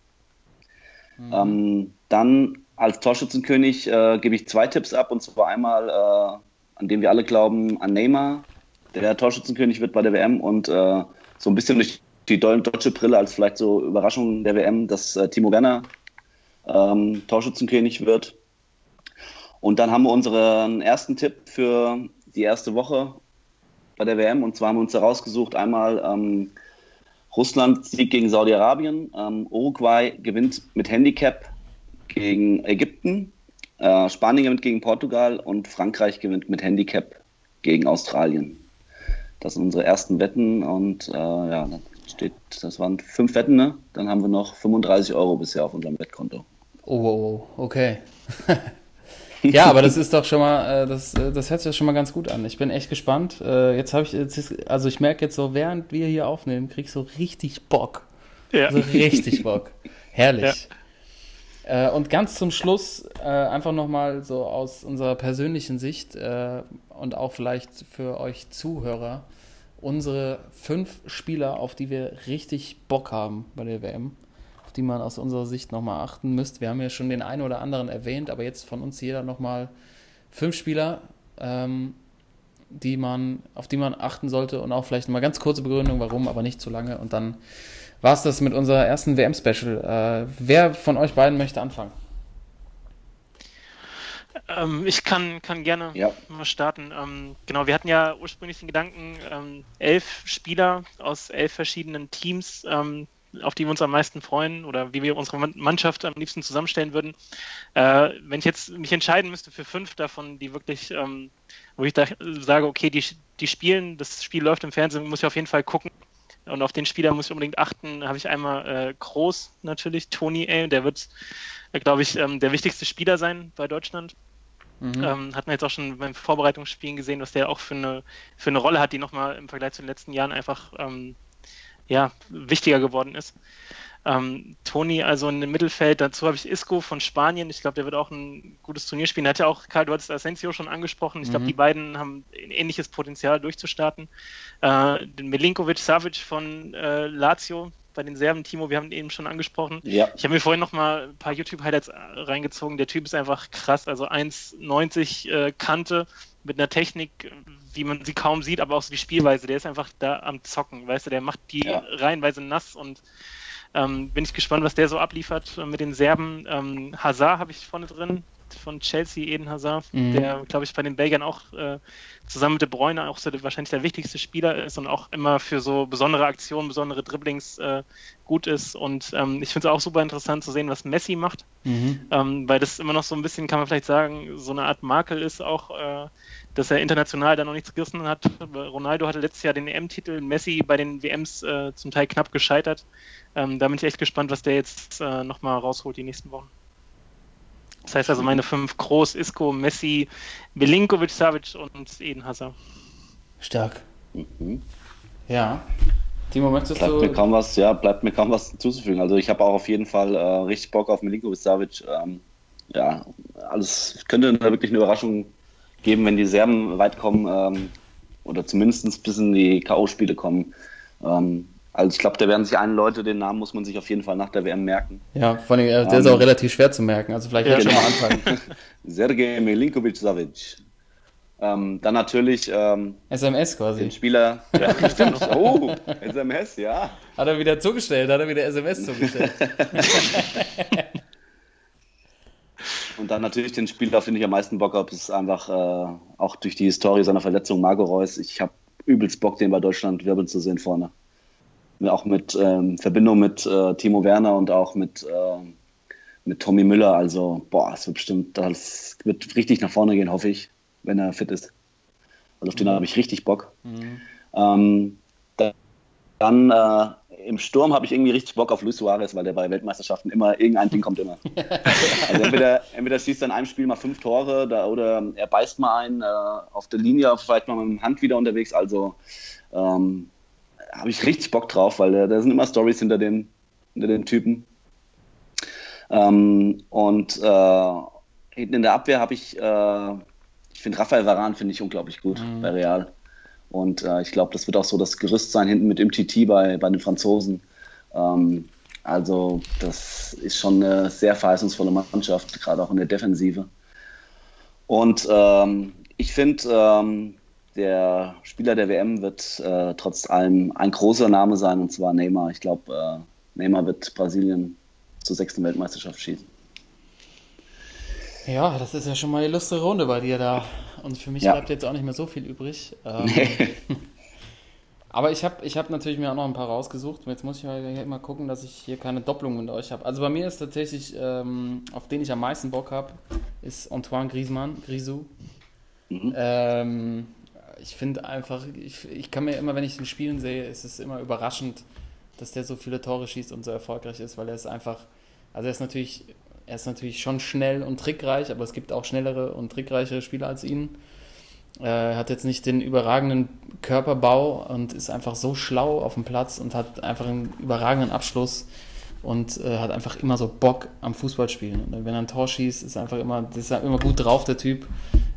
Ähm, dann als Torschützenkönig äh, gebe ich zwei Tipps ab und zwar einmal, äh, an dem wir alle glauben, an Neymar, der Torschützenkönig wird bei der WM und äh, so ein bisschen durch die deu- deutsche Brille als vielleicht so Überraschung der WM, dass äh, Timo Werner ähm, Torschützenkönig wird. Und dann haben wir unseren ersten Tipp für die erste Woche bei der WM. Und zwar haben wir uns herausgesucht, einmal ähm, Russland Sieg gegen Saudi-Arabien, ähm, Uruguay gewinnt mit Handicap gegen Ägypten, äh, Spanien gewinnt gegen Portugal und Frankreich gewinnt mit Handicap gegen Australien. Das sind unsere ersten Wetten und äh, ja, dann steht, das waren fünf Wetten, ne? Dann haben wir noch 35 Euro bisher auf unserem Wettkonto. Oh, oh, oh, okay. ja, aber das ist doch schon mal, äh, das, äh, das hört sich ja schon mal ganz gut an. Ich bin echt gespannt. Äh, Jetzt habe ich, jetzt also ich merke jetzt so, während wir hier aufnehmen, krieg ich so richtig Bock. Ja. So richtig Bock. Herrlich. Äh, und ganz zum Schluss einfach nochmal so aus unserer persönlichen Sicht und auch vielleicht für euch Zuhörer unsere fünf Spieler, auf die wir richtig Bock haben bei der WM, auf die man aus unserer Sicht nochmal achten müsst. Wir haben ja schon den einen oder anderen erwähnt, aber jetzt von uns jeder nochmal fünf Spieler, ähm, die man, auf die man achten sollte und auch vielleicht mal ganz kurze Begründung, warum, aber nicht zu lange. Und dann war es das mit unserer ersten WM-Special. Äh, wer von euch beiden möchte anfangen? Ähm, ich kann, kann gerne Ja. mal starten. Ähm, genau, wir hatten ja ursprünglich den Gedanken, ähm, elf Spieler aus elf verschiedenen Teams, ähm, auf die wir uns am meisten freuen oder wie wir unsere Man- Mannschaft am liebsten zusammenstellen würden. Äh, wenn ich jetzt mich entscheiden müsste für fünf davon, die wirklich, ähm, wo ich da sage, okay, die, die spielen, das Spiel läuft im Fernsehen, muss ich auf jeden Fall gucken. Und auf den Spieler muss ich unbedingt achten. Habe ich einmal äh, Groß natürlich, Tony A. Der wird, äh, glaube ich, ähm, der wichtigste Spieler sein bei Deutschland. Mhm. Ähm, hat man jetzt auch schon beim Vorbereitungsspielen gesehen, was der auch für eine, für eine Rolle hat, die nochmal im Vergleich zu den letzten Jahren einfach ähm, ja, wichtiger geworden ist. Ähm, Toni, also in dem Mittelfeld, dazu habe ich Isco von Spanien. Ich glaube, der wird auch ein gutes Turnier spielen. Hat ja auch Karl, du hattest Asensio schon angesprochen. Ich glaube, Mhm. die beiden haben ein ähnliches Potenzial durchzustarten. Äh, den Milinkovic Savic von äh, Lazio bei den Serben, Timo, wir haben ihn eben schon angesprochen. Ja, Ich habe mir vorhin noch mal ein paar YouTube-Highlights reingezogen. Der Typ ist einfach krass. Also 1,90 äh, Kante mit einer Technik, wie man sie kaum sieht, aber auch so die Spielweise. Der ist einfach da am Zocken, weißt du, der macht die Ja. reihenweise nass und ähm, bin ich gespannt, was der so abliefert mit den Serben. Ähm, Hazard habe ich vorne drin, von Chelsea, Eden Hazard, Mhm. der, glaube ich, bei den Belgiern auch äh, zusammen mit De Bruyne auch so der, wahrscheinlich der wichtigste Spieler ist und auch immer für so besondere Aktionen, besondere Dribblings äh, gut ist. Und ähm, ich finde es auch super interessant zu sehen, was Messi macht, Mhm. ähm, weil das immer noch so ein bisschen, kann man vielleicht sagen, so eine Art Makel ist auch, äh, dass er international da noch nichts gerissen hat. Ronaldo hatte letztes Jahr den EM-Titel, Messi bei den WMs äh, zum Teil knapp gescheitert. Ähm, da bin ich echt gespannt, was der jetzt äh, nochmal rausholt die nächsten Wochen. Das heißt also meine fünf Groß, Isco, Messi, Milinkovic, Savic und Eden Hazard. Stark. mhm. Ja. Timo, möchtest bleibt mir du. kaum was, ja, bleibt mir kaum was hinzuzufügen. Also ich habe auch auf jeden Fall äh, richtig Bock auf Milinkovic Savic. Ähm, ja, alles könnte da wirklich eine Überraschung geben, wenn die Serben weit kommen ähm, oder zumindest bis in die K.O.-Spiele kommen. Ähm, also ich glaube, da werden sich einen Leute, den Namen muss man sich auf jeden Fall nach der WM merken. Ja, vor allem, äh, der ist Ähm, auch relativ schwer zu merken. Also vielleicht ja, ja, schon mal genau. anfangen. Sergej Milinkovic Savic. Ähm, dann natürlich ähm, SMS quasi. den Spieler. Ja, stimmt. Oh, SMS, ja. Hat er wieder zugestellt, hat er wieder SMS zugestellt. Und dann natürlich den Spieler, auf den ich am meisten Bock habe, ist einfach äh, auch durch die Historie seiner Verletzung Marco Reus. Ich habe übelst Bock, den bei Deutschland wirbeln zu sehen vorne. Auch mit ähm, Verbindung mit äh, Timo Werner und auch mit, äh, mit Tommy Müller. Also, boah, es wird bestimmt, das wird richtig nach vorne gehen, hoffe ich, wenn er fit ist. Also auf den habe ich richtig Bock. Mhm. Ähm, dann äh, im Sturm habe ich irgendwie richtig Bock auf Luis Suarez, weil der bei Weltmeisterschaften immer, irgendein Ding kommt immer. also entweder, entweder schießt er in einem Spiel mal fünf Tore da, oder er beißt mal einen äh, auf der Linie, vielleicht mal mit dem Hand wieder unterwegs. Also ähm, habe ich richtig Bock drauf, weil äh, da sind immer Stories hinter den, hinter den Typen. Ähm, und äh, hinten in der Abwehr habe ich, äh, ich finde Rafael Varan finde ich unglaublich gut mhm. bei Real. Und äh, ich glaube, das wird auch so das Gerüst sein hinten mit MTT bei, bei den Franzosen. Ähm, also das ist schon eine sehr verheißungsvolle Mannschaft, gerade auch in der Defensive. Und ähm, ich finde, ähm, der Spieler der WM wird äh, trotz allem ein großer Name sein, und zwar Neymar. Ich glaube, äh, Neymar wird Brasilien zur sechsten Weltmeisterschaft schießen. Ja, das ist ja schon mal eine lustige Runde bei dir da. Und für mich ja. bleibt jetzt auch nicht mehr so viel übrig. Ähm, aber ich habe ich hab natürlich mir auch noch ein paar rausgesucht. Jetzt muss ich mal gucken, dass ich hier keine Doppelung mit euch habe. Also bei mir ist tatsächlich, ähm, auf den ich am meisten Bock habe, ist Antoine Griezmann, Grisou. Mhm. Ähm, ich finde einfach, ich, ich kann mir immer, wenn ich den Spielen sehe, ist es immer überraschend, dass der so viele Tore schießt und so erfolgreich ist, weil er ist einfach, also er ist natürlich er ist natürlich schon schnell und trickreich, aber es gibt auch schnellere und trickreichere Spieler als ihn. Er hat jetzt nicht den überragenden Körperbau und ist einfach so schlau auf dem Platz und hat einfach einen überragenden Abschluss und äh, hat einfach immer so Bock am Fußballspielen. Und wenn er ein Tor schießt, ist einfach immer, ist immer gut drauf, der Typ.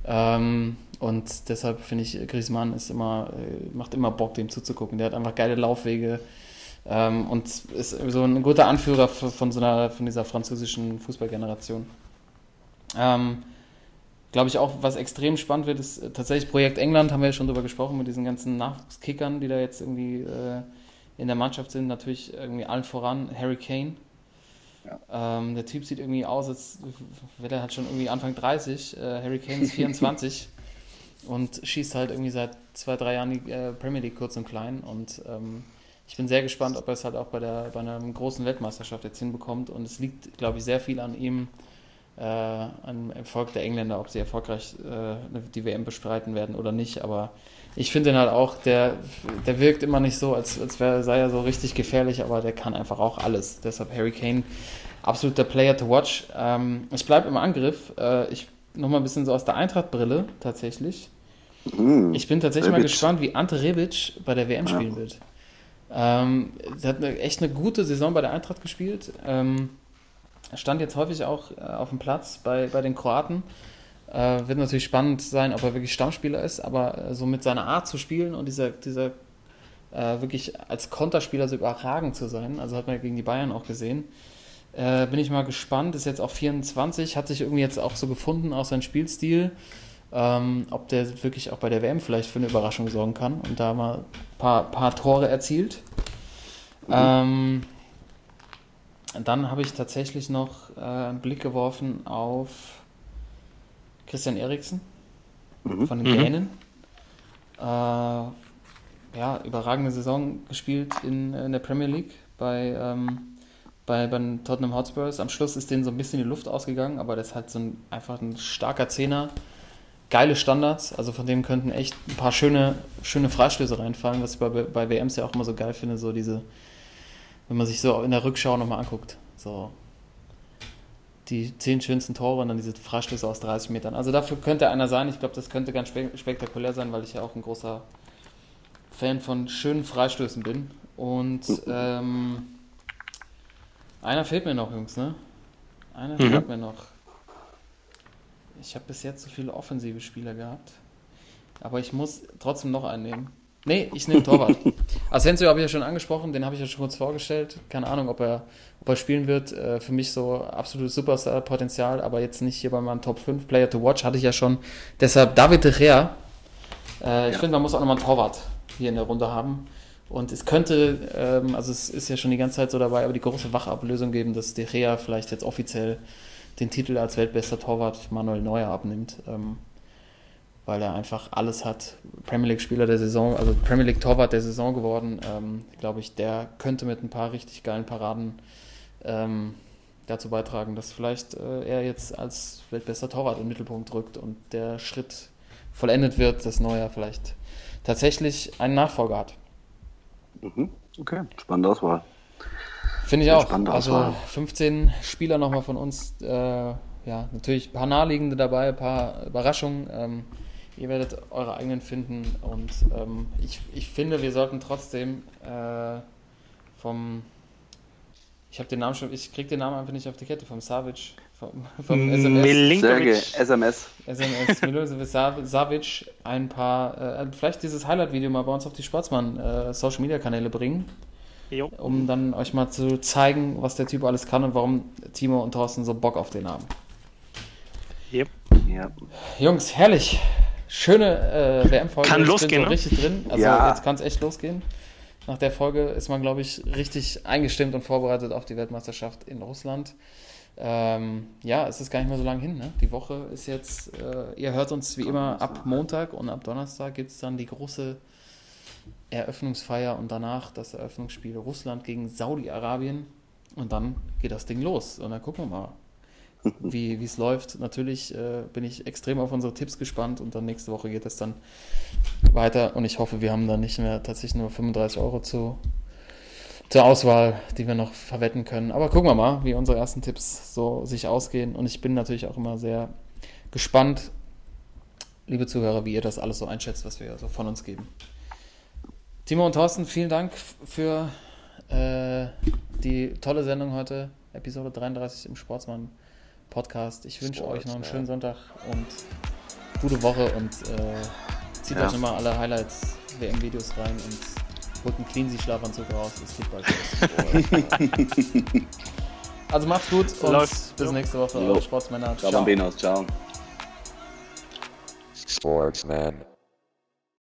Ähm, und deshalb finde ich, Griezmann ist immer, äh, macht immer Bock, dem zuzugucken. Der hat einfach geile Laufwege, ähm, und ist so ein guter Anführer von, so einer, von dieser französischen Fußballgeneration. Ähm, Glaube ich auch, was extrem spannend wird, ist tatsächlich Projekt England, haben wir ja schon drüber gesprochen, mit diesen ganzen Nachwuchskickern, die da jetzt irgendwie äh, in der Mannschaft sind. Natürlich irgendwie allen voran Harry Kane. Ja. Ähm, der Typ sieht irgendwie aus, als wäre er halt schon irgendwie Anfang 30. Äh, Harry Kane ist 24 und schießt halt irgendwie seit zwei, drei Jahren die äh, Premier League kurz und klein und ähm, ich bin sehr gespannt, ob er es halt auch bei, der, bei einer großen Weltmeisterschaft jetzt hinbekommt. Und es liegt, glaube ich, sehr viel an ihm, äh, an Erfolg der Engländer, ob sie erfolgreich äh, die WM bestreiten werden oder nicht. Aber ich finde ihn halt auch, der, der wirkt immer nicht so, als, als wär, sei er so richtig gefährlich, aber der kann einfach auch alles. Deshalb Harry Kane, absoluter Player to watch. Ähm, ich bleibe im Angriff. Äh, ich nochmal ein bisschen so aus der Eintracht-Brille tatsächlich. Mm, ich bin tatsächlich Rebic. mal gespannt, wie Ante Rebic bei der WM ja. spielen wird. Ähm, sie hat eine, echt eine gute Saison bei der Eintracht gespielt. Ähm, stand jetzt häufig auch äh, auf dem Platz bei, bei den Kroaten. Äh, wird natürlich spannend sein, ob er wirklich Stammspieler ist, aber äh, so mit seiner Art zu spielen und dieser, dieser äh, wirklich als Konterspieler so überragend zu sein, also hat man ja gegen die Bayern auch gesehen. Äh, bin ich mal gespannt, ist jetzt auch 24, hat sich irgendwie jetzt auch so gefunden, auch sein Spielstil ähm, ob der wirklich auch bei der WM vielleicht für eine Überraschung sorgen kann und da mal ein paar, paar Tore erzielt. Mhm. Ähm, dann habe ich tatsächlich noch äh, einen Blick geworfen auf Christian Eriksen mhm. von den mhm. Dänen. Äh, ja, überragende Saison gespielt in, in der Premier League bei, ähm, bei, bei den Tottenham Hotspurs. Am Schluss ist denen so ein bisschen die Luft ausgegangen, aber das ist halt so ein, einfach ein starker Zehner geile Standards, also von dem könnten echt ein paar schöne, schöne Freistöße reinfallen, was ich bei, bei WMs ja auch immer so geil finde, so diese, wenn man sich so in der Rückschau nochmal anguckt, so die zehn schönsten Tore und dann diese Freistöße aus 30 Metern. Also dafür könnte einer sein, ich glaube, das könnte ganz spektakulär sein, weil ich ja auch ein großer Fan von schönen Freistößen bin. Und ähm, einer fehlt mir noch, Jungs, ne? Einer mhm. fehlt mir noch. Ich habe bis jetzt so viele offensive Spieler gehabt. Aber ich muss trotzdem noch einen nehmen. Nee, ich nehme Torwart. Asensio habe ich ja schon angesprochen, den habe ich ja schon kurz vorgestellt. Keine Ahnung, ob er, ob er spielen wird. Äh, für mich so absolutes Superstar-Potenzial, aber jetzt nicht hier bei meinem Top 5 Player to Watch, hatte ich ja schon. Deshalb David De Gea. Äh, ich ja. finde, man muss auch nochmal einen Torwart hier in der Runde haben. Und es könnte, ähm, also es ist ja schon die ganze Zeit so dabei, aber die große Wachablösung geben, dass De Gea vielleicht jetzt offiziell den Titel als weltbester Torwart Manuel Neuer abnimmt, ähm, weil er einfach alles hat. Premier League Spieler der Saison, also Premier League Torwart der Saison geworden, ähm, glaube ich, der könnte mit ein paar richtig geilen Paraden ähm, dazu beitragen, dass vielleicht äh, er jetzt als weltbester Torwart im Mittelpunkt rückt und der Schritt vollendet wird, dass Neuer vielleicht tatsächlich einen Nachfolger hat. Mhm. Okay, spannende Auswahl. Finde ich auch. Also 15 Spieler nochmal von uns. Äh, ja, natürlich ein paar naheliegende dabei, ein paar Überraschungen. Ähm, ihr werdet eure eigenen finden. Und ähm, ich, ich finde, wir sollten trotzdem äh, vom. Ich habe den Namen schon, ich krieg den Namen einfach nicht auf die Kette, vom Savage, vom, vom SMS. Sergej, SMS. SMS, Milosevic Savic ein paar, äh, vielleicht dieses Highlight-Video mal bei uns auf die Sportsmann-Social-Media-Kanäle äh, bringen. Jo. Um dann euch mal zu zeigen, was der Typ alles kann und warum Timo und Thorsten so Bock auf den haben. Yep. yep. Jungs, herrlich. Schöne äh, WM-Folge. Kann ich losgehen, so ne? richtig drin. Also ja. jetzt kann es echt losgehen. Nach der Folge ist man, glaube ich, richtig eingestimmt und vorbereitet auf die Weltmeisterschaft in Russland. Ähm, ja, es ist gar nicht mehr so lange hin. Ne? Die Woche ist jetzt, äh, ihr hört uns wie immer ab Montag und ab Donnerstag gibt es dann die große Eröffnungsfeier und danach das Eröffnungsspiel Russland gegen Saudi-Arabien. Und dann geht das Ding los. Und dann gucken wir mal, wie es läuft. Natürlich äh, bin ich extrem auf unsere Tipps gespannt und dann nächste Woche geht es dann weiter. Und ich hoffe, wir haben dann nicht mehr tatsächlich nur 35 Euro zu, zur Auswahl, die wir noch verwetten können. Aber gucken wir mal, wie unsere ersten Tipps so sich ausgehen. Und ich bin natürlich auch immer sehr gespannt, liebe Zuhörer, wie ihr das alles so einschätzt, was wir so von uns geben. Timo und Thorsten, vielen Dank für äh, die tolle Sendung heute, Episode 33 im Sportsmann Podcast. Ich wünsche euch noch einen schönen Sonntag und gute Woche und äh, zieht ja. euch nochmal alle Highlights, WM-Videos rein und holt einen Cleansy-Schlafanzug raus. Es geht bald los. also macht's gut und Läuft. bis nächste Woche. Sportsmänner. Ciao. Ciao. Ciao. Sportsman.